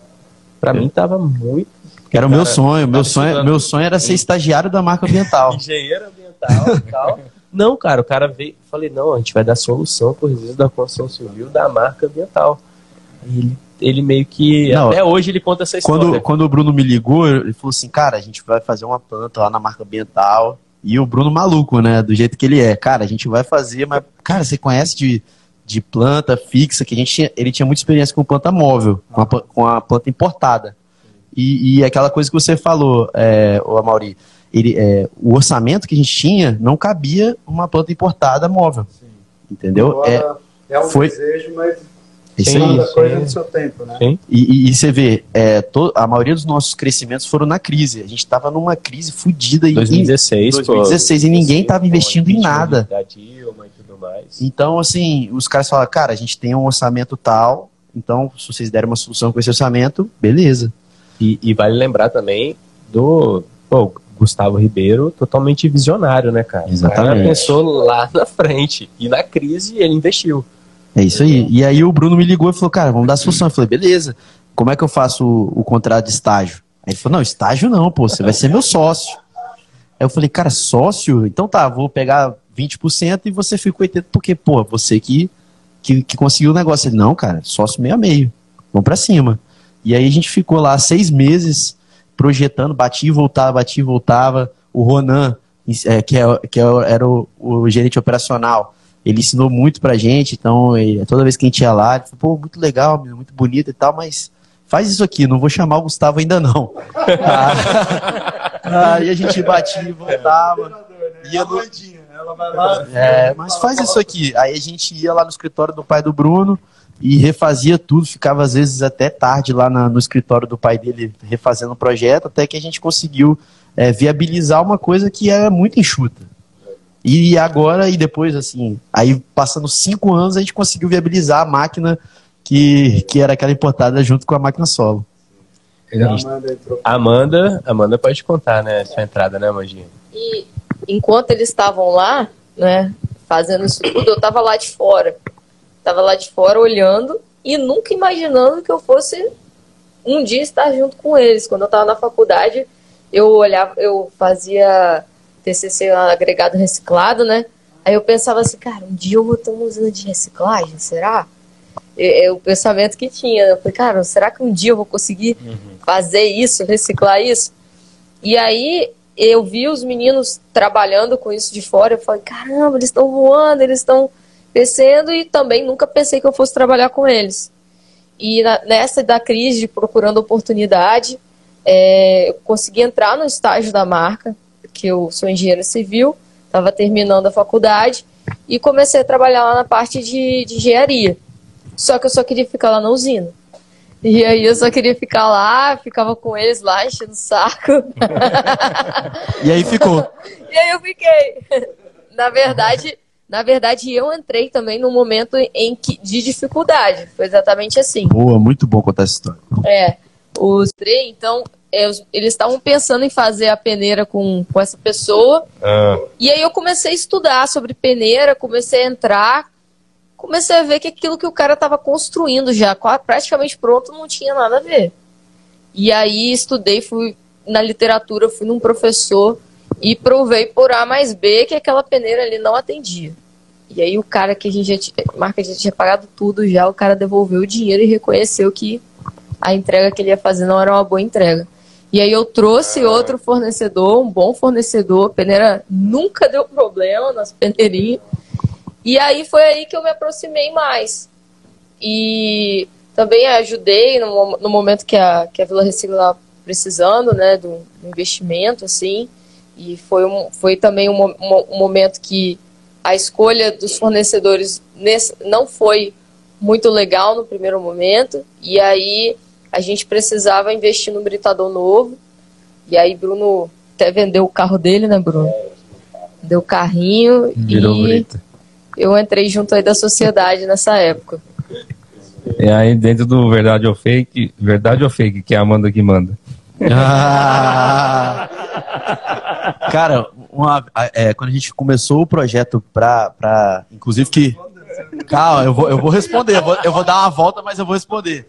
pra mim tava muito... Era o meu sonho. Meu sonho, estudando- meu sonho era ser estagiário da marca ambiental. Engenheiro ambiental e tal. Não, cara, o cara veio, falei, não, a gente vai dar solução pro resíduo da construção civil da marca ambiental. E ele, ele meio que, Não, até hoje ele conta essa história. Quando, quando o Bruno me ligou, ele falou assim, cara, a gente vai fazer uma planta lá na marca ambiental. E o Bruno maluco, né? Do jeito que ele é. Cara, a gente vai fazer, mas, cara, você conhece de, de planta fixa, que a gente tinha, ele tinha muita experiência com planta móvel, com a, com a planta importada. E, e aquela coisa que você falou, é, o Amauri, ele, é, o orçamento que a gente tinha não cabia uma planta importada móvel. Entendeu? É, Agora, é um foi- desejo, mas isso Sim, aí. sim. coisa no seu tempo, né? Sim. E, e- e você vê, é, to- a maioria dos nossos crescimentos foram na crise. A gente estava numa crise fodida em 2016, 2016, e ninguém estava investindo em nada. Da Dilma tudo mais. Então, assim, os caras falaram, cara, a gente tem um orçamento tal, então se vocês derem uma solução com esse orçamento, beleza. E, e vale lembrar também do pô, Gustavo Ribeiro, totalmente visionário, né, cara? O cara Exatamente. pensou lá na frente. E na crise ele investiu. É isso aí. E aí o Bruno me ligou e falou, cara, vamos dar solução. Eu falei, beleza, como é que eu faço o, o contrato de estágio? Aí ele falou, não, estágio não, pô, você vai ser meu sócio. Aí eu falei, cara, sócio? Então tá, vou pegar 20% e você fica com 80%, porque, pô, você que, que, que conseguiu o negócio. Ele, não, cara, sócio meio a meio, vamos pra cima. E aí a gente ficou lá seis meses projetando, batia e voltava, batia e voltava. O Ronan, é, que, é, que é- era o, o gerente operacional, ele ensinou muito pra gente, então ele- toda vez que a gente ia lá, ele falou, pô, muito legal, muito bonito e tal, mas faz isso aqui, não vou chamar o Gustavo ainda não. Aí a gente batia e voltava. Ia no- Ela vai lá. é, mas faz isso aqui. Aí a gente ia lá no escritório do pai do Bruno e refazia tudo, ficava às vezes até tarde lá na- no escritório do pai dele refazendo o projeto, até que a gente conseguiu é, viabilizar uma coisa que era muito enxuta. E agora, e depois, assim, aí passando cinco anos, a gente conseguiu viabilizar a máquina que, que era aquela importada junto com a máquina solo. A Amanda. Amanda, Amanda pode contar, né? Sua entrada, né, Mandinha? E enquanto eles estavam lá, né, fazendo isso tudo, eu tava lá de fora. Tava lá de fora olhando e nunca imaginando que eu fosse um dia estar junto com eles. Quando eu tava na faculdade, eu olhava, eu fazia TCC agregado reciclado, né? Aí eu pensava assim, cara, um dia eu vou ter uma usina de reciclagem, será? É, é o pensamento que tinha. Eu falei, cara, será que um dia eu vou conseguir fazer isso, reciclar isso? E aí eu vi os meninos trabalhando com isso de fora, eu falei, caramba, eles estão voando, eles estão crescendo e também nunca pensei que eu fosse trabalhar com eles. E na- nessa da crise procurando oportunidade, é, eu consegui entrar no estágio da marca, que eu sou engenheiro civil, estava terminando a faculdade e comecei a trabalhar lá na parte de, de engenharia. Só que eu só queria ficar lá na usina. E aí eu só queria ficar lá, ficava com eles lá, enchendo o saco. E aí ficou. E aí eu fiquei. Na verdade, na verdade, eu entrei também num momento em que, de dificuldade. Foi exatamente assim. Boa, muito bom contar essa história. É, os três, então, é, eles estavam pensando em fazer a peneira com, com essa pessoa. Ah, E aí eu comecei a estudar sobre peneira, comecei a entrar, comecei a ver que aquilo que o cara estava construindo já, praticamente pronto, não tinha nada a ver. E aí estudei, fui na literatura, fui num professor e provei por A mais B que aquela peneira ali não atendia. E aí o cara que a gente já tinha, a marca já tinha pagado tudo já, o cara devolveu o dinheiro e reconheceu que a entrega que ele ia fazer não era uma boa entrega. E aí eu trouxe outro fornecedor, um bom fornecedor, a peneira nunca deu problema nas peneirinhas. E aí foi aí que eu me aproximei mais. E também ajudei no, no momento que a, que a Vila Recicla estava precisando, né, do, do investimento, assim. E foi, um, foi também um, um, um momento que a escolha dos fornecedores nesse, não foi muito legal no primeiro momento. E aí a gente precisava investir num britador novo. E aí Bruno até vendeu o carro dele, né, Bruno? Deu o carrinho Virou e brita. Eu entrei junto aí da sociedade nessa época. E aí, dentro do verdade ou fake, verdade ou fake, que é a Amanda que manda. Ah! Cara, uma- é, quando a gente começou o projeto pra, pra. Inclusive que. Calma, eu vou, eu vou responder. Eu vou, eu vou dar uma volta, mas eu vou responder.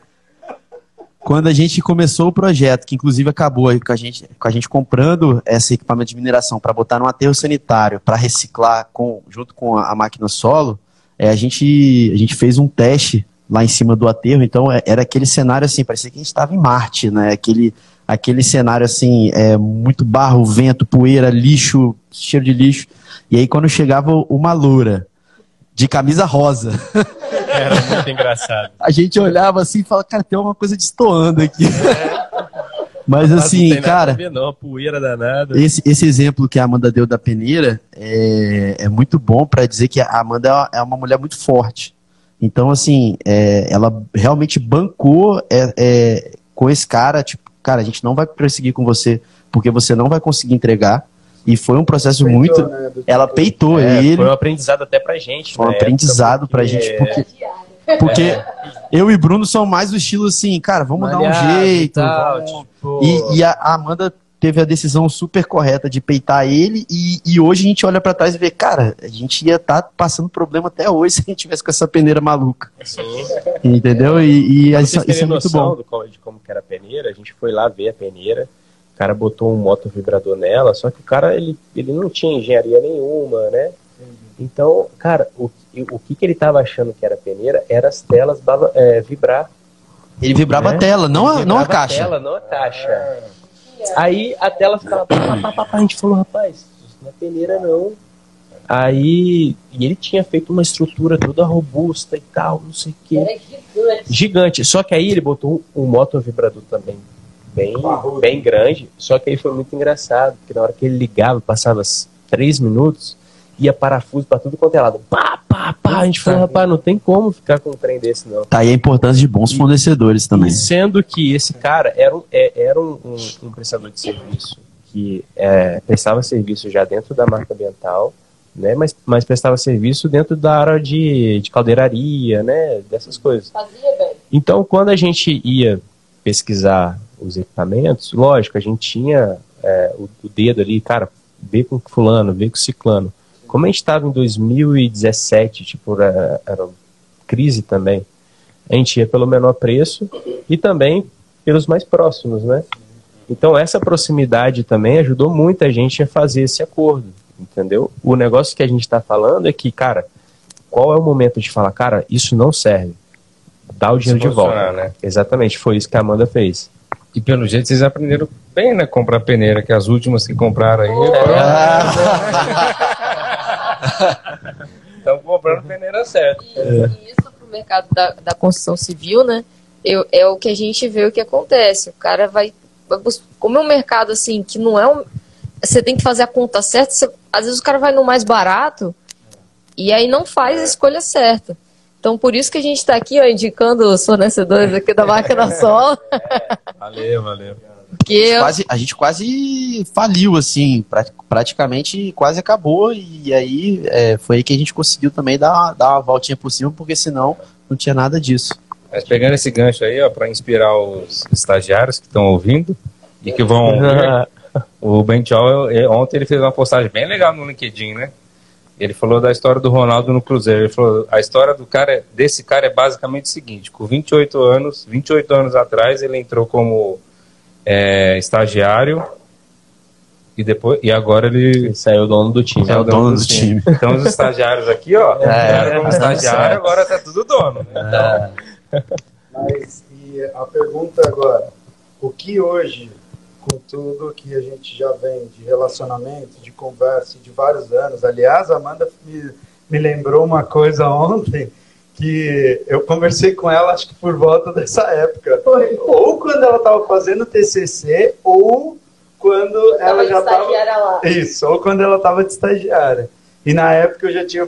Quando a gente começou o projeto, que inclusive acabou com a gente, com a gente comprando esse equipamento de mineração para botar num aterro sanitário, para reciclar com, junto com a, a máquina solo, é, a, gente, a gente fez um teste lá em cima do aterro, então é, era aquele cenário assim, parecia que a gente estava em Marte, né? Aquele, aquele cenário assim, é, muito barro, vento, poeira, lixo, cheiro de lixo. E aí quando chegava uma loura de camisa rosa, era muito engraçado. a gente olhava assim e falava, cara, tem uma coisa destoando aqui. Mas Não assim, a cara, ver, não, poeira danada. esse, esse exemplo que a Amanda deu da peneira é, é muito bom para dizer que a Amanda é uma- é uma mulher muito forte. Então, assim, é, ela realmente bancou é, é, com esse cara, tipo, cara, a gente não vai perseguir com você porque você não vai conseguir entregar. E foi um processo Peitou, muito. né, Ela peitou É, ele. Foi um aprendizado até pra gente. Foi um na época, aprendizado pra porque- gente, porque, porque eu e Bruno são mais do estilo assim, cara, vamos dar um e jeito. tal, vamos- tipo, E, e a Amanda teve a decisão super correta de peitar ele, e, e hoje a gente olha pra trás e vê, cara, a gente ia estar passando problema até hoje se a gente tivesse com essa peneira maluca. Sim. Entendeu? E, e isso, isso é muito noção bom. do de como que era a peneira, a gente foi lá ver a peneira O cara botou um moto vibrador nela, só que o cara ele, ele não tinha engenharia nenhuma, né? Então, cara, o, o que, que ele tava achando que era peneira era as telas bava- é, vibrar. Ele vibrava né? a tela, não a, não a caixa. tela, não a caixa. Aí a tela ficava. pá, pá, pá, pá, pá. A gente falou, rapaz, isso não é peneira não. Aí. E ele tinha feito uma estrutura toda robusta e tal, não sei o quê. Era gigante. Gigante. Só que aí ele botou um, um moto vibrador também bem, bem grande. Só que aí foi muito engraçado, porque na hora que ele ligava, passava três minutos, ia parafuso pra tudo quanto é lado. Pá, pá, pá. A gente falou, rapaz, não tem como ficar com um trem desse, não. Tá aí a importância de bons fornecedores também. E sendo que esse cara era um, é- era um, um- um prestador de serviço que é, prestava serviço já dentro da marca ambiental, né? Mas, mas prestava serviço dentro da área de, de caldeiraria, né? Dessas coisas. Fazia bem. Então, quando a gente ia pesquisar os equipamentos, lógico, a gente tinha é, o, o dedo ali, cara, vê com fulano, vê com ciclano. Como a gente estava em 2017, tipo, era, era crise também, a gente ia pelo menor preço e também pelos mais próximos, né? Então, essa proximidade também ajudou muita gente a fazer esse acordo, entendeu? O negócio que a gente está falando é que, cara, qual é o momento de falar, cara, isso não serve? Dá o dinheiro de volta. né? Exatamente, foi isso que a Amanda fez. E pelo jeito vocês aprenderam bem, né? Comprar peneira, que as últimas que compraram aí. Estão comprando peneira certa. E, e isso pro mercado da, da construção civil, né? Eu, é o que a gente vê o que acontece. O cara vai, como é um mercado assim que não é um, você tem que fazer a conta certa. você- às vezes o cara vai no mais barato e aí não faz a escolha certa. Então por isso que a gente está aqui ó, indicando os fornecedores aqui da máquina Sol, Valeu, valeu. porque Quase, a gente quase faliu, assim, pra- praticamente quase acabou, e aí é, foi aí que a gente conseguiu também dar, dar uma voltinha por cima, porque senão não tinha nada disso. Mas pegando esse gancho aí, ó, para inspirar os estagiários que estão ouvindo e que vão ouvir, o Ben Chol, eh, ontem ele fez uma postagem bem legal no LinkedIn, né? Ele falou da história do Ronaldo no Cruzeiro. Ele falou, a história do cara, desse cara é basicamente o seguinte, com 28 anos, 28 anos atrás, ele entrou como eh, estagiário e depois e agora ele saiu o dono do time. É o dono do time. Então os estagiários aqui, ó, entraram como estagiário, agora tá tudo dono. né? Mas e a pergunta agora, o que hoje, com tudo que a gente já vem de relacionamento, de conversa de vários anos, aliás, a Amanda me, me lembrou uma coisa ontem que eu conversei com ela, acho que por volta dessa época. Ou quando ela estava fazendo TCC, ou quando ela já estava lá. isso, ou quando ela estava de estagiária. E na época eu já tinha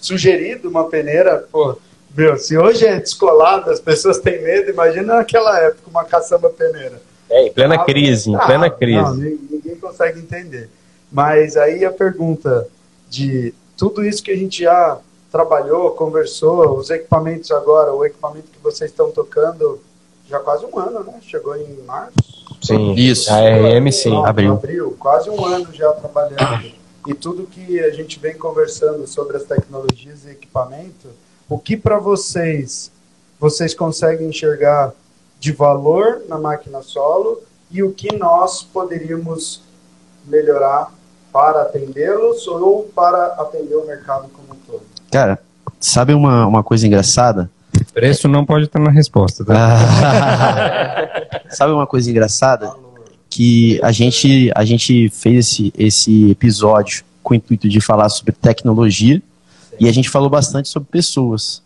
sugerido uma peneira, pô, meu, se hoje é descolado, as pessoas têm medo, imagina naquela época uma caçamba peneira. É, em plena Ah, crise, em ah, plena Não, crise. ni- ninguém consegue entender. Mas aí a pergunta de tudo isso que a gente já trabalhou, conversou, os equipamentos agora, o equipamento que vocês estão tocando, já quase um ano, né? Chegou em março. Sim, Isso. A RM sim. Não, abril. Abril, quase um ano já trabalhando. E tudo que a gente vem conversando sobre as tecnologias e equipamento, o que para vocês vocês conseguem enxergar de valor na máquina solo e o que nós poderíamos melhorar para atendê-los ou para atender o mercado como um todo? Cara, sabe uma, uma coisa engraçada? Preço não pode estar na resposta, tá? Sabe uma coisa engraçada? Que a gente, a gente fez esse, esse episódio com o intuito de falar sobre tecnologia e a gente falou bastante sobre pessoas.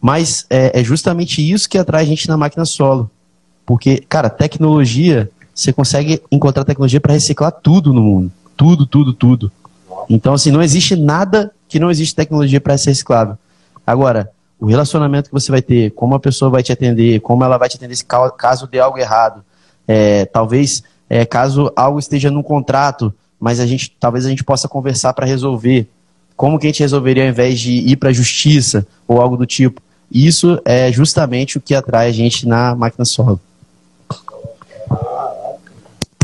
Mas é, é justamente isso que atrai a gente na máquina solo. Porque, cara, tecnologia, você consegue encontrar tecnologia para reciclar tudo no mundo. Tudo, tudo, tudo. Então, assim, não existe nada que não existe tecnologia para ser reciclável. Agora, o relacionamento que você vai ter, como a pessoa vai te atender, como ela vai te atender caso dê algo errado. É, talvez é, caso algo esteja num contrato, mas a gente, talvez a gente possa conversar para resolver. Como que a gente resolveria ao invés de ir para a justiça ou algo do tipo. Isso é justamente o que atrai a gente na máquina solo.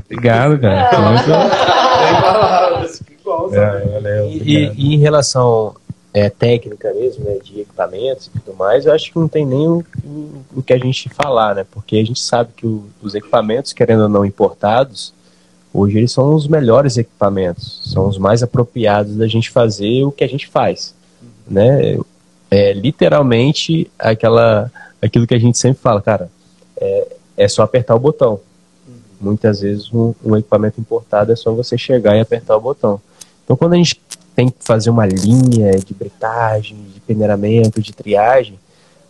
Obrigado, cara. Foi muito- Tem palavras, que bom, sabe? É, valeu, E, e em relação é, técnica mesmo, né, de equipamentos e tudo mais, eu acho que não tem nem o, o, o que a gente falar, né? Porque a gente sabe que o, os equipamentos, querendo ou não importados, hoje eles são os melhores equipamentos, são os mais apropriados da gente fazer o que a gente faz, né? É literalmente aquela, aquilo que a gente sempre fala, cara, é, é só apertar o botão. Muitas vezes um, um equipamento importado é só você chegar e apertar o botão. Então quando a gente tem que fazer uma linha de britagem, de peneiramento, de triagem,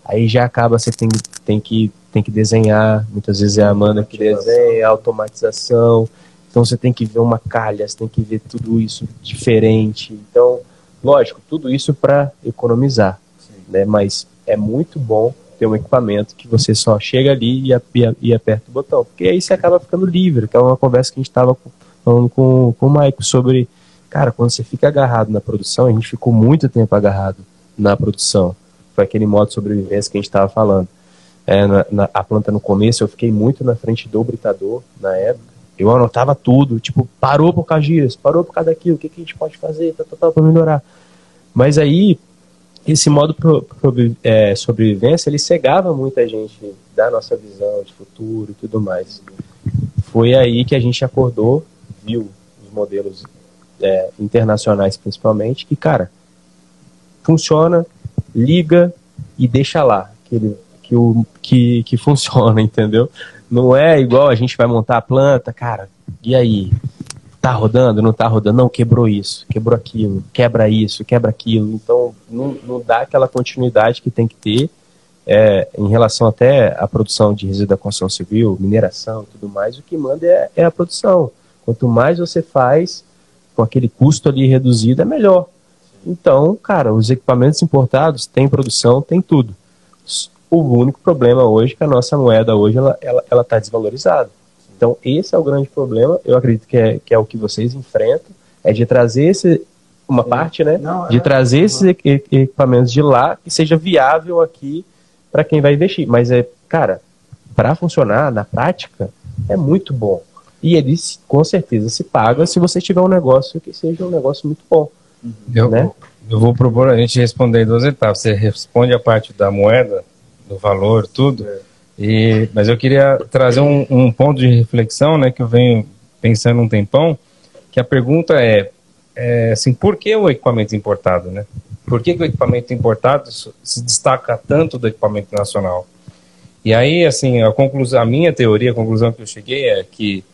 aí já acaba você tem, tem, que, tem que desenhar, muitas vezes é a Amanda que desenha, automatização, então você tem que ver uma calha, você tem que ver tudo isso diferente. Então, lógico, tudo isso para economizar, né? mas é muito bom ter um equipamento que você só chega ali e, e, aperta o botão, porque aí você acaba ficando livre, que é uma conversa que a gente estava falando com, com o Maico sobre Cara, quando você fica agarrado na produção, a gente ficou muito tempo agarrado na produção. Foi aquele modo de sobrevivência que a gente estava falando. É, na, na, a planta no começo, eu fiquei muito na frente do britador na época. Eu anotava tudo, tipo, parou por causa disso, parou por causa daquilo, o que, que a gente pode fazer, tá, tá, tá, para melhorar. Mas aí, esse modo pro, pro, é, sobrevivência, ele cegava muita gente da nossa visão de futuro e tudo mais. Foi aí que a gente acordou, viu os modelos é, internacionais principalmente, que, cara, funciona, liga e deixa lá, que, ele, que, o, que, que funciona, entendeu? Não é igual a gente vai montar a planta, cara, e aí? Tá rodando, não tá rodando? Não, quebrou isso, quebrou aquilo, quebra isso, quebra aquilo. Então, não, não dá aquela continuidade que tem que ter é, em relação até à produção de resíduo da construção civil, mineração e tudo mais. O que manda é, é a produção. Quanto mais você faz, com aquele custo ali reduzido, é melhor. Então, cara, os equipamentos importados têm produção, tem tudo. O único problema hoje é que a nossa moeda hoje ela está ela, ela tá desvalorizada. Então, esse é o grande problema. Eu acredito que é, que é o que vocês enfrentam, é de trazer esse, uma Sim. parte, né? Não, de é, trazer esses equipamentos de lá que seja viável aqui para quem vai investir. Mas é, cara, para funcionar na prática é muito bom. E ele com certeza se paga se você tiver um negócio que seja um negócio muito bom. Eu, né? eu vou propor a gente responder em duas etapas. Você responde a parte da moeda, do valor, tudo. É. E, mas eu queria trazer um, um, ponto de reflexão, né, que eu venho pensando um tempão, que a pergunta é, é assim, por que o equipamento importado, né? Por que, que o equipamento importado se destaca tanto do equipamento nacional? E aí, assim, a conclusão, a minha teoria, a conclusão que eu cheguei é que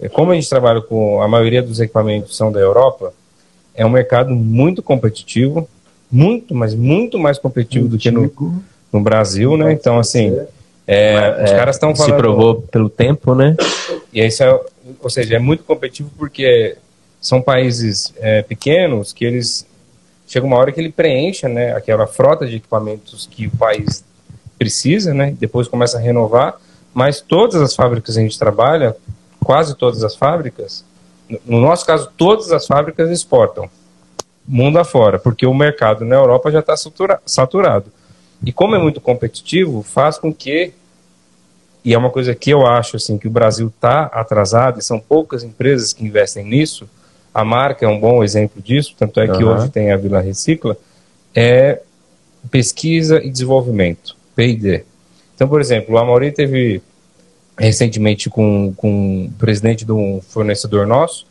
é, como a gente trabalha com a maioria dos equipamentos são da Europa, é um mercado muito competitivo, muito, mas muito mais competitivo do que no, no Brasil, né? Então, assim, é, os caras estão falando... Se provou pelo tempo, né? E isso é, ou seja, é muito competitivo porque são países é, pequenos que eles... Chega uma hora que ele preenche, né? Aquela frota de equipamentos que o país precisa, né? Depois começa a renovar, mas todas as fábricas que a gente trabalha quase todas as fábricas, no nosso caso, todas as fábricas exportam mundo afora, porque o mercado na Europa já está saturado. E como é muito competitivo, faz com que, e é uma coisa que eu acho assim, que o Brasil está atrasado, e são poucas empresas que investem nisso, a marca é um bom exemplo disso, tanto é que uhum. hoje tem a Vila Recicla, é pesquisa e desenvolvimento, P&D. Então, por exemplo, o Amaury teve recentemente com, com o presidente de um fornecedor nosso,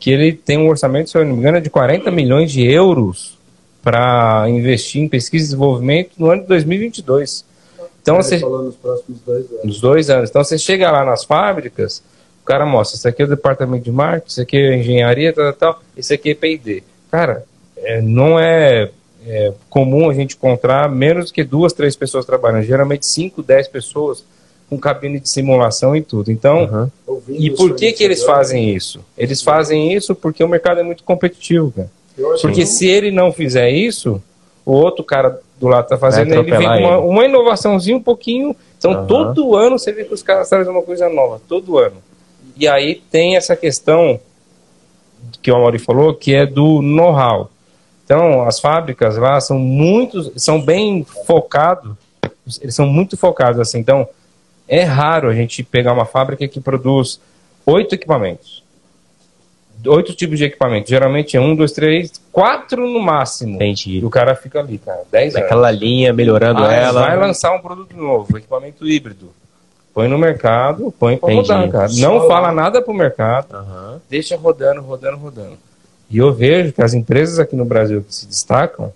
que ele tem um orçamento, se eu não me engano, de 40 milhões de euros para investir em pesquisa e desenvolvimento no ano de 2022. Então, você, nos próximos dois anos. Nos dois anos. Então, você chega lá nas fábricas, o cara mostra, isso aqui é o departamento de marketing, isso aqui é engenharia, tal, tal, isso aqui é P&D. Cara, é, não é, é, comum a gente encontrar menos que duas, três pessoas trabalhando. Geralmente, cinco, dez pessoas com cabine de simulação e tudo. Então, uhum. e por que que eles fazem isso? Eles fazem isso porque o mercado é muito competitivo, cara. Porque se ele não fizer isso, o outro cara do lado tá fazendo, ele vem com uma, uma, inovaçãozinha um pouquinho. Então, uhum. todo ano você vê que os caras trazem uma coisa nova, todo ano. E aí tem essa questão que o Amaury falou, que é do know-how. Então, as fábricas lá são muito, são bem focados, eles são muito focados assim. Então, é raro a gente pegar uma fábrica que produz oito equipamentos. Oito tipos de equipamento. Geralmente é um, dois, três, quatro no máximo. Entendi. E o cara fica ali, cara, dez anos. Naquela linha, melhorando Ah, ela. Vai lançar um produto novo, equipamento híbrido. Põe no mercado, põe pra Entendi. rodar, cara. Só Não lá. fala nada pro mercado, Aham. deixa rodando, rodando, rodando. E eu vejo que as empresas aqui no Brasil que se destacam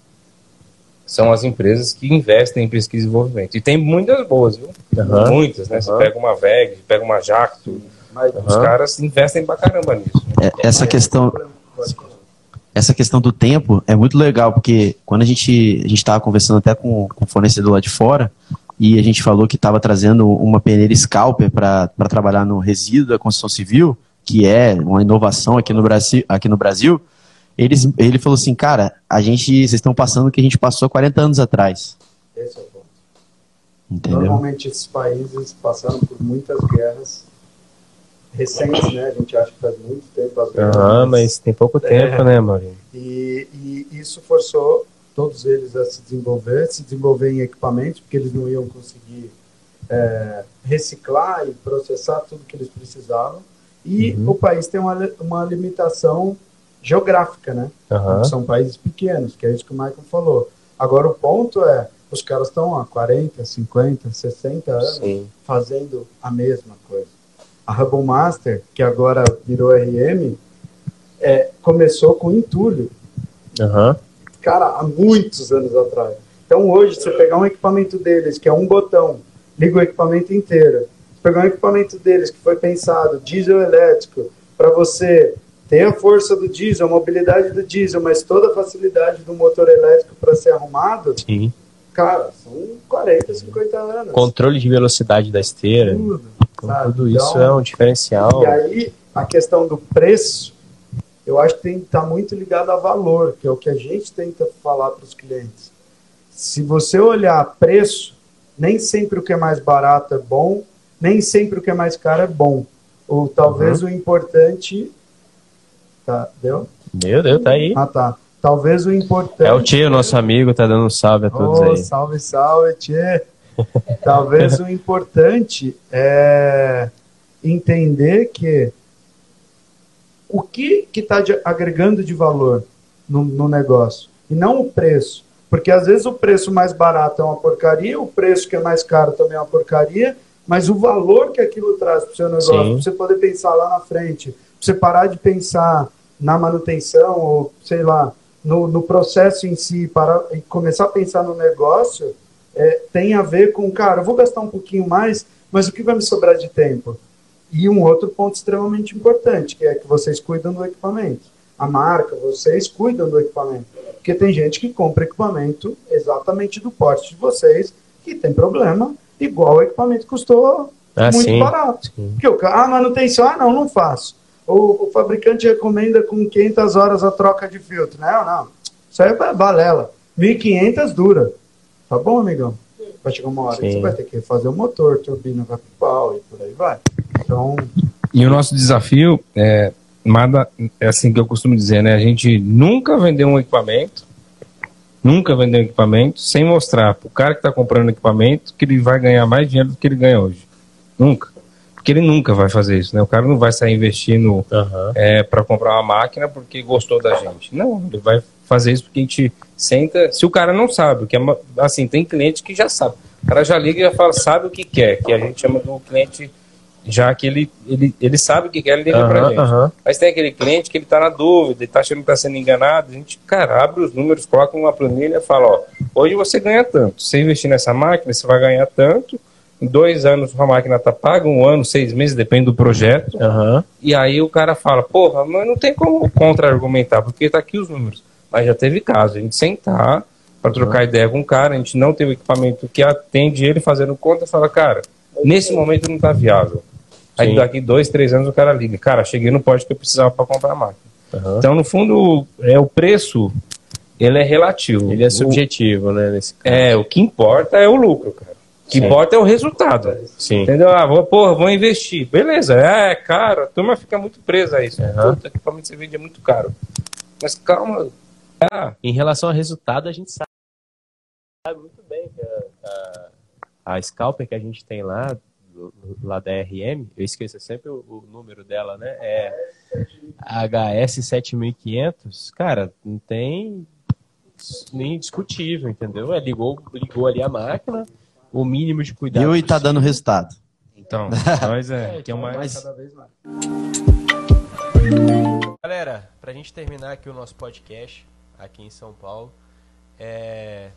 são as empresas que investem em pesquisa e desenvolvimento. E tem muitas boas, viu? Aham. Muitas, né? Você Aham. pega uma VEG, pega uma Jacto, Mas os caras investem pra caramba nisso. né? É, essa questão essa questão do tempo é muito legal, porque quando a gente a gente estava conversando até com, com o fornecedor lá de fora, e a gente falou que estava trazendo uma peneira Scalper para trabalhar no resíduo da construção civil, que é uma inovação aqui no Brasil, aqui no Brasil eles, ele falou assim, cara, a gente, vocês estão passando o que a gente passou 40 anos atrás. esse é o ponto. Entendeu? Normalmente esses países passaram por muitas guerras recentes, né? A gente acha que faz muito tempo as. Aham, mas tem pouco tempo, né, Maurinho? E, e isso forçou todos eles a se desenvolver, se desenvolver em equipamentos, porque eles não iam conseguir é, reciclar e processar tudo que eles precisavam. E Uhum. o país tem uma, uma limitação geográfica, né? Aham. São países pequenos, que é isso que o Michael falou. Agora, o ponto é, os caras estão há 40, 50, 60 anos Sim. fazendo a mesma coisa. A Hubble Master, que agora virou RM, é, começou com entulho, Aham. cara, há muitos anos atrás. Então, hoje, você pegar um equipamento deles, que é um botão, liga o equipamento inteiro. Pegar um equipamento deles que foi pensado, diesel elétrico, para você ter a força do diesel, a mobilidade do diesel, mas toda a facilidade do motor elétrico para ser arrumado, Sim. cara, são 40, 50 anos. Controle de velocidade da esteira. Tudo, Então, sabe? tudo isso Então, é um diferencial. E aí, a questão do preço, eu acho que tem que estar muito ligado a valor, que é o que a gente tenta falar para os clientes. Se você olhar preço, nem sempre o que é mais barato é bom, nem sempre o que é mais caro é bom. Ou talvez o importante. Tá, deu? Meu Deus, tá aí. Ah, tá. Talvez o importante. É o Tio, nosso amigo, tá dando um salve a todos Oh, aí. salve, salve, tchê. Talvez o importante é entender que o que está agregando de valor no, no negócio e não o preço. Porque às vezes o preço mais barato é uma porcaria, o preço que é mais caro também é uma porcaria, mas o valor que aquilo traz para o seu negócio, para você poder pensar lá na frente, pra você parar de pensar na manutenção ou sei lá, no, no processo em si, para e começar a pensar no negócio, é, tem a ver com, cara, eu vou gastar um pouquinho mais, mas o que vai me sobrar de tempo? E um outro ponto extremamente importante, que é que vocês cuidam do equipamento. A marca, vocês cuidam do equipamento. Porque tem gente que compra equipamento exatamente do porte de vocês, que tem problema, igual o equipamento custou Ah, muito sim. barato. Sim. Porque o cara, ah, manutenção, ah, não, não faço. O, o fabricante recomenda com 500 horas a troca de filtro. Não, não. Isso aí é balela. 1.500 dura. Tá bom, amigão? Vai chegar uma hora que Sim. você vai ter que fazer o motor, turbina vai pro pau e por aí vai. Então, E o nosso desafio é, nada, é assim que eu costumo dizer, né? A gente nunca vendeu um equipamento, nunca vendeu um equipamento sem mostrar pro cara que está comprando equipamento que ele vai ganhar mais dinheiro do que ele ganha hoje. Nunca. Porque ele nunca vai fazer isso, né? O cara não vai sair investindo Aham. é, para comprar uma máquina porque gostou da gente. Não, ele vai fazer isso porque a gente senta. Se o cara não sabe, que é uma- assim, tem cliente que já sabe. O cara já liga e já fala, sabe o que quer, que a gente chama do cliente já que ele, ele, ele sabe o que quer, ele liga pra Aham, gente. aham. Mas tem aquele cliente que ele tá na dúvida, ele tá achando que tá sendo enganado. A gente, cara, abre os números, coloca uma planilha e fala, ó, hoje você ganha tanto. Se você investir nessa máquina, você vai ganhar tanto. Em dois anos a máquina tá paga, um ano, seis meses, depende do projeto. Aham. E aí o cara fala, porra, mas não tem como contra-argumentar, porque tá aqui os números. Mas já teve caso, a gente sentar para trocar ideia com o cara, a gente não tem o equipamento que atende ele fazendo conta e fala, cara, nesse momento não tá viável. Aí Sim. daqui dois, três anos o cara liga, cara, cheguei no pote que eu precisava para comprar a máquina. aham. Então, no fundo, é o preço, ele é relativo. Ele é O- subjetivo, né? Nesse caso. é, o que importa é o lucro, cara. O que Sim. importa é o resultado. Sim. Entendeu? Ah, vou, porra, vou investir. Beleza, é caro, a turma fica muito presa a isso. Aham. Puta, equipamento que você vende é muito caro. Mas calma. Ah, Em relação ao resultado, a gente sabe, sabe muito bem que a, a, a Scalper que a gente tem lá, lá da RM, eu esqueço sempre o, o número dela, né? É HS7500, cara, não tem nem discutível, entendeu? É, ligou, ligou ali a máquina, o mínimo de cuidado. Deu e tá dando resultado. Então, nós é, que é uma Cada vez mais. Galera, pra gente terminar aqui o nosso podcast aqui em São Paulo, é,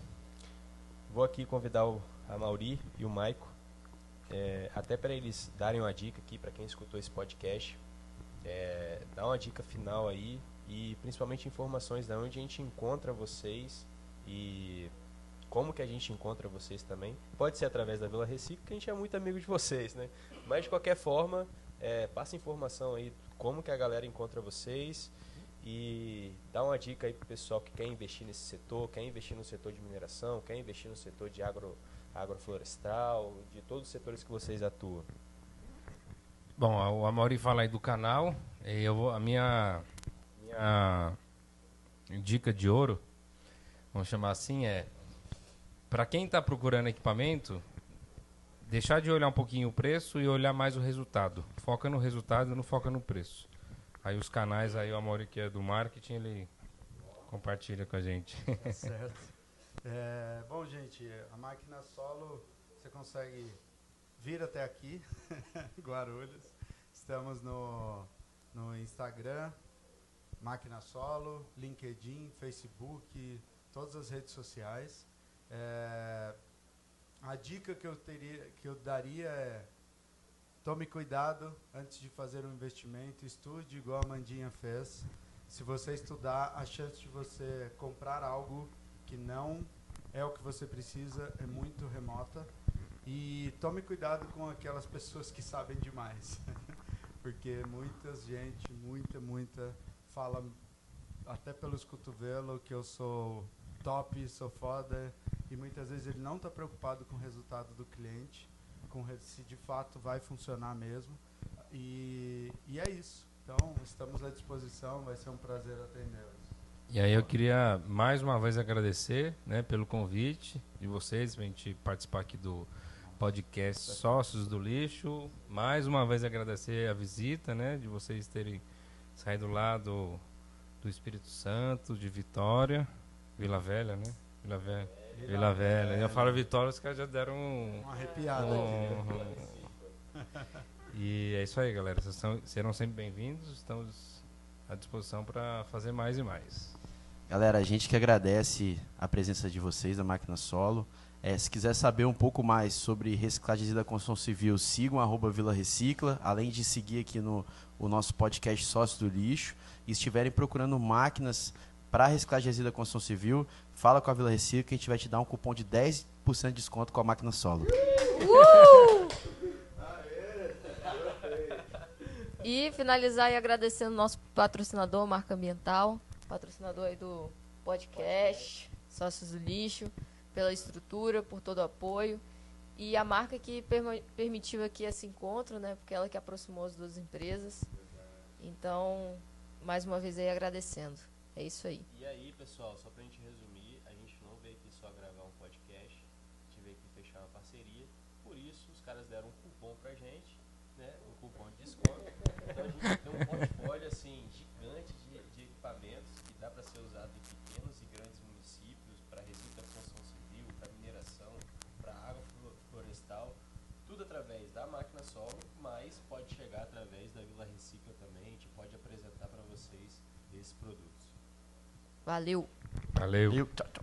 vou aqui convidar o, a Mauri e o Maico, é, até para eles darem uma dica aqui para quem escutou esse podcast, é, dar uma dica final aí e principalmente informações de onde a gente encontra vocês e como que a gente encontra vocês também. Pode ser através da Vila Reciclo, que a gente é muito amigo de vocês, né? Mas de qualquer forma, é, passa informação aí como que a galera encontra vocês e dá uma dica aí pro pessoal que quer investir nesse setor, quer investir no setor de mineração, quer investir no setor de agro, agroflorestal, de todos os setores que vocês atuam. Bom, o Amaury fala aí do canal. Eu vou, a minha, minha dica de ouro, vamos chamar assim, é para quem está procurando equipamento, deixar de olhar um pouquinho o preço e olhar mais o resultado. Foca no resultado, não foca no preço. Aí os canais aí o Amaury que é do marketing, ele compartilha com a gente. Tá certo. É, bom, gente, a máquina solo você consegue vir até aqui, Guarulhos. Estamos no, no Instagram, Máquina Solo, LinkedIn, Facebook, todas as redes sociais. É, a dica que eu, teria, que eu daria é tome cuidado antes de fazer um investimento, estude igual a Mandinha fez. Se você estudar, a chance de você comprar algo que não é o que você precisa é muito remota. E tome cuidado com aquelas pessoas que sabem demais. Porque muita gente, muita, muita, fala até pelos cotovelos que eu sou top, sou foda. E muitas vezes ele não está preocupado com o resultado do cliente, com se de fato vai funcionar mesmo. E, e é isso. Então, estamos à disposição, vai ser um prazer atendê-los. E aí eu queria mais uma vez agradecer né, pelo convite de vocês para a gente participar aqui do podcast Sócios do Lixo. Mais uma vez agradecer a visita, né, de vocês terem saído lá do, do Espírito Santo, de Vitória, Vila Velha, né? Vila Velha. Vila Velha. Eu falo Vitória, os caras já deram um, Uma arrepiada aqui. um- E é isso aí, galera. Vocês são- serão sempre bem-vindos. Estamos à disposição para fazer mais e mais. Galera, a gente que agradece a presença de vocês da Máquina Solo. É, se quiser saber um pouco mais sobre reciclagem da construção civil, sigam arroba Vila Recicla, além de seguir aqui no o nosso podcast Sócio do Lixo. E se estiverem procurando máquinas para reciclagem de resíduo da construção civil, fala com a Vila Recicla que a gente vai te dar um cupom de 10% de desconto com a máquina solo. E finalizar e agradecendo nosso patrocinador, Marca Ambiental, patrocinador aí do podcast, Sócios do Lixo, pela estrutura, por todo o apoio. E a marca que permitiu aqui esse encontro, né? Porque ela que aproximou as duas empresas. Então, mais uma vez aí agradecendo. É isso aí. E aí, pessoal, só pra gente resumir, a gente não veio aqui só gravar um podcast, a gente veio aqui fechar uma parceria. Por isso, os caras deram um cupom pra gente, né? Um cupom de desconto. Então a gente tem um portfólio assim gigante de, de equipamentos que dá para ser usado em pequenos e grandes municípios, para resíduo da construção civil, para mineração, para água flo- florestal, tudo através da máquina solo, mas pode chegar através da Vila Recicla também, a gente pode apresentar para vocês esses produtos. Valeu! Valeu. Valeu, tchau, tchau.